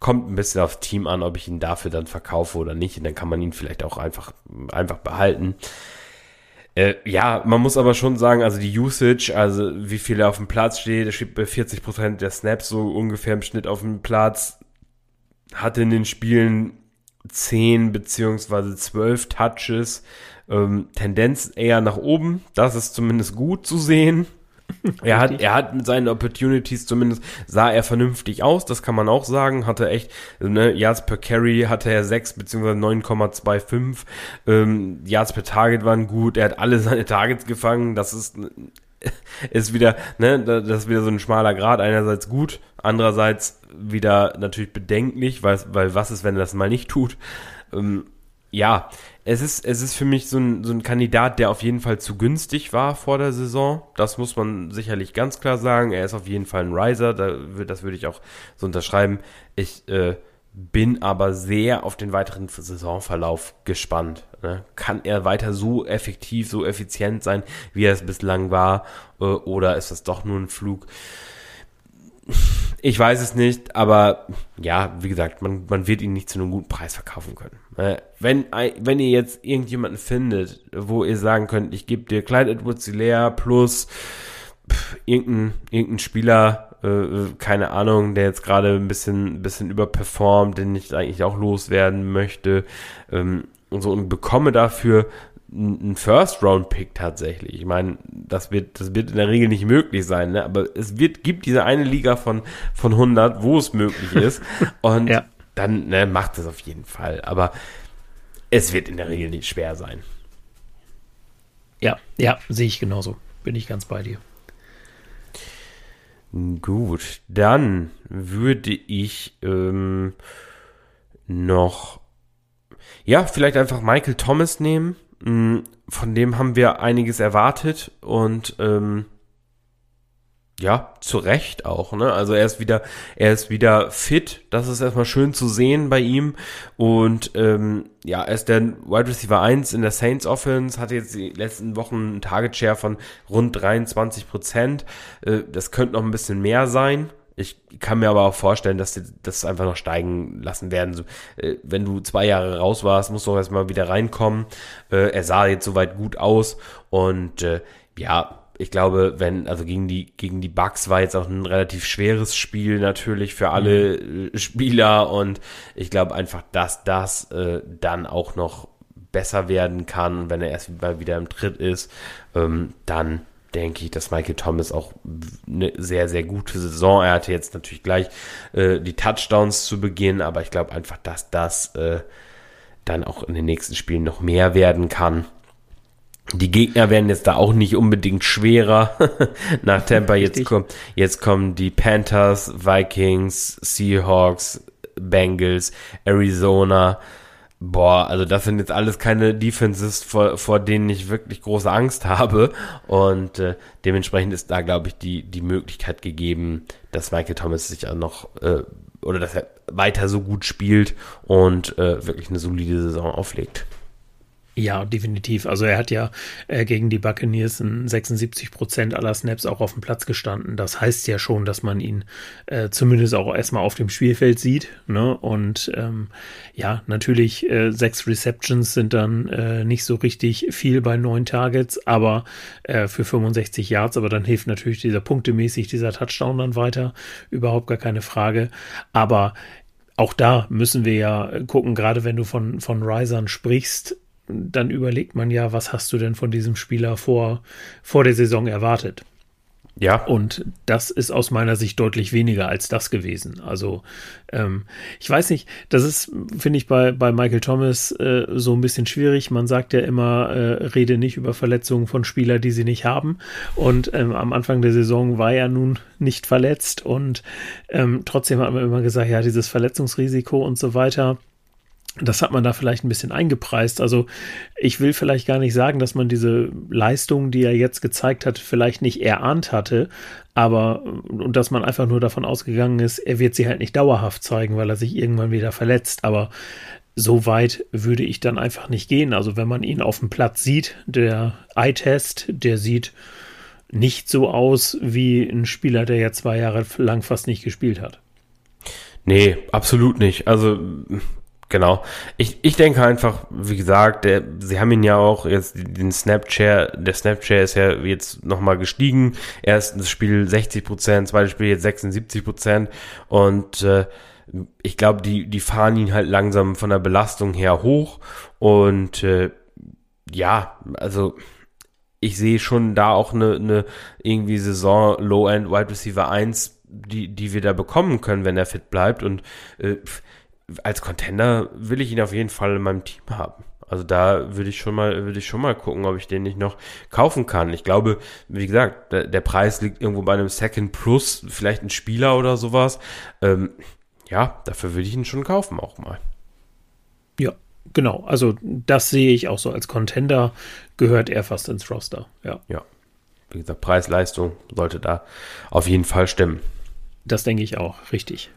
kommt ein bisschen aufs Team an, ob ich ihn dafür dann verkaufe oder nicht. Und dann kann man ihn vielleicht auch einfach, einfach behalten. Äh, ja, man muss aber schon sagen, also die Usage, also wie viel er auf dem Platz steht, er steht bei 40% der Snaps so ungefähr im Schnitt auf dem Platz, hat in den Spielen 10 beziehungsweise 12 Touches, ähm, Tendenz eher nach oben, das ist zumindest gut zu sehen. er hat, er hat mit seinen Opportunities zumindest sah er vernünftig aus, das kann man auch sagen. Hatte echt, ne, Yards per Carry hatte er 6 bzw. 9,25. Ähm, Yards per Target waren gut, er hat alle seine Targets gefangen. Das ist, ist wieder, ne, das ist wieder so ein schmaler Grad. Einerseits gut, andererseits wieder natürlich bedenklich, weil, weil was ist, wenn er das mal nicht tut. Ähm, ja, es ist, es ist für mich so ein, so ein Kandidat, der auf jeden Fall zu günstig war vor der Saison. Das muss man sicherlich ganz klar sagen. Er ist auf jeden Fall ein Riser, da, das würde ich auch so unterschreiben. Ich äh, bin aber sehr auf den weiteren Saisonverlauf gespannt. Ne? Kann er weiter so effektiv, so effizient sein, wie er es bislang war? Äh, oder ist das doch nur ein Flug? Ich weiß es nicht, aber ja, wie gesagt, man, man wird ihn nicht zu einem guten Preis verkaufen können. Äh, wenn, wenn ihr jetzt irgendjemanden findet, wo ihr sagen könnt, ich gebe dir Clyde Edwards Hilaire plus pff, irgendein, irgendein Spieler, äh, keine Ahnung, der jetzt gerade ein bisschen, bisschen überperformt, den ich eigentlich auch loswerden möchte, ähm, und so und bekomme dafür ein First-Round-Pick tatsächlich. Ich meine, das wird, das wird in der Regel nicht möglich sein, ne? aber es wird, gibt diese eine Liga von, von 100, wo es möglich ist. Und ja. dann ne, macht es auf jeden Fall. Aber es wird in der Regel nicht schwer sein. Ja, ja, sehe ich genauso. Bin ich ganz bei dir. Gut, dann würde ich ähm, noch, ja, vielleicht einfach Michael Thomas nehmen. Mm, von dem haben wir einiges erwartet und ähm, ja, zu Recht auch, ne? Also er ist wieder, er ist wieder fit. Das ist erstmal schön zu sehen bei ihm. Und ähm, ja, er ist der Wide Receiver 1 in der Saints Offense, hatte jetzt die letzten Wochen einen Target Share von rund 23 Prozent. Äh, das könnte noch ein bisschen mehr sein. Ich kann mir aber auch vorstellen, dass sie das einfach noch steigen lassen werden. So, äh, wenn du zwei Jahre raus warst, musst du auch erstmal wieder reinkommen. Äh, er sah jetzt soweit gut aus und äh, ja, ich glaube, wenn, also gegen die, gegen die Bucks war jetzt auch ein relativ schweres Spiel natürlich für alle mhm. Spieler und ich glaube einfach, dass das äh, dann auch noch besser werden kann, wenn er erst mal wieder im Tritt ist, ähm, dann denke ich, dass Michael Thomas auch eine sehr, sehr gute Saison. Er hatte jetzt natürlich gleich äh, die Touchdowns zu Beginn, aber ich glaube einfach, dass das äh, dann auch in den nächsten Spielen noch mehr werden kann. Die Gegner werden jetzt da auch nicht unbedingt schwerer nach Tampa. Jetzt, kommt, jetzt kommen die Panthers, Vikings, Seahawks, Bengals, Arizona. Boah, also das sind jetzt alles keine Defenses, vor, vor denen ich wirklich große Angst habe. Und äh, dementsprechend ist da, glaube ich, die, die Möglichkeit gegeben, dass Michael Thomas sich auch noch äh, oder dass er weiter so gut spielt und äh, wirklich eine solide Saison auflegt. Ja, definitiv. Also er hat ja äh, gegen die Buccaneers in 76 Prozent aller Snaps auch auf dem Platz gestanden. Das heißt ja schon, dass man ihn äh, zumindest auch erstmal auf dem Spielfeld sieht. Ne? Und ähm, ja, natürlich äh, sechs Receptions sind dann äh, nicht so richtig viel bei neun Targets, aber äh, für 65 Yards. Aber dann hilft natürlich dieser punktemäßig dieser Touchdown dann weiter. Überhaupt gar keine Frage. Aber auch da müssen wir ja gucken, gerade wenn du von, von Risern sprichst, dann überlegt man ja, was hast du denn von diesem Spieler vor, vor der Saison erwartet? Ja. Und das ist aus meiner Sicht deutlich weniger als das gewesen. Also ähm, ich weiß nicht, das ist, finde ich, bei, bei Michael Thomas äh, so ein bisschen schwierig. Man sagt ja immer, äh, rede nicht über Verletzungen von Spielern, die sie nicht haben. Und ähm, am Anfang der Saison war er nun nicht verletzt und ähm, trotzdem hat man immer gesagt, ja, dieses Verletzungsrisiko und so weiter das hat man da vielleicht ein bisschen eingepreist. Also ich will vielleicht gar nicht sagen, dass man diese Leistung, die er jetzt gezeigt hat, vielleicht nicht erahnt hatte, aber und dass man einfach nur davon ausgegangen ist, er wird sie halt nicht dauerhaft zeigen, weil er sich irgendwann wieder verletzt. Aber so weit würde ich dann einfach nicht gehen. Also wenn man ihn auf dem Platz sieht, der Eye-Test, der sieht nicht so aus wie ein Spieler, der ja zwei Jahre lang fast nicht gespielt hat. Nee, absolut nicht. Also Genau. Ich, ich denke einfach, wie gesagt, der, sie haben ihn ja auch jetzt den Snapchat, der Snapchat ist ja jetzt nochmal gestiegen. Erstes Spiel 60 Prozent, zweites Spiel jetzt 76 Prozent und äh, ich glaube, die, die fahren ihn halt langsam von der Belastung her hoch und äh, ja, also ich sehe schon da auch eine, eine irgendwie Saison Low-End Wide Receiver 1, die, die wir da bekommen können, wenn er fit bleibt und äh, als Contender will ich ihn auf jeden Fall in meinem Team haben. Also da würde ich schon mal, würde ich schon mal gucken, ob ich den nicht noch kaufen kann. Ich glaube, wie gesagt, der, der Preis liegt irgendwo bei einem Second Plus, vielleicht ein Spieler oder sowas. Ähm, ja, dafür würde ich ihn schon kaufen auch mal. Ja, genau. Also das sehe ich auch so als Contender gehört er fast ins Roster. Ja. Ja. Wie gesagt, Preis-Leistung sollte da auf jeden Fall stimmen. Das denke ich auch, richtig.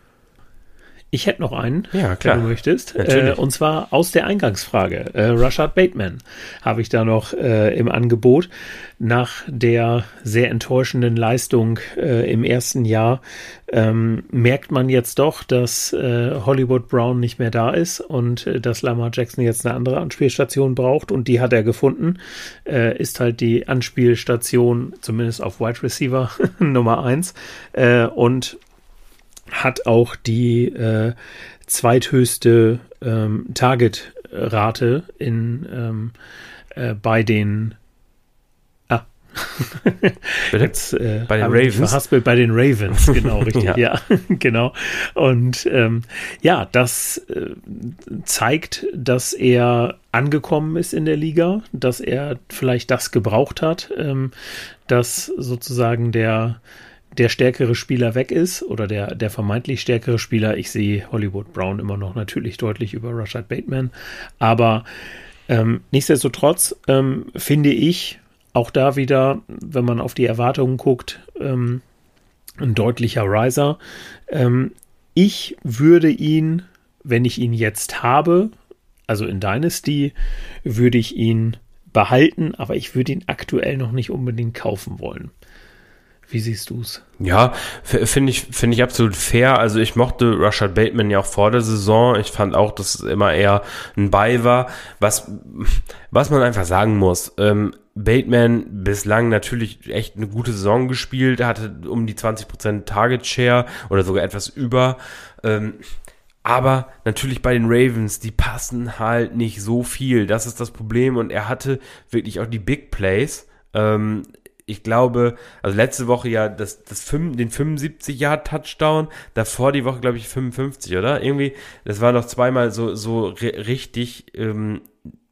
Ich hätte noch einen, ja, klar. wenn du möchtest. Äh, und zwar aus der Eingangsfrage. Äh, Rashad Bateman habe ich da noch äh, im Angebot. Nach der sehr enttäuschenden Leistung äh, im ersten Jahr ähm, merkt man jetzt doch, dass äh, Hollywood Brown nicht mehr da ist und äh, dass Lamar Jackson jetzt eine andere Anspielstation braucht. Und die hat er gefunden. ist halt die Anspielstation, zumindest auf Wide Receiver Nummer eins und hat auch die äh, zweithöchste ähm, Target-Rate in ähm, äh, bei den ah. Jetzt, äh, bei den Ravens. Verhaspelt bei den Ravens, genau, richtig, ja. ja, genau. Und ähm, ja, das äh, zeigt, dass er angekommen ist in der Liga, dass er vielleicht das gebraucht hat, ähm, dass sozusagen der der stärkere Spieler weg ist oder der, der vermeintlich stärkere Spieler. Ich sehe Hollywood Brown immer noch natürlich deutlich über Rashad Bateman. Aber ähm, nichtsdestotrotz ähm, finde ich auch da wieder, wenn man auf die Erwartungen guckt, ähm, ein deutlicher Riser. Ähm, ich würde ihn, wenn ich ihn jetzt habe, also in Dynasty, würde ich ihn behalten, aber ich würde ihn aktuell noch nicht unbedingt kaufen wollen. Wie siehst du es? Ja, finde ich, finde ich absolut fair. Also ich mochte Rashad Bateman ja auch vor der Saison. Ich fand auch, dass es immer eher ein Bei war. Was, was man einfach sagen muss, ähm, Bateman bislang natürlich echt eine gute Saison gespielt, hatte um die 20% Target Share oder sogar etwas über. Ähm, aber natürlich bei den Ravens, die passen halt nicht so viel. Das ist das Problem. Und er hatte wirklich auch die Big Plays. Ähm, ich glaube, also letzte Woche ja das, das 5, den 75 Yard Touchdown, davor die Woche glaube ich 55, oder? Irgendwie, das war noch zweimal so so richtig ähm,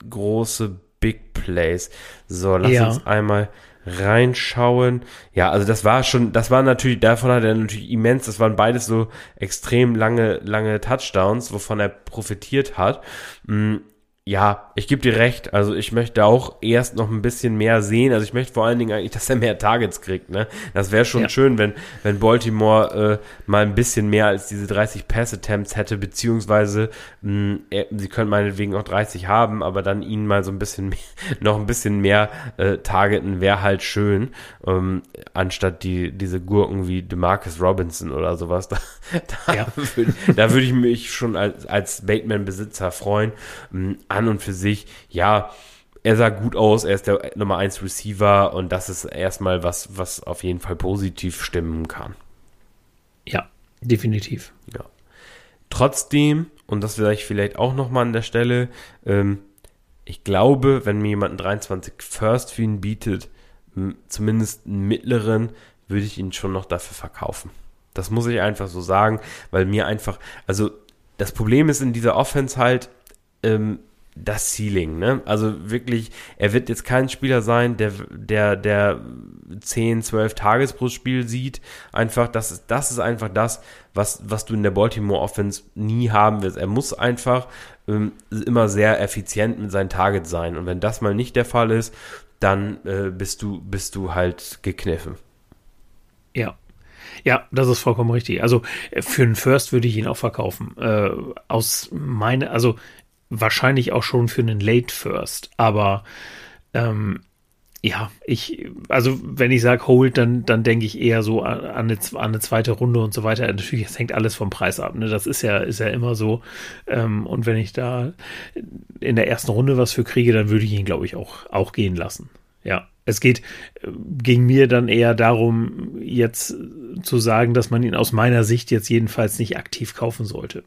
große Big Plays. So, lass ja. uns einmal reinschauen. Ja, also das war schon, das war natürlich, davon hat er natürlich immens, das waren beides so extrem lange, lange Touchdowns, wovon er profitiert hat. Mm, ja, ich gebe dir recht. Also ich möchte auch erst noch ein bisschen mehr sehen. Also ich möchte vor allen Dingen eigentlich, dass er mehr Targets kriegt. Ne? Das wäre schon ja. schön, wenn, wenn Baltimore äh, mal ein bisschen mehr als diese 30 Pass-Attempts hätte, beziehungsweise mh, er, sie können meinetwegen auch 30 haben, aber dann ihn mal so ein bisschen mehr, noch ein bisschen mehr äh, targeten, wäre halt schön. Ähm, anstatt die, diese Gurken wie DeMarcus Robinson oder sowas. Da, da ja. würde würd ich mich schon als, als Bateman-Besitzer freuen. Ähm, an und für sich, ja, er sah gut aus, er ist der Nummer 1 Receiver und das ist erstmal was, was auf jeden Fall positiv stimmen kann. Ja, definitiv. Ja. Trotzdem, und das wäre ich vielleicht auch nochmal an der Stelle, ähm, ich glaube, wenn mir jemand einen 23 First für ihn bietet, zumindest einen mittleren, würde ich ihn schon noch dafür verkaufen. Das muss ich einfach so sagen, weil mir einfach, also das Problem ist in dieser Offense halt, ähm, das Ceiling, ne? Also wirklich, er wird jetzt kein Spieler sein, der, der, der 10, 12 Tages pro Spiel sieht. Einfach, das ist, das ist einfach das, was, was du in der Baltimore Offense nie haben wirst. Er muss einfach ähm, immer sehr effizient mit seinen Targets sein. Und wenn das mal nicht der Fall ist, dann äh, bist du, bist du halt gekniffen. Ja, ja, das ist vollkommen richtig. Also äh, für einen First würde ich ihn auch verkaufen. Äh, aus meine, also wahrscheinlich auch schon für einen Late First, aber ähm, ja, ich, also wenn ich sage Hold, dann, dann denke ich eher so an eine, an eine zweite Runde und so weiter. Natürlich, es hängt alles vom Preis ab. Ne? Das ist ja, ist ja immer so. Ähm, und wenn ich da in der ersten Runde was für kriege, dann würde ich ihn, glaube ich, auch, auch gehen lassen. Ja. Es geht, äh, ging mir dann eher darum, jetzt zu sagen, dass man ihn aus meiner Sicht jetzt jedenfalls nicht aktiv kaufen sollte.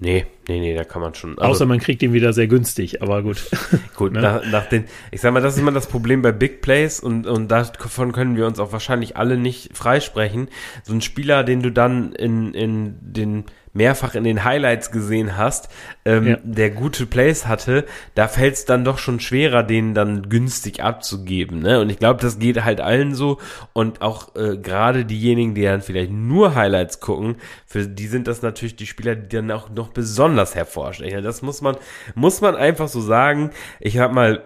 Nee, nee, nee, da kann man schon. Also, Außer man kriegt ihn wieder sehr günstig, aber gut. gut, ne? nach, nach den, ich sag mal, das ist immer das Problem bei Big Plays und, und davon können wir uns auch wahrscheinlich alle nicht freisprechen. So ein Spieler, den du dann in, in den mehrfach in den Highlights gesehen hast, ähm, ja. der gute Plays hatte, da fällt es dann doch schon schwerer, den dann günstig abzugeben. Ne? Und ich glaube, das geht halt allen so. Und auch äh, gerade diejenigen, die dann vielleicht nur Highlights gucken, für die sind das natürlich die Spieler, die dann auch noch besonders hervorstechen. Das muss man, muss man einfach so sagen. Ich habe mal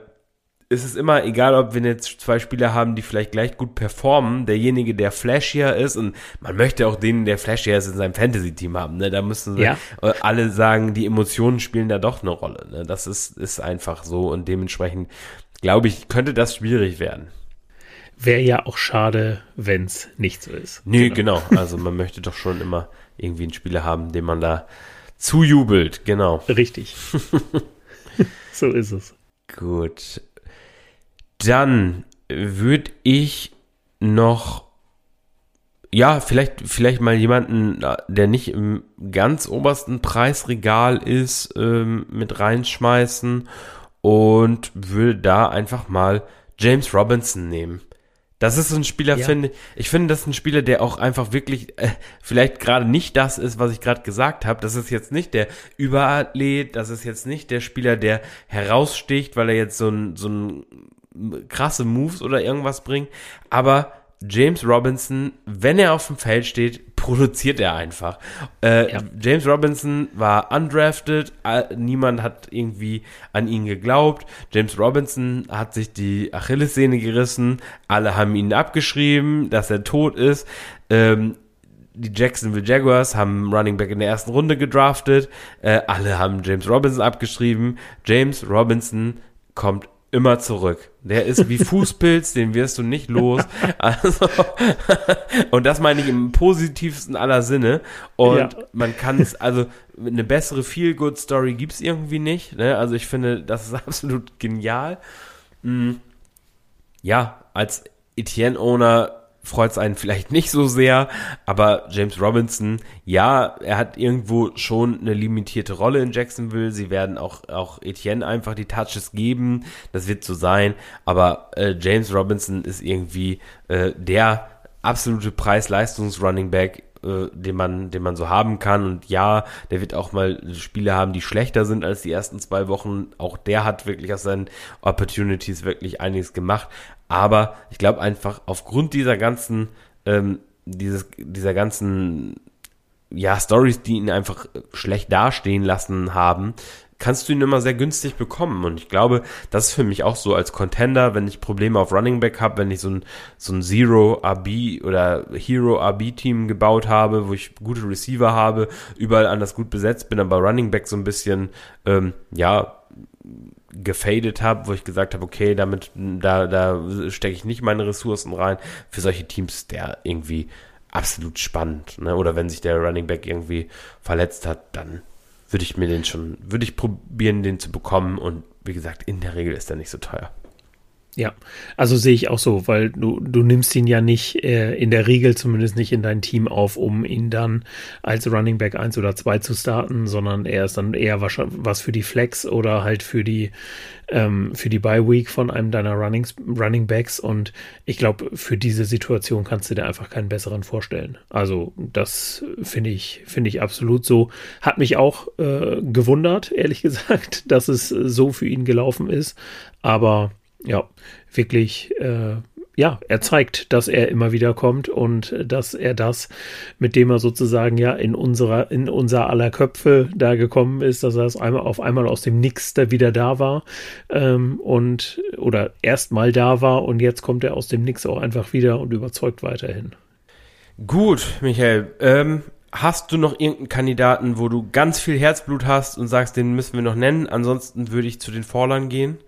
ist es immer egal, ob wir jetzt zwei Spieler haben, die vielleicht gleich gut performen, derjenige, der flashier ist und man möchte auch den, der flashier ist, in seinem Fantasy-Team haben. Ne? Da müssen ja. alle sagen, die Emotionen spielen da doch eine Rolle. Ne? Das ist, ist einfach so und dementsprechend glaube ich, könnte das schwierig werden. Wäre ja auch schade, wenn es nicht so ist. Nee, genau. genau. Also man möchte doch schon immer irgendwie einen Spieler haben, dem man da zujubelt. Genau. Richtig. so ist es. Gut. Dann würde ich noch ja, vielleicht, vielleicht mal jemanden, der nicht im ganz obersten Preisregal ist, ähm, mit reinschmeißen und würde da einfach mal James Robinson nehmen. Das ist so ein Spieler, ja. finde ich, finde, das ist ein Spieler, der auch einfach wirklich äh, vielleicht gerade nicht das ist, was ich gerade gesagt habe. Das ist jetzt nicht der Überathlet, das ist jetzt nicht der Spieler, der heraussticht, weil er jetzt so ein, so ein krasse Moves oder irgendwas bringt. Aber James Robinson, wenn er auf dem Feld steht, produziert er einfach. Äh, ja. James Robinson war undrafted, niemand hat irgendwie an ihn geglaubt. James Robinson hat sich die Achillessehne gerissen, alle haben ihn abgeschrieben, dass er tot ist. Ähm, die Jacksonville Jaguars haben Running Back in der ersten Runde gedraftet, äh, alle haben James Robinson abgeschrieben. James Robinson kommt immer zurück. Der ist wie Fußpilz, den wirst du nicht los. Also, und das meine ich im positivsten aller Sinne. Und ja. man kann es, also eine bessere Feel-Good-Story gibt es irgendwie nicht. Ne? Also ich finde, das ist absolut genial. Mhm. Ja, als Etienne-Owner freut es einen vielleicht nicht so sehr, aber James Robinson, ja, er hat irgendwo schon eine limitierte Rolle in Jacksonville. Sie werden auch, auch Etienne einfach die Touches geben. Das wird so sein. Aber äh, James Robinson ist irgendwie äh, der absolute Preis-Leistungs-Running Back äh, den man, den man so haben kann. Und ja, der wird auch mal Spiele haben, die schlechter sind als die ersten zwei Wochen. Auch der hat wirklich aus seinen Opportunities wirklich einiges gemacht. Aber ich glaube einfach, aufgrund dieser ganzen, ähm, dieses, dieser ganzen ja, Stories, die ihn einfach schlecht dastehen lassen haben, kannst du ihn immer sehr günstig bekommen. Und ich glaube, das ist für mich auch so als Contender, wenn ich Probleme auf Running Back habe, wenn ich so ein, so ein Zero RB oder Hero RB Team gebaut habe, wo ich gute Receiver habe, überall anders gut besetzt bin, aber Running Back so ein bisschen, ähm, ja, gefadet habe, wo ich gesagt habe, okay, damit, da, da stecke ich nicht meine Ressourcen rein. Für solche Teams der irgendwie absolut spannend. Ne? Oder wenn sich der Running Back irgendwie verletzt hat, dann würde ich mir den schon, würde ich probieren, den zu bekommen. Und wie gesagt, in der Regel ist er nicht so teuer. Ja, also sehe ich auch so, weil du, du nimmst ihn ja nicht, äh, in der Regel zumindest nicht in dein Team auf, um ihn dann als Running Back 1 oder 2 zu starten, sondern er ist dann eher was, was für die Flex oder halt für die, ähm, für die Bye Week von einem deiner Runnings, Running Backs und ich glaube, für diese Situation kannst du dir einfach keinen besseren vorstellen. Also das finde ich, finde ich absolut so. Hat mich auch äh, gewundert, ehrlich gesagt, dass es so für ihn gelaufen ist, aber ja, wirklich, äh, ja, er zeigt, dass er immer wieder kommt und dass er das, mit dem er sozusagen ja in unserer, in unser aller Köpfe da gekommen ist, dass er es einmal auf einmal aus dem Nix da wieder da war ähm, und oder erstmal da war und jetzt kommt er aus dem Nix auch einfach wieder und überzeugt weiterhin. Gut, Michael. Ähm, hast du noch irgendeinen Kandidaten, wo du ganz viel Herzblut hast und sagst, den müssen wir noch nennen? Ansonsten würde ich zu den Vorlern gehen.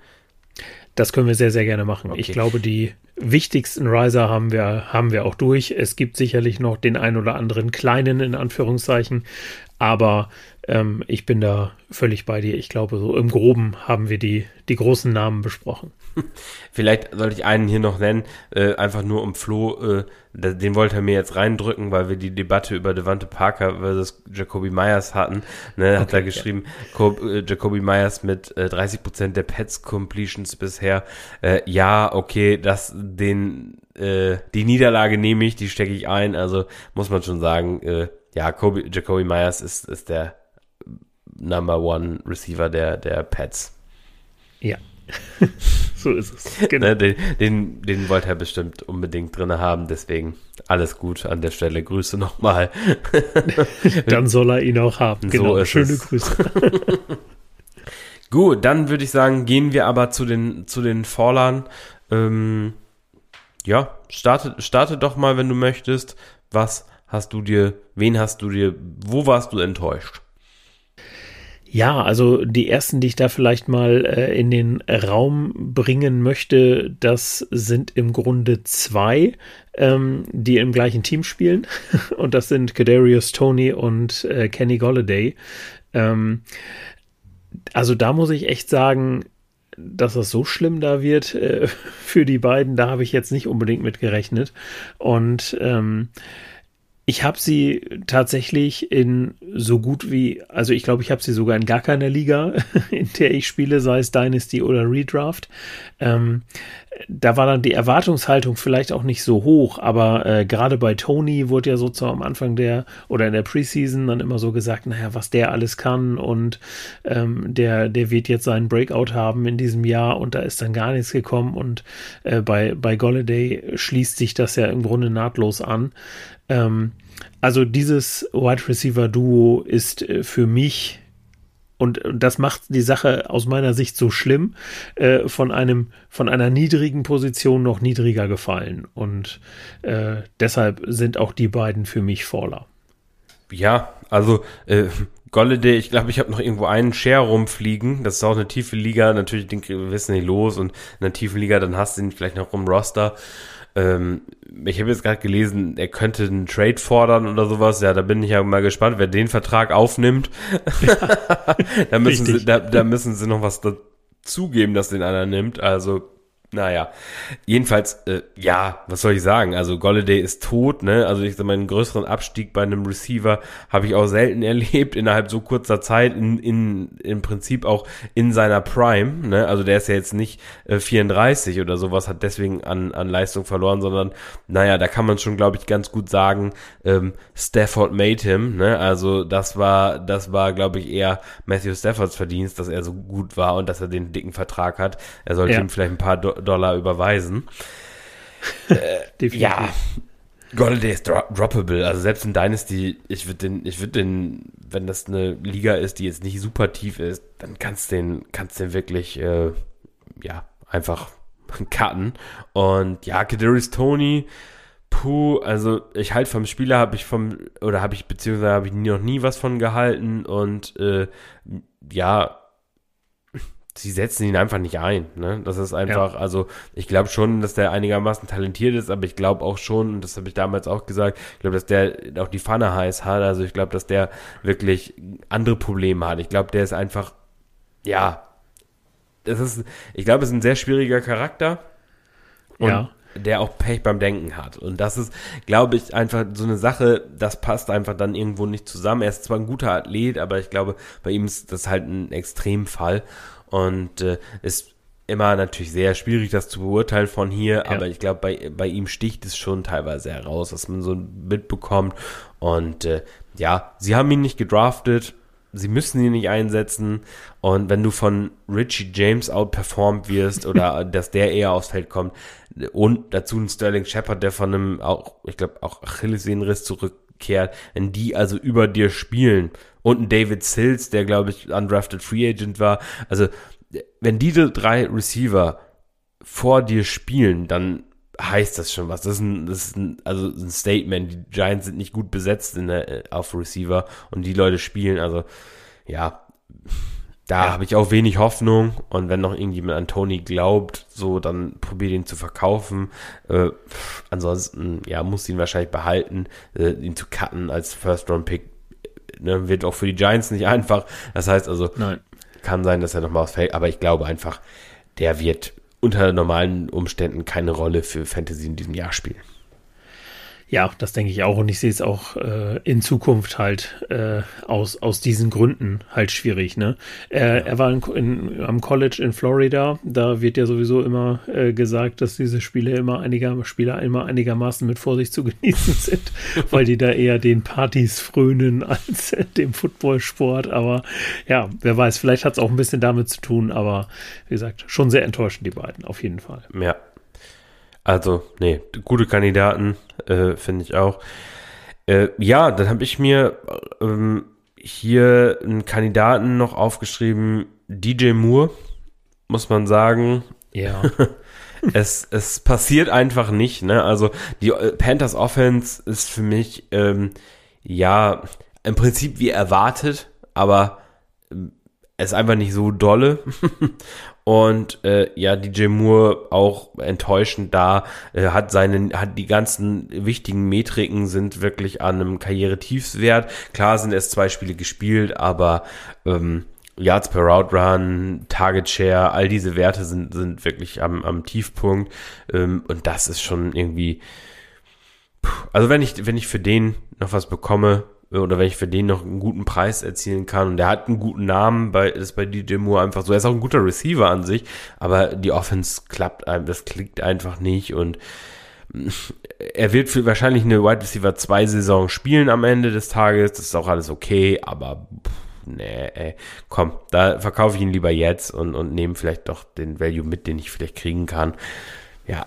Das können wir sehr, sehr gerne machen. Okay. Ich glaube, die wichtigsten Riser haben wir, haben wir auch durch. Es gibt sicherlich noch den ein oder anderen kleinen, in Anführungszeichen, aber ähm, ich bin da völlig bei dir. Ich glaube, so im Groben haben wir die, die großen Namen besprochen. Vielleicht sollte ich einen hier noch nennen, äh, einfach nur um Flo, äh, den wollte er mir jetzt reindrücken, weil wir die Debatte über Devante Parker versus Jacoby Myers hatten. Ne, hat okay, er geschrieben, ja. äh, Jacoby Myers mit äh, 30% der Pets Completions bisher. Äh, ja, okay, das den äh, die Niederlage nehme ich, die stecke ich ein. Also muss man schon sagen, äh, ja, Kobe, Jacoby Myers ist, ist der Number One Receiver der, der Pets. Ja, so ist es. Genau. Ne, den, den, den wollte er bestimmt unbedingt drin haben, deswegen alles gut an der Stelle. Grüße nochmal. dann soll er ihn auch haben. Genau, so schöne es. Grüße. gut, dann würde ich sagen, gehen wir aber zu den, zu den Fallern. Ähm, ja, starte, starte doch mal, wenn du möchtest. Was hast du dir, wen hast du dir, wo warst du enttäuscht? Ja, also die ersten, die ich da vielleicht mal äh, in den Raum bringen möchte, das sind im Grunde zwei, ähm, die im gleichen Team spielen. und das sind Kadarius Tony und äh, Kenny Golladay. Ähm, also da muss ich echt sagen, dass das so schlimm da wird äh, für die beiden, da habe ich jetzt nicht unbedingt mit gerechnet. Und ähm, ich habe sie tatsächlich in so gut wie, also ich glaube, ich habe sie sogar in gar keiner Liga, in der ich spiele, sei es Dynasty oder Redraft. Ähm, da war dann die Erwartungshaltung vielleicht auch nicht so hoch, aber äh, gerade bei Tony wurde ja so zu am Anfang der oder in der Preseason dann immer so gesagt, naja, was der alles kann und ähm, der, der wird jetzt seinen Breakout haben in diesem Jahr und da ist dann gar nichts gekommen und äh, bei, bei Golladay schließt sich das ja im Grunde nahtlos an. Ähm, also dieses Wide Receiver Duo ist äh, für mich und, das macht die Sache aus meiner Sicht so schlimm, äh, von einem, von einer niedrigen Position noch niedriger gefallen. Und äh, deshalb sind auch die beiden für mich Faller. Ja, also äh, Golladay, ich glaube, ich habe noch irgendwo einen Share rumfliegen. Das ist auch eine tiefe Liga. Natürlich, den wissen nicht los. Und in einer tiefen Liga, dann hast du ihn vielleicht noch im Roster. Ähm, ich habe jetzt gerade gelesen, er könnte einen Trade fordern oder sowas. Ja, da bin ich ja mal gespannt, wer den Vertrag aufnimmt. Ja, da, müssen sie, da, da müssen sie noch was dazugeben, dass den einer nimmt. Also naja, jedenfalls, äh, ja, was soll ich sagen? Also Golladay ist tot, ne? Also ich sag mal, einen größeren Abstieg bei einem Receiver habe ich auch selten erlebt innerhalb so kurzer Zeit, in, in, im Prinzip auch in seiner Prime, ne? Also der ist ja jetzt nicht äh, 34 oder sowas, hat deswegen an, an Leistung verloren, sondern, naja, da kann man schon, glaube ich, ganz gut sagen, ähm, Stafford made him, ne? Also das war, das war, glaube ich, eher Matthew Staffords Verdienst, dass er so gut war und dass er den dicken Vertrag hat. Er sollte ja. ihm vielleicht ein paar Dollar überweisen. äh, ja, Golladay ist dro droppable. Also selbst in Dynasty, ich würde den, ich würde den, wenn das eine Liga ist, die jetzt nicht super tief ist, dann kannst du den, kannst den wirklich, äh, ja, einfach cutten. Und ja, Kadarius Tony, puh, also ich halt vom Spieler habe ich vom, oder habe ich, beziehungsweise habe ich noch nie was von gehalten und äh, ja, sie setzen ihn einfach nicht ein. Ne? Das ist einfach, ja. also ich glaube schon, dass der einigermaßen talentiert ist, aber ich glaube auch schon, und das habe ich damals auch gesagt, ich glaube, dass der auch die Pfanne heiß hat. Also ich glaube, dass der wirklich andere Probleme hat. Ich glaube, der ist einfach, ja, das ist, ich glaube, es ist ein sehr schwieriger Charakter. Und ja. der auch Pech beim Denken hat. Und das ist, glaube ich, einfach so eine Sache, das passt einfach dann irgendwo nicht zusammen. Er ist zwar ein guter Athlet, aber ich glaube, bei ihm ist das halt ein Extremfall. Und äh, ist immer natürlich sehr schwierig, das zu beurteilen von hier, ja. aber ich glaube, bei, bei ihm sticht es schon teilweise heraus, dass man so mitbekommt. Und äh, ja, sie haben ihn nicht gedraftet, sie müssen ihn nicht einsetzen. Und wenn du von Richie James outperformed wirst oder dass der eher aufs Feld kommt und dazu ein Sterling Shepard, der von einem auch, ich glaube, auch Achillessehnenriss zurückkehrt, wenn die also über dir spielen und ein David Sills, der glaube ich undrafted Free Agent war. Also wenn diese drei Receiver vor dir spielen, dann heißt das schon was. Das ist ein, das ist ein, also ein Statement. Die Giants sind nicht gut besetzt in der, äh, auf Receiver und die Leute spielen. Also ja, da ja. habe ich auch wenig Hoffnung. Und wenn noch irgendjemand an Tony glaubt, so dann probiert ihn zu verkaufen. Äh, ansonsten ja muss ihn wahrscheinlich behalten, äh, ihn zu cutten als First Round Pick ne, wird auch für die Giants nicht einfach. Das heißt also, Nein. kann sein, dass er nochmal ausfällt, aber ich glaube einfach, der wird unter normalen Umständen keine Rolle für Fantasy in diesem Jahr spielen. Ja, das denke ich auch. Und ich sehe es auch äh, in Zukunft halt äh, aus, aus diesen Gründen halt schwierig. Ne? Äh, ja. Er war in, in, am College in Florida. Da wird ja sowieso immer äh, gesagt, dass diese Spiele immer einiger, Spieler immer einigermaßen mit Vorsicht zu genießen sind, weil die da eher den Partys frönen als dem Footballsport. Aber ja, wer weiß, vielleicht hat es auch ein bisschen damit zu tun. Aber wie gesagt, schon sehr enttäuschend, die beiden, auf jeden Fall. Ja, also, nee, gute Kandidaten, äh, finde ich auch. Äh, ja, dann habe ich mir ähm, hier einen Kandidaten noch aufgeschrieben, DJ Moore, muss man sagen. Ja. es, es passiert einfach nicht, ne? Also die äh, Panthers Offense ist für mich ähm, ja im Prinzip wie erwartet, aber äh, es ist einfach nicht so dolle. Und äh, ja, DJ Moore auch enttäuschend da, äh, hat seinen, hat die ganzen wichtigen Metriken sind wirklich an einem Karrieretiefswert. Klar sind es zwei Spiele gespielt, aber ähm, Yards per Route Target Share, all diese Werte sind, sind wirklich am, am Tiefpunkt. Ähm, und das ist schon irgendwie. Also wenn ich, wenn ich für den noch was bekomme, oder wenn ich für den noch einen guten Preis erzielen kann und der hat einen guten Namen, bei, ist bei DJ Moore einfach so. Er ist auch ein guter Receiver an sich, aber die Offense klappt einem, das klickt einfach nicht und er wird für wahrscheinlich eine Wide Receiver 2 Saison spielen am Ende des Tages. Das ist auch alles okay, aber pff, nee, ey, komm, da verkaufe ich ihn lieber jetzt und, und nehme vielleicht doch den Value mit, den ich vielleicht kriegen kann. Ja,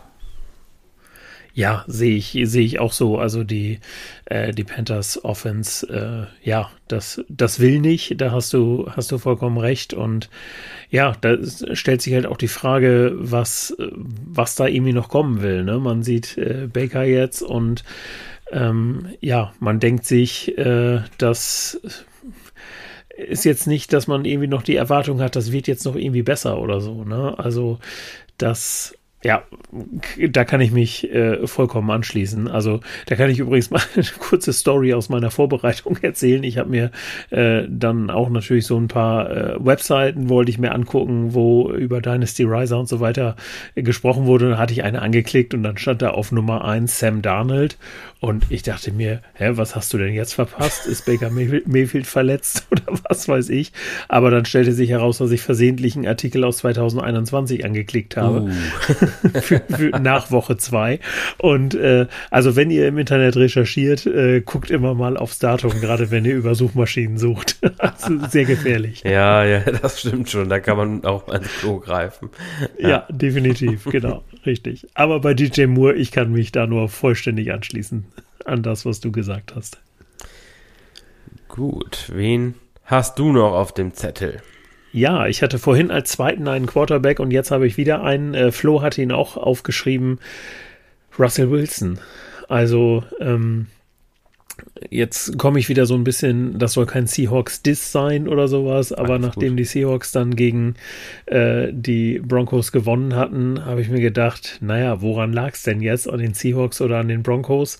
ja, sehe ich, sehe ich auch so. Also die, äh, die Panthers Offense, äh, ja, das, das will nicht. Da hast du, hast du vollkommen recht. Und ja, da stellt sich halt auch die Frage, was, was da irgendwie noch kommen will. Ne? Man sieht äh, Baker jetzt und ähm, ja, man denkt sich, äh, dass ist jetzt nicht, dass man irgendwie noch die Erwartung hat, das wird jetzt noch irgendwie besser oder so. Ne? Also das ja, da kann ich mich äh, vollkommen anschließen. Also da kann ich übrigens mal eine kurze Story aus meiner Vorbereitung erzählen. Ich habe mir äh, dann auch natürlich so ein paar äh, Webseiten wollte ich mir angucken, wo über Dynasty Riser und so weiter äh, gesprochen wurde. Dann hatte ich eine angeklickt und dann stand da auf Nummer eins Sam Darnold und ich dachte mir, hä, was hast du denn jetzt verpasst? Ist Baker Mayfield verletzt oder was weiß ich? Aber dann stellte sich heraus, dass ich versehentlich einen Artikel aus 2021 angeklickt habe. Uh. für, für nach Woche zwei. Und äh, also wenn ihr im Internet recherchiert, äh, guckt immer mal aufs Datum, gerade wenn ihr über Suchmaschinen sucht. also sehr gefährlich. Ja, ja, das stimmt schon. Da kann man auch ans Klo greifen. Ja, ja definitiv, genau, richtig. Aber bei DJ Moore, ich kann mich da nur vollständig anschließen an das, was du gesagt hast. Gut, wen hast du noch auf dem Zettel? Ja, ich hatte vorhin als zweiten einen Quarterback und jetzt habe ich wieder einen. Äh, Flo hat ihn auch aufgeschrieben. Russell Wilson. Also, ähm, jetzt komme ich wieder so ein bisschen, das soll kein Seahawks-Diss sein oder sowas, aber Alles nachdem gut. die Seahawks dann gegen äh, die Broncos gewonnen hatten, habe ich mir gedacht, naja, woran lag es denn jetzt? An den Seahawks oder an den Broncos?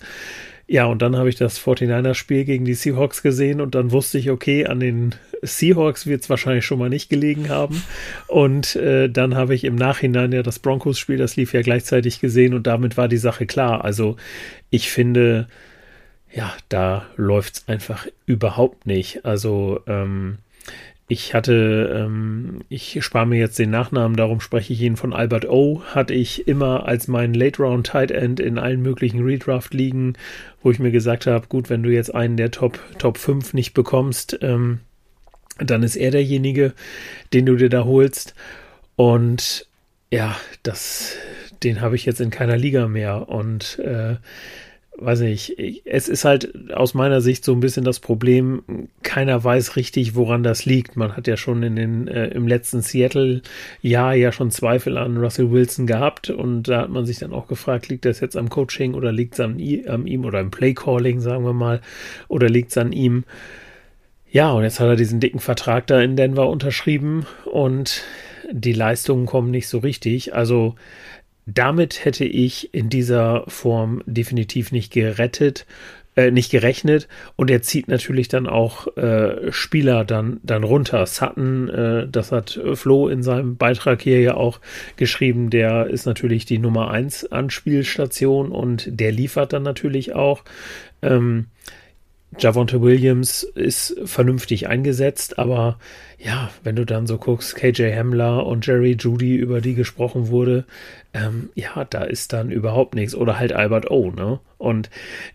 Ja, und dann habe ich das 49er-Spiel gegen die Seahawks gesehen und dann wusste ich, okay, an den Seahawks wird es wahrscheinlich schon mal nicht gelegen haben. Und äh, dann habe ich im Nachhinein ja das Broncos-Spiel, das lief ja gleichzeitig gesehen und damit war die Sache klar. Also ich finde, ja, da läuft es einfach überhaupt nicht. Also ähm, ich hatte, ähm, ich spare mir jetzt den Nachnamen, darum spreche ich ihn von Albert O. Hatte ich immer als mein Late Round Tight End in allen möglichen Redraft liegen, wo ich mir gesagt habe, gut, wenn du jetzt einen der Top Top 5 nicht bekommst, ähm, dann ist er derjenige, den du dir da holst. Und ja, das, den habe ich jetzt in keiner Liga mehr. Und äh, weiß nicht, es ist halt aus meiner Sicht so ein bisschen das Problem, keiner weiß richtig, woran das liegt. Man hat ja schon in den, äh, im letzten Seattle-Jahr ja schon Zweifel an Russell Wilson gehabt und da hat man sich dann auch gefragt, liegt das jetzt am Coaching oder liegt es an, an, ihm oder im Playcalling, sagen wir mal, oder liegt es an ihm? Ja, und jetzt hat er diesen dicken Vertrag da in Denver unterschrieben und die Leistungen kommen nicht so richtig. Also damit hätte ich in dieser Form definitiv nicht gerettet, äh, nicht gerechnet. Und er zieht natürlich dann auch äh, Spieler dann, dann runter. Sutton, äh, das hat Flo in seinem Beitrag hier ja auch geschrieben, der ist natürlich die Nummer 1 Anspielstation und der liefert dann natürlich auch. Ähm, Javonte Williams ist vernünftig eingesetzt, aber ja, wenn du dann so guckst, KJ Hamler und Jerry Judy, über die gesprochen wurde, ähm, ja, da ist dann überhaupt nichts. Oder halt Albert O, ne? Und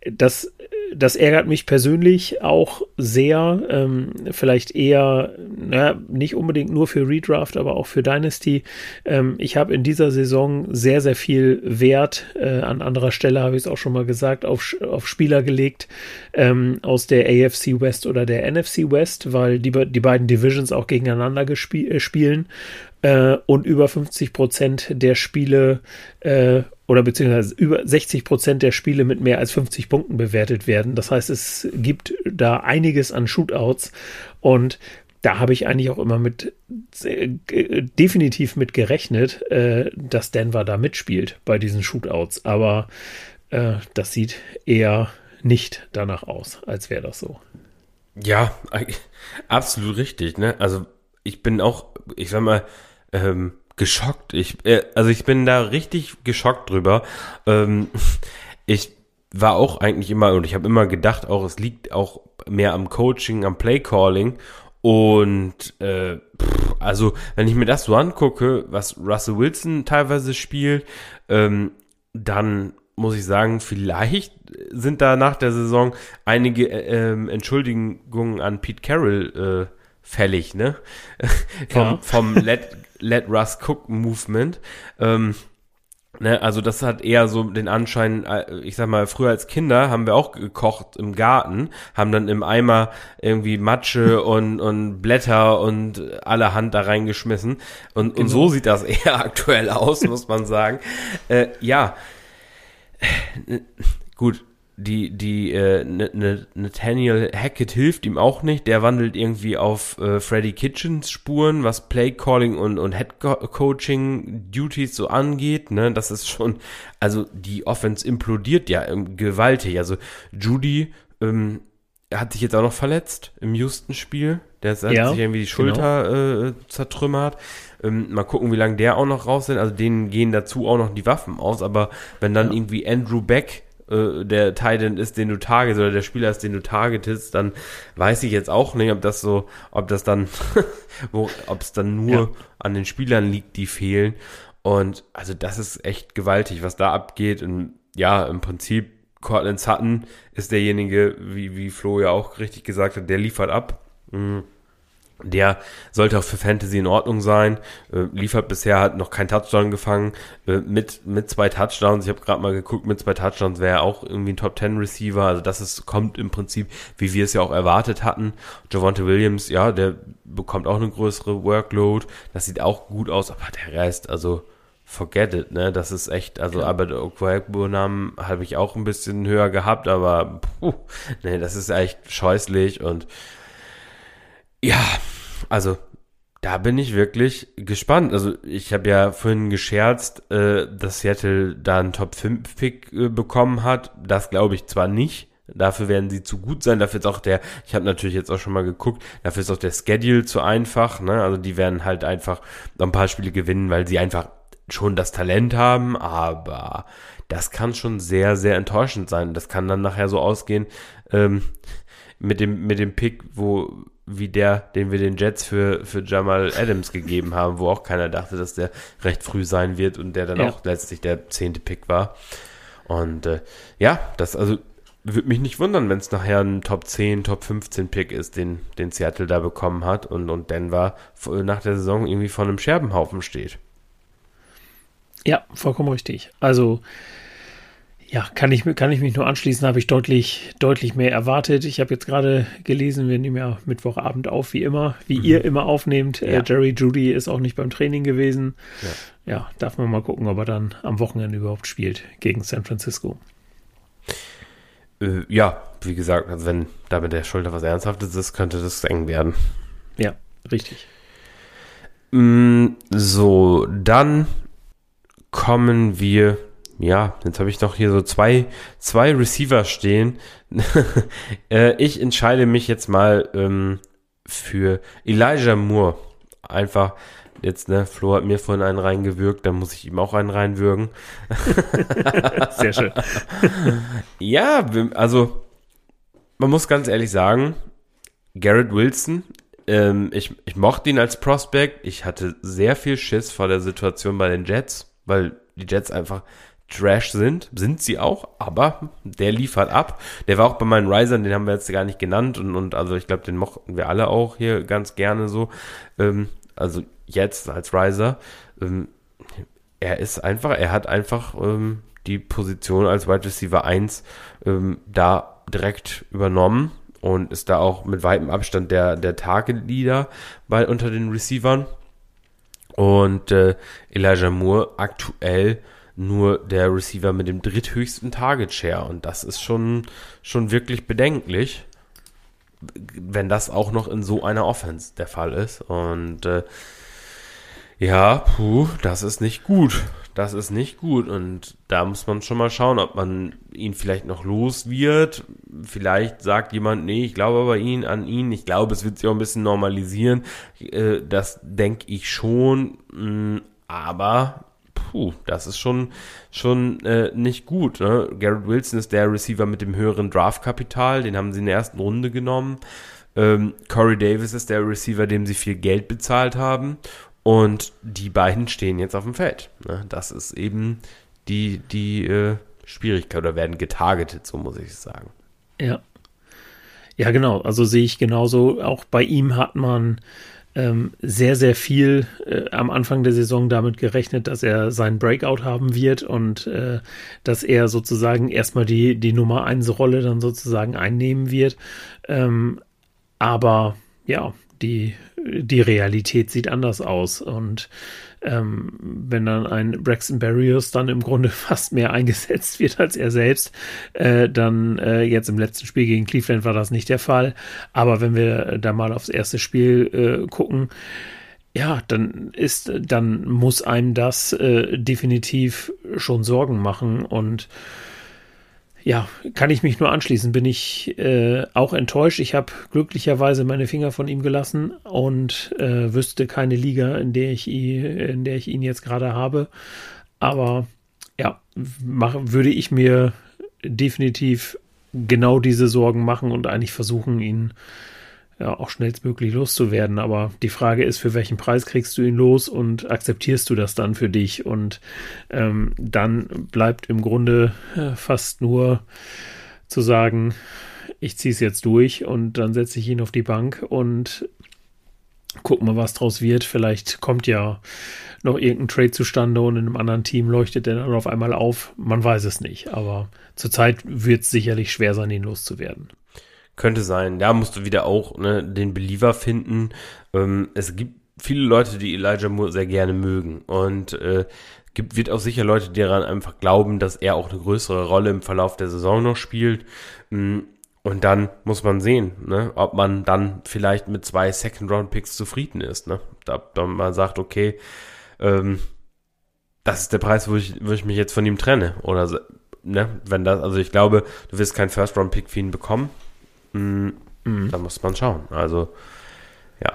das das ärgert mich persönlich auch sehr. Ähm, vielleicht eher, naja, nicht unbedingt nur für Redraft, aber auch für Dynasty. Ähm, ich habe in dieser Saison sehr, sehr viel Wert, äh, an anderer Stelle habe ich es auch schon mal gesagt, auf, auf Spieler gelegt ähm, aus der AFC West oder der NFC West, weil die, die beiden Divisions auch gegeneinander äh, spielen äh, und über 50 Prozent der Spiele äh, oder beziehungsweise über 60 Prozent der Spiele mit mehr als 50 Punkten bewertet werden. Das heißt, es gibt da einiges an Shootouts und da habe ich eigentlich auch immer mit äh, definitiv mit gerechnet, äh, dass Denver da mitspielt bei diesen Shootouts. Aber äh, das sieht eher nicht danach aus, als wäre das so. Ja, absolut richtig. Ne? Also ich bin auch, ich sag mal, ähm, geschockt. Ich, äh, also ich bin da richtig geschockt drüber. Ähm, ich war auch eigentlich immer und ich habe immer gedacht, auch es liegt auch mehr am Coaching, am Playcalling und äh, pff, also wenn ich mir das so angucke, was Russell Wilson teilweise spielt, ähm, dann muss ich sagen, vielleicht sind da nach der Saison einige äh, ähm, Entschuldigungen an Pete Carroll äh, fällig, ne? vom, ja. vom Let, Let Russ Cook Movement. Ähm, ne, also das hat eher so den Anschein, äh, ich sag mal, früher als Kinder haben wir auch gekocht im Garten, haben dann im Eimer irgendwie Matsche und, und Blätter und allerhand da reingeschmissen. Und, genau. und so sieht das eher aktuell aus, muss man sagen. Äh, ja, gut, die, die, äh, ne, Nathaniel Hackett hilft ihm auch nicht. Der wandelt irgendwie auf äh, Freddy Kitchens Spuren, was Playcalling und, und Head Coaching Duties so angeht. Ne, das ist schon, also die Offense implodiert ja ähm, gewaltig. Also Judy ähm, hat sich jetzt auch noch verletzt im Houston-Spiel. Der hat ja, sich irgendwie die Schulter genau. äh, zertrümmert. Ähm, mal gucken, wie lange der auch noch raus sind. Also denen gehen dazu auch noch die Waffen aus. Aber wenn dann ja. irgendwie Andrew Beck äh, der Titan ist, den du targetest oder der Spieler ist, den du targetest, dann weiß ich jetzt auch nicht, ob das so, ob das dann, wo, ob es dann nur ja. an den Spielern liegt, die fehlen. Und also das ist echt gewaltig, was da abgeht. Und ja, im Prinzip Cortland Sutton ist derjenige, wie, wie Flo ja auch richtig gesagt hat, der liefert ab. Mhm. Der sollte auch für Fantasy in Ordnung sein. Äh, liefert bisher hat noch kein Touchdown gefangen. Äh, mit, mit zwei Touchdowns. Ich habe gerade mal geguckt, mit zwei Touchdowns wäre er auch irgendwie ein Top 10 Receiver. Also das ist, kommt im Prinzip, wie wir es ja auch erwartet hatten. Javante Williams, ja, der bekommt auch eine größere Workload. Das sieht auch gut aus, aber der Rest, also forget it, ne? Das ist echt, also ja. Albert Okwegbo-Namen habe ich auch ein bisschen höher gehabt, aber puh, ne, das ist echt scheußlich und ja, also da bin ich wirklich gespannt. Also ich habe ja vorhin gescherzt, äh, dass Seattle da einen Top 5 Pick äh, bekommen hat. Das glaube ich zwar nicht. Dafür werden sie zu gut sein. Dafür ist auch der, ich habe natürlich jetzt auch schon mal geguckt, dafür ist auch der Schedule zu einfach. Ne? Also die werden halt einfach noch ein paar Spiele gewinnen, weil sie einfach schon das Talent haben, aber das kann schon sehr, sehr enttäuschend sein. Das kann dann nachher so ausgehen ähm, mit, dem, mit dem Pick, wo wie der, den wir den Jets für, für Jamal Adams gegeben haben, wo auch keiner dachte, dass der recht früh sein wird und der dann ja. auch letztlich der zehnte Pick war. Und äh, ja, das also würde mich nicht wundern, wenn es nachher ein Top 10, Top 15 Pick ist, den, den Seattle da bekommen hat und, und Denver nach der Saison irgendwie vor einem Scherbenhaufen steht. Ja, vollkommen richtig. Also ja, kann ich, kann ich mich nur anschließen, habe ich deutlich, deutlich mehr erwartet. Ich habe jetzt gerade gelesen, wir nehmen ja Mittwochabend auf, wie immer, wie mhm. ihr immer aufnehmt. Äh, ja. Äh, Jerry Judy ist auch nicht beim Training gewesen. Ja. ja, darf man mal gucken, ob er dann am Wochenende überhaupt spielt gegen San Francisco. Äh, ja, wie gesagt, also wenn da mit der Schulter was Ernsthaftes ist, könnte das eng werden. Ja, richtig. Mm, so, dann kommen wir ja, jetzt habe ich noch hier so zwei, zwei Receiver stehen. äh, ich entscheide mich jetzt mal ähm, für Elijah Moore. Einfach, jetzt, ne, Flo hat mir vorhin einen reingewürgt, dann muss ich ihm auch einen reinwürgen. Sehr schön. ja, also, man muss ganz ehrlich sagen, Garrett Wilson, ähm, ich, ich mochte ihn als Prospect. Ich hatte sehr viel Schiss vor der Situation bei den Jets, weil die Jets einfach Trash sind, sind sie auch, aber der liefert ab. Der war auch bei meinen Risern, den haben wir jetzt gar nicht genannt und, und also ich glaube, den mochten wir alle auch hier ganz gerne so. Ähm, also jetzt als Riser. Ähm, er ist einfach, er hat einfach ähm, die Position als Wide Receiver 1 ähm, da direkt übernommen und ist da auch mit weitem Abstand der, der Target Leader bei, unter den Receivern. Und äh, Elijah Moore aktuell nur der Receiver mit dem dritthöchsten Target Share und das ist schon, schon wirklich bedenklich, wenn das auch noch in so einer Offense der Fall ist. Und äh, ja, puh, das ist nicht gut. Das ist nicht gut. Und da muss man schon mal schauen, ob man ihn vielleicht noch los wird. Vielleicht sagt jemand, nee, ich glaube aber ihn an ihn. Ich glaube, es wird sich auch ein bisschen normalisieren. Äh, das denke ich schon. Mm, aber puh, das ist schon, schon äh, nicht gut. Ne? Garrett Wilson ist der Receiver mit dem höheren Draftkapital, den haben sie in der ersten Runde genommen. Ähm, Corey Davis ist der Receiver, dem sie viel Geld bezahlt haben. Und die beiden stehen jetzt auf dem Feld. Ne? Das ist eben die, die äh, Schwierigkeit oder werden getargetet, so muss ich sagen. Ja. Ja, genau. Also sehe ich genauso. Auch bei ihm hat man ähm, sehr, sehr viel äh, am Anfang der Saison damit gerechnet, dass er seinen Breakout haben wird und äh, dass er sozusagen erstmal die, die Nummer 1 Rolle dann sozusagen einnehmen wird. Ähm, aber ja, die, die Realität sieht anders aus. Und ähm, wenn dann ein Braxton Barrios dann im Grunde fast mehr eingesetzt wird als er selbst, äh, dann äh, jetzt im letzten Spiel gegen Cleveland war das nicht der Fall. Aber wenn wir da mal aufs erste Spiel äh, gucken, ja, dann ist, dann muss einem das äh, definitiv schon Sorgen machen und ja, kann ich mich nur anschließen. Bin ich äh, auch enttäuscht. Ich habe glücklicherweise meine Finger von ihm gelassen und äh, wüsste keine Liga, in der ich ihn, in der ich ihn jetzt gerade habe. Aber ja, mach, würde ich mir definitiv genau diese Sorgen machen und eigentlich versuchen, ihn ja, auch schnellstmöglich loszuwerden. Aber die Frage ist, für welchen Preis kriegst du ihn los und akzeptierst du das dann für dich? Und ähm, dann bleibt im Grunde äh, fast nur zu sagen, ich ziehe es jetzt durch und dann setze ich ihn auf die Bank und guck mal, was draus wird. Vielleicht kommt ja noch irgendein Trade zustande und in einem anderen Team leuchtet der dann auf einmal auf. Man weiß es nicht, aber zurzeit wird es sicherlich schwer sein, ihn loszuwerden. Könnte sein. Da musst du wieder auch ne, den Believer finden. Ähm, es gibt viele Leute, die Elijah Moore sehr gerne mögen. Und äh, gibt, wird auch sicher Leute, die daran einfach glauben, dass er auch eine größere Rolle im Verlauf der Saison noch spielt. Mm, und dann muss man sehen, ne, ob man dann vielleicht mit zwei Second-Round-Picks zufrieden ist. Ne? Da, da man sagt, okay, ähm, das ist der Preis, wo ich, wo ich mich jetzt von ihm trenne. Oder ne, wenn das, also ich glaube, du wirst keinen First-Round-Pick für ihn bekommen. Mhm. Da muss man schauen. Also, ja,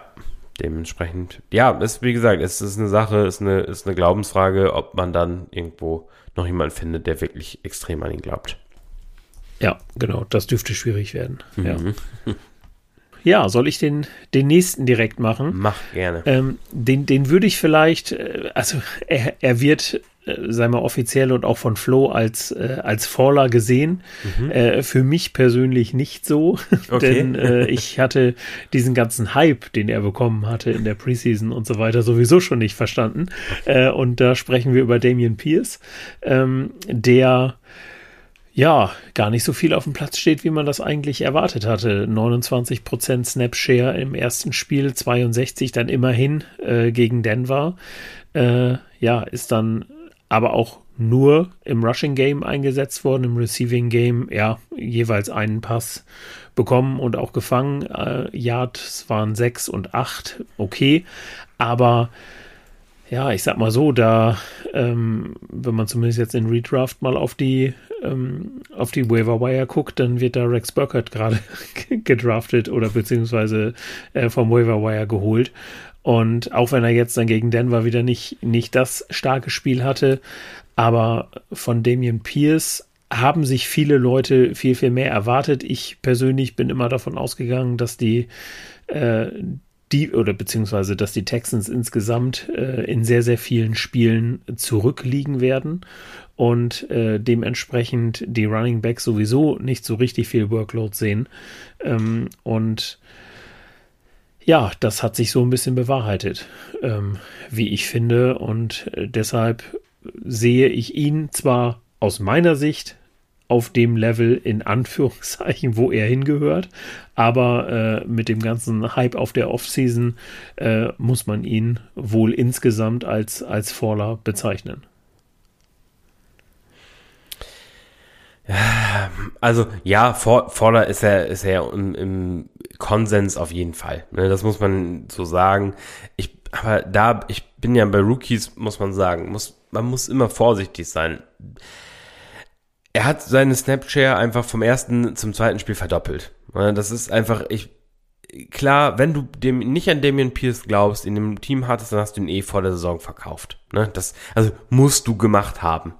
dementsprechend, ja, ist wie gesagt, es ist eine Sache, ist eine, ist eine Glaubensfrage, ob man dann irgendwo noch jemanden findet, der wirklich extrem an ihn glaubt. Ja, genau, das dürfte schwierig werden. Mhm. Ja. Ja, soll ich den, den nächsten direkt machen? Mach gerne. Ähm, den, den würde ich vielleicht, äh, also er, er wird sei mal offiziell und auch von Flo als, äh, als Faller gesehen. Mhm. Äh, für mich persönlich nicht so, okay. denn äh, ich hatte diesen ganzen Hype, den er bekommen hatte in der Preseason und so weiter, sowieso schon nicht verstanden. Äh, und da sprechen wir über Damian Pierce, ähm, der ja, gar nicht so viel auf dem Platz steht, wie man das eigentlich erwartet hatte. 29% Snap-Share im ersten Spiel, 62 dann immerhin äh, gegen Denver. Äh, ja, ist dann aber auch nur im Rushing Game eingesetzt worden, im Receiving Game, ja, jeweils einen Pass bekommen und auch gefangen. Äh, Yards waren sechs und acht, okay, aber ja, ich sag mal so, da, ähm, wenn man zumindest jetzt in Redraft mal auf die, ähm, auf die Waiver Wire guckt, dann wird da Rex Burkhardt gerade gedraftet oder beziehungsweise äh, vom Waiver Wire geholt. Und auch wenn er jetzt dann gegen Denver wieder nicht, nicht das starke Spiel hatte, aber von Damian Pierce haben sich viele Leute viel, viel mehr erwartet. Ich persönlich bin immer davon ausgegangen, dass die, äh, die oder beziehungsweise dass die Texans insgesamt äh, in sehr, sehr vielen Spielen zurückliegen werden und äh, dementsprechend die Running Backs sowieso nicht so richtig viel Workload sehen. Ähm, und ja, das hat sich so ein bisschen bewahrheitet, ähm, wie ich finde. Und äh, deshalb sehe ich ihn zwar aus meiner Sicht auf dem Level in Anführungszeichen, wo er hingehört. Aber äh, mit dem ganzen Hype auf der Offseason äh, muss man ihn wohl insgesamt als, als Faller bezeichnen. Also ja, Faller ist er, ist er im, im Konsens auf jeden Fall. Ne, das muss man so sagen. Ich, aber da, ich bin ja bei Rookies, muss man sagen, muss, man muss immer vorsichtig sein er hat seine Snapshare einfach vom ersten zum zweiten Spiel verdoppelt. Das ist einfach, ich, klar, wenn du dem nicht an Damian Pierce glaubst, in dem Team hattest, dann hast du ihn eh vor der Saison verkauft. Ne? Das, also musst du gemacht haben.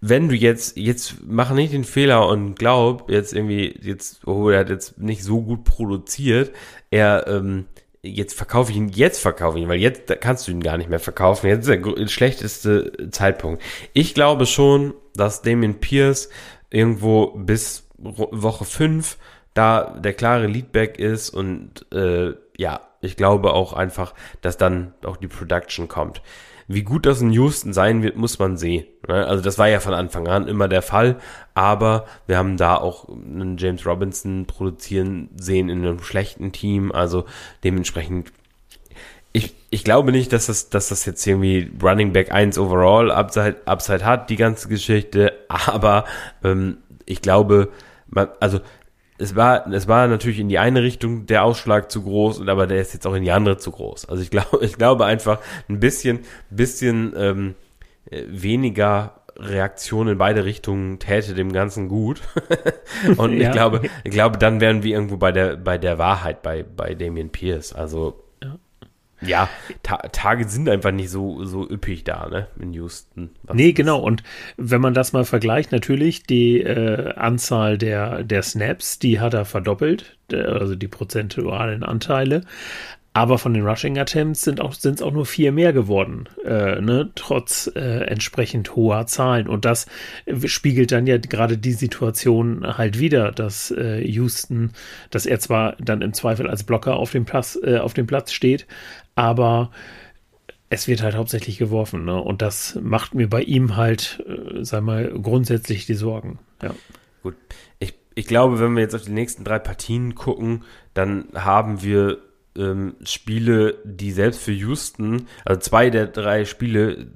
Wenn du jetzt, jetzt mach nicht den Fehler und glaub jetzt irgendwie, jetzt, oh, er hat jetzt nicht so gut produziert, er, ähm, jetzt verkaufe ich ihn, jetzt verkaufe ich ihn, weil jetzt kannst du ihn gar nicht mehr verkaufen. Jetzt ist der schlechteste Zeitpunkt. Ich glaube schon, dass Damien Pierce irgendwo bis Woche 5 da der klare Leadback ist und äh, ja, ich glaube auch einfach, dass dann auch die Production kommt. Wie gut das in Houston sein wird, muss man sehen. Ne? Also das war ja von Anfang an immer der Fall, aber wir haben da auch einen James Robinson produzieren sehen in einem schlechten Team, also dementsprechend ich, ich glaube nicht, dass das, dass das jetzt irgendwie Running Back 1 overall Upside, Upside hat, die ganze Geschichte, aber ähm, ich glaube, man, also es war, es war natürlich in die eine Richtung der Ausschlag zu groß, und aber der ist jetzt auch in die andere zu groß. Also ich glaube, ich glaube einfach ein bisschen, bisschen ähm, weniger Reaktion in beide Richtungen täte dem Ganzen gut. und ja. ich glaube, ich glaube, dann wären wir irgendwo bei der, bei der Wahrheit bei, bei Damien Pierce. Also ja, Ta Tage sind einfach nicht so, so üppig da, ne, in Houston. Was nee, genau. Und wenn man das mal vergleicht, natürlich die äh, Anzahl der, der Snaps, die hat er verdoppelt, also die prozentualen Anteile. Aber von den Rushing Attempts sind es auch nur vier mehr geworden, äh, ne, trotz äh, entsprechend hoher Zahlen. Und das spiegelt dann ja gerade die Situation halt wieder, dass äh, Houston, dass er zwar dann im Zweifel als Blocker auf dem Platz äh, auf dem Platz steht, aber es wird halt hauptsächlich geworfen, ne? Und das macht mir bei ihm halt, äh, sag mal, grundsätzlich die Sorgen. Ja. Gut. Ich, ich glaube, wenn wir jetzt auf die nächsten drei Partien gucken, dann haben wir ähm, Spiele, die selbst für Houston, also zwei der drei Spiele,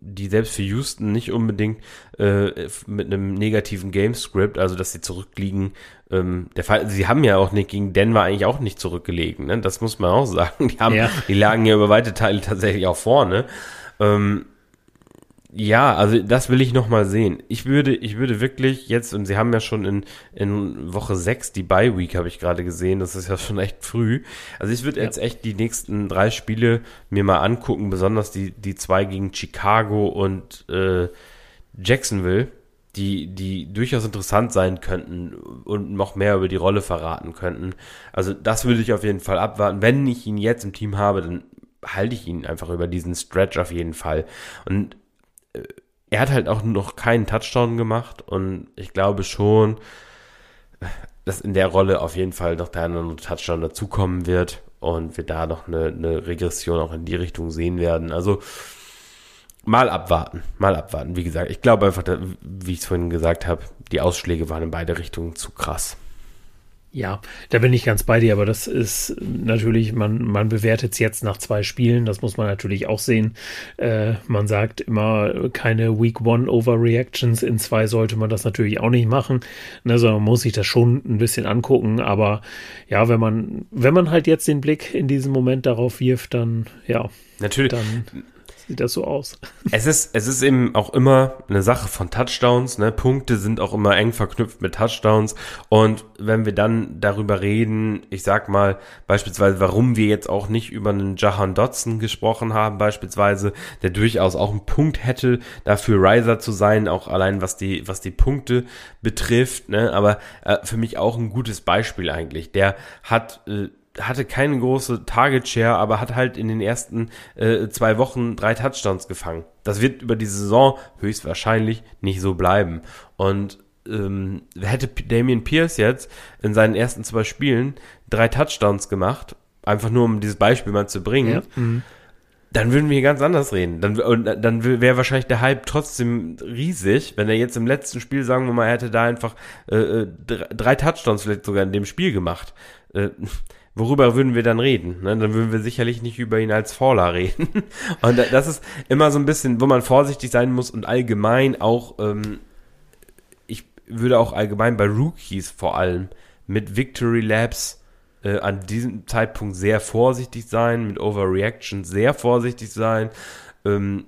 die selbst für Houston nicht unbedingt äh, mit einem negativen Gamescript, also dass sie zurückliegen, ähm, der Fall, sie haben ja auch nicht gegen Denver eigentlich auch nicht zurückgelegen, ne? Das muss man auch sagen. Die haben, ja. die lagen ja über weite Teile tatsächlich auch vorne. Ähm, ja, also das will ich noch mal sehen. Ich würde, ich würde wirklich jetzt, und sie haben ja schon in, in Woche 6 die Bye Week, habe ich gerade gesehen, das ist ja schon echt früh. Also ich würde ja. jetzt echt die nächsten drei Spiele mir mal angucken, besonders die, die zwei gegen Chicago und äh, Jacksonville, die, die durchaus interessant sein könnten und noch mehr über die Rolle verraten könnten. Also das würde ich auf jeden Fall abwarten. Wenn ich ihn jetzt im Team habe, dann halte ich ihn einfach über diesen Stretch auf jeden Fall. Und er hat halt auch noch keinen Touchdown gemacht und ich glaube schon, dass in der Rolle auf jeden Fall noch der andere Touchdown dazukommen wird und wir da noch eine, eine Regression auch in die Richtung sehen werden. Also mal abwarten, mal abwarten. Wie gesagt, ich glaube einfach, wie ich es vorhin gesagt habe, die Ausschläge waren in beide Richtungen zu krass. Ja, da bin ich ganz bei dir, aber das ist natürlich, man, man bewertet es jetzt nach zwei Spielen, das muss man natürlich auch sehen. Äh, man sagt immer keine Week One Overreactions, in zwei sollte man das natürlich auch nicht machen, ne, sondern man muss sich das schon ein bisschen angucken, aber ja, wenn man, wenn man halt jetzt den Blick in diesem Moment darauf wirft, dann ja. Natürlich. Dann sieht das so aus. Es ist, es ist eben auch immer eine Sache von Touchdowns. Ne? Punkte sind auch immer eng verknüpft mit Touchdowns. Und wenn wir dann darüber reden, ich sag mal beispielsweise, warum wir jetzt auch nicht über einen Jahan Dotson gesprochen haben, beispielsweise, der durchaus auch einen Punkt hätte, dafür Riser zu sein, auch allein was die, was die Punkte betrifft. Ne? Aber äh, für mich auch ein gutes Beispiel eigentlich. Der hat äh, hatte keine große Target Share, aber hat halt in den ersten äh, zwei Wochen drei Touchdowns gefangen. Das wird über die Saison höchstwahrscheinlich nicht so bleiben. Und ähm, hätte Damian Pierce jetzt in seinen ersten zwei Spielen drei Touchdowns gemacht, einfach nur um dieses Beispiel mal zu bringen, ja. mhm. dann würden wir hier ganz anders reden. Dann, und dann wäre wahrscheinlich der Hype trotzdem riesig, wenn er jetzt im letzten Spiel, sagen wir mal, er hätte da einfach äh, äh drei Touchdowns vielleicht sogar in dem Spiel gemacht. Äh, worüber würden wir dann reden? Ne? Dann würden wir sicherlich nicht über ihn als Faller reden. Und das ist immer so ein bisschen, wo man vorsichtig sein muss und allgemein auch, ähm, ich würde auch allgemein bei Rookies vor allem mit Victory Labs äh, an diesem Zeitpunkt sehr vorsichtig sein, mit Overreaction sehr vorsichtig sein. Ähm,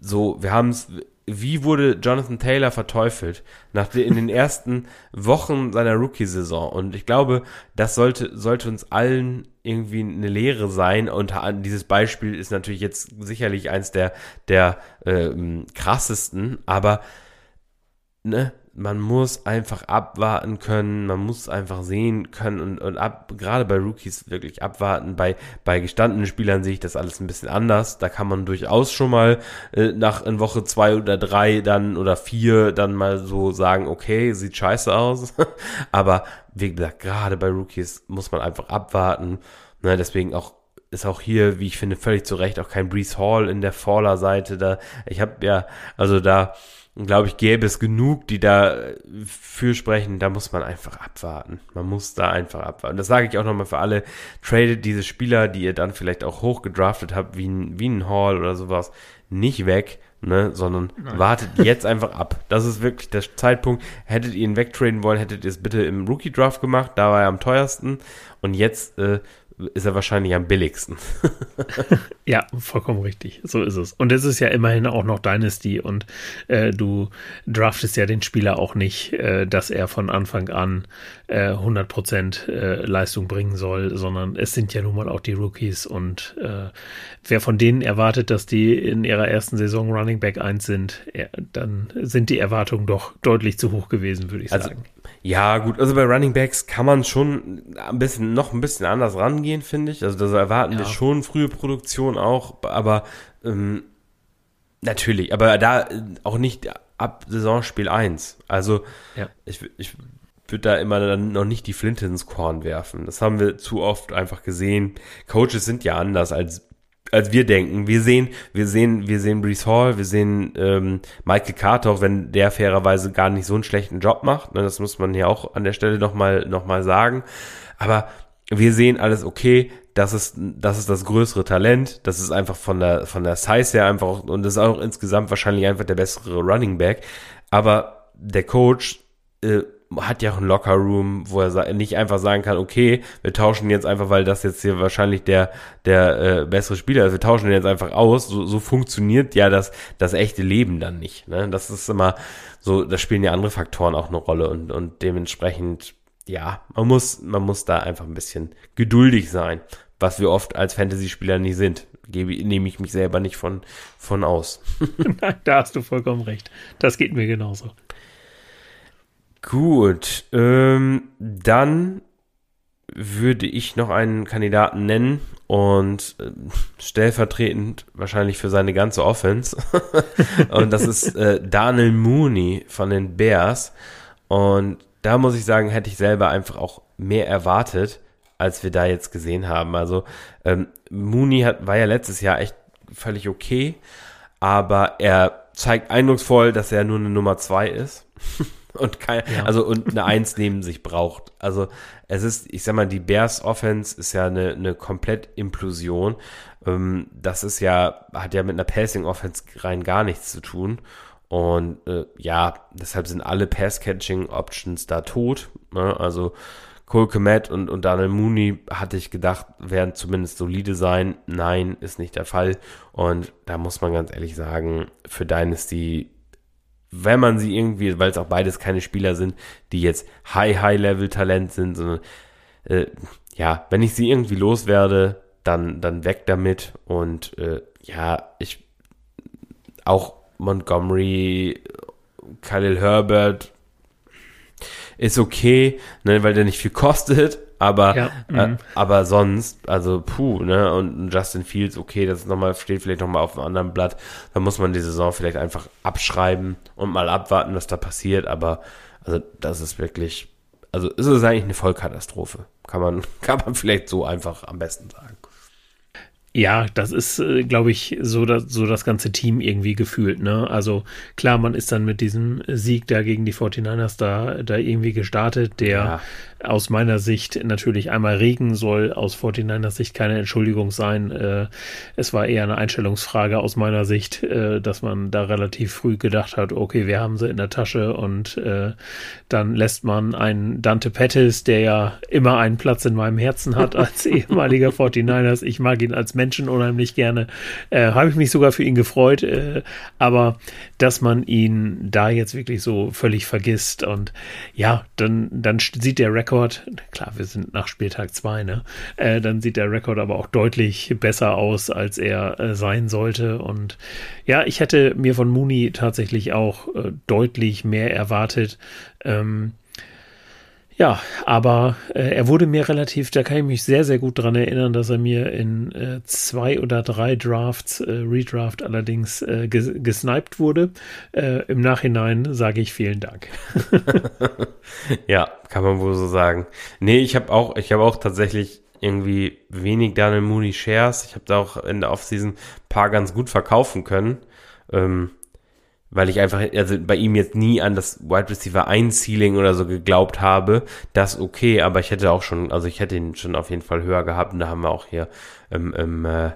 so, wir haben es wie wurde Jonathan Taylor verteufelt nach in den ersten Wochen seiner Rookie-Saison? Und ich glaube, das sollte, sollte uns allen irgendwie eine Lehre sein. Und dieses Beispiel ist natürlich jetzt sicherlich eins der, der ähm, krassesten, aber ne, man muss einfach abwarten können, man muss einfach sehen können und, und ab, gerade bei Rookies wirklich abwarten. Bei, bei gestandenen Spielern sehe ich das alles ein bisschen anders. Da kann man durchaus schon mal äh, nach in Woche zwei oder drei dann oder vier dann mal so sagen, okay, sieht scheiße aus. Aber wie gesagt, gerade bei Rookies muss man einfach abwarten. Ne, deswegen auch ist auch hier, wie ich finde, völlig zu Recht auch kein Brees Hall in der Faller-Seite. Da, ich habe ja, also da glaube ich, gäbe es genug, die da für sprechen. Da muss man einfach abwarten. Man muss da einfach abwarten. Das sage ich auch nochmal für alle. Tradet diese Spieler, die ihr dann vielleicht auch hoch gedraftet habt, wie ein, wie ein Hall oder sowas, nicht weg, ne, sondern Nein. wartet jetzt einfach ab. Das ist wirklich der Zeitpunkt. Hättet ihr ihn wegtraden wollen, hättet ihr es bitte im Rookie Draft gemacht. Da war er am teuersten. Und jetzt äh, ist er wahrscheinlich am billigsten. ja, vollkommen richtig. So ist es. Und es ist ja immerhin auch noch Dynasty und äh, du draftest ja den Spieler auch nicht, äh, dass er von Anfang an äh, 100% äh, Leistung bringen soll, sondern es sind ja nun mal auch die Rookies und äh, wer von denen erwartet, dass die in ihrer ersten Saison Running Back 1 sind, ja, dann sind die Erwartungen doch deutlich zu hoch gewesen, würde ich also, sagen. Ja, gut, also bei Running Backs kann man schon ein bisschen, noch ein bisschen anders rangehen, finde ich. Also da erwarten ja. wir schon frühe Produktion auch, aber ähm, natürlich, aber da äh, auch nicht ab Saisonspiel 1. Also ja. ich, ich würde da immer dann noch nicht die Flinte ins Korn werfen. Das haben wir zu oft einfach gesehen. Coaches sind ja anders als als wir denken. Wir sehen, wir sehen, wir sehen Brees Hall, wir sehen ähm, Michael Carter, auch wenn der fairerweise gar nicht so einen schlechten Job macht. Ne, das muss man ja auch an der Stelle nochmal noch mal sagen. Aber wir sehen alles okay. Das ist, das ist das größere Talent. Das ist einfach von der, von der Size her einfach, und das ist auch insgesamt wahrscheinlich einfach der bessere Running Back. Aber der Coach, äh, hat ja auch einen Locker-Room, wo er nicht einfach sagen kann, okay, wir tauschen jetzt einfach, weil das jetzt hier wahrscheinlich der, der äh, bessere Spieler ist, wir tauschen den jetzt einfach aus. So, so funktioniert ja das, das echte Leben dann nicht. Ne? Das ist immer so, da spielen ja andere Faktoren auch eine Rolle und, und dementsprechend, ja, man muss, man muss da einfach ein bisschen geduldig sein, was wir oft als Fantasy-Spieler nie sind. Gebe, nehme ich mich selber nicht von, von aus. da hast du vollkommen recht. Das geht mir genauso. Gut, ähm, dann würde ich noch einen Kandidaten nennen und äh, stellvertretend wahrscheinlich für seine ganze Offense. und das ist äh, Daniel Mooney von den Bears. Und da muss ich sagen, hätte ich selber einfach auch mehr erwartet, als wir da jetzt gesehen haben. Also ähm, Mooney hat, war ja letztes Jahr echt völlig okay, aber er zeigt eindrucksvoll, dass er nur eine Nummer zwei ist. und kein, ja. also und eine Eins neben sich braucht. Also es ist, ich sag mal, die Bears Offense ist ja eine, eine komplett Implosion. Ähm, das ist ja, hat ja mit einer Passing Offense rein gar nichts zu tun. Und äh, ja, deshalb sind alle Pass-Catching-Options da tot. Ne? Also Cole Komet und, und Daniel Mooney hatte ich gedacht, werden zumindest solide sein. Nein, ist nicht der Fall. Und da muss man ganz ehrlich sagen, für Dynasty wenn man sie irgendwie, weil es auch beides keine Spieler sind, die jetzt High, High-Level-Talent sind, sondern äh, ja, wenn ich sie irgendwie loswerde, dann, dann weg damit. Und äh, ja, ich auch Montgomery, Khalil Herbert ist okay, ne, weil der nicht viel kostet, aber, ja, äh, mhm. aber sonst, also puh, ne, und Justin Fields, okay, das nochmal, steht vielleicht nochmal auf einem anderen Blatt. Da muss man die Saison vielleicht einfach abschreiben und mal abwarten, was da passiert, aber also das ist wirklich, also ist es eigentlich eine Vollkatastrophe. Kann man, kann man vielleicht so einfach am besten sagen. Ja, das ist, äh, glaube ich, so das, so das ganze Team irgendwie gefühlt. Ne? Also klar, man ist dann mit diesem Sieg da gegen die 49ers da, da irgendwie gestartet, der ja aus meiner Sicht natürlich einmal Regen soll aus 49ers Sicht keine Entschuldigung sein. Äh, es war eher eine Einstellungsfrage aus meiner Sicht, äh, dass man da relativ früh gedacht hat, okay, wir haben sie in der Tasche und äh, dann lässt man einen Dante Pettis, der ja immer einen Platz in meinem Herzen hat als ehemaliger 49ers. Ich mag ihn als Menschen unheimlich gerne. Äh, Habe ich mich sogar für ihn gefreut, äh, aber dass man ihn da jetzt wirklich so völlig vergisst und ja, dann, dann sieht der Rekord klar, wir sind nach Spieltag 2, ne? Äh, dann sieht der Rekord aber auch deutlich besser aus, als er äh, sein sollte. Und ja, ich hätte mir von Mooney tatsächlich auch äh, deutlich mehr erwartet. Ähm, ja, aber äh, er wurde mir relativ, da kann ich mich sehr, sehr gut dran erinnern, dass er mir in äh, zwei oder drei Drafts, äh, Redraft allerdings, äh, ges gesniped wurde. Äh, Im Nachhinein sage ich vielen Dank. ja, kann man wohl so sagen. Nee, ich habe auch, ich auch tatsächlich irgendwie wenig Daniel Mooney Shares. Ich habe da auch in der Offseason ein paar ganz gut verkaufen können. Ähm, weil ich einfach, also bei ihm jetzt nie an das Wide Receiver 1 Ceiling oder so geglaubt habe, das okay, aber ich hätte auch schon, also ich hätte ihn schon auf jeden Fall höher gehabt. Und da haben wir auch hier im, im äh,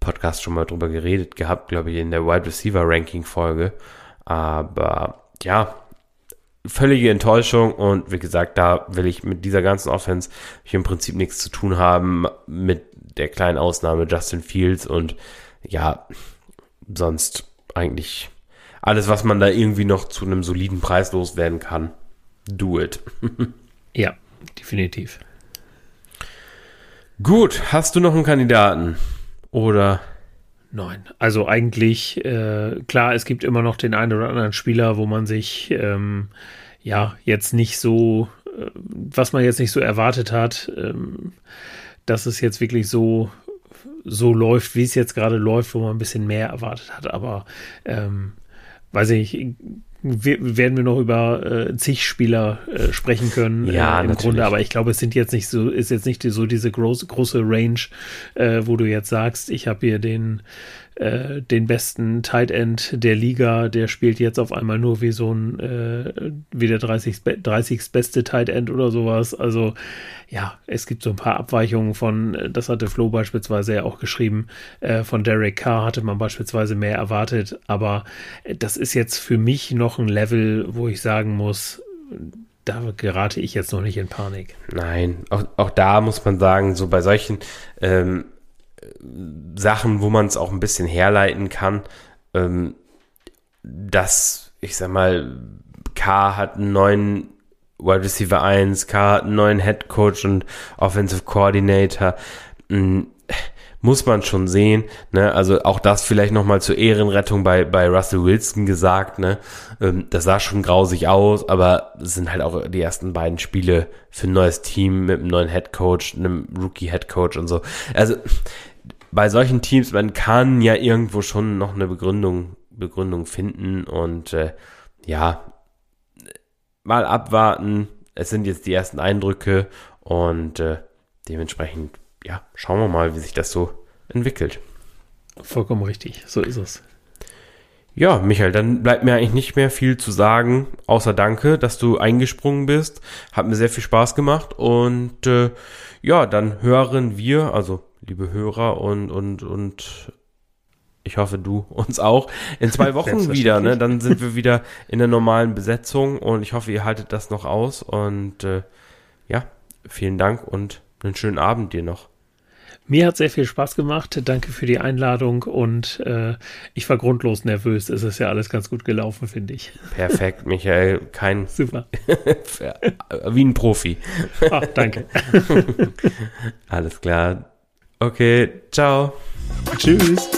Podcast schon mal drüber geredet gehabt, glaube ich, in der Wide Receiver Ranking Folge. Aber ja, völlige Enttäuschung. Und wie gesagt, da will ich mit dieser ganzen Offense im Prinzip nichts zu tun haben, mit der kleinen Ausnahme Justin Fields. Und ja, sonst eigentlich alles, was man da irgendwie noch zu einem soliden Preis loswerden kann, do it. ja, definitiv. Gut, hast du noch einen Kandidaten? Oder? Nein, also eigentlich, äh, klar, es gibt immer noch den einen oder anderen Spieler, wo man sich ähm, ja jetzt nicht so, äh, was man jetzt nicht so erwartet hat, ähm, dass es jetzt wirklich so so läuft, wie es jetzt gerade läuft, wo man ein bisschen mehr erwartet hat. Aber ähm, weiß ich, werden wir noch über äh, zig Spieler äh, sprechen können ja, äh, im natürlich. Grunde, aber ich glaube, es sind jetzt nicht so, ist jetzt nicht so diese große, große Range, äh, wo du jetzt sagst, ich habe hier den äh, den besten Tight End der Liga, der spielt jetzt auf einmal nur wie so ein, äh, wie der 30. 30. beste Tight End oder sowas. Also ja, es gibt so ein paar Abweichungen von, das hatte Flo beispielsweise ja auch geschrieben, äh, von Derek Carr hatte man beispielsweise mehr erwartet, aber das ist jetzt für mich noch ein Level, wo ich sagen muss, da gerate ich jetzt noch nicht in Panik. Nein, auch, auch da muss man sagen, so bei solchen ähm, Sachen, wo man es auch ein bisschen herleiten kann, ähm, dass, ich sag mal, K hat einen neuen Wide Receiver 1, K hat einen neuen Head Coach und Offensive Coordinator. Mhm muss man schon sehen. Ne? Also auch das vielleicht nochmal zur Ehrenrettung bei, bei Russell Wilson gesagt. Ne? Ähm, das sah schon grausig aus, aber es sind halt auch die ersten beiden Spiele für ein neues Team mit einem neuen Head Coach, einem Rookie Head Coach und so. Also bei solchen Teams, man kann ja irgendwo schon noch eine Begründung, Begründung finden und äh, ja, mal abwarten. Es sind jetzt die ersten Eindrücke und äh, dementsprechend, ja, schauen wir mal, wie sich das so entwickelt. Vollkommen richtig, so ist es. Ja, Michael, dann bleibt mir eigentlich nicht mehr viel zu sagen, außer danke, dass du eingesprungen bist. Hat mir sehr viel Spaß gemacht und äh, ja, dann hören wir, also liebe Hörer und, und, und ich hoffe, du uns auch, in zwei Wochen wieder. Ne? Dann sind wir wieder in der normalen Besetzung und ich hoffe, ihr haltet das noch aus. Und äh, ja, vielen Dank und einen schönen Abend dir noch. Mir hat sehr viel Spaß gemacht. Danke für die Einladung und äh, ich war grundlos nervös. Es ist ja alles ganz gut gelaufen, finde ich. Perfekt, Michael. Kein. Super. Wie ein Profi. Ach, danke. alles klar. Okay, ciao. Tschüss.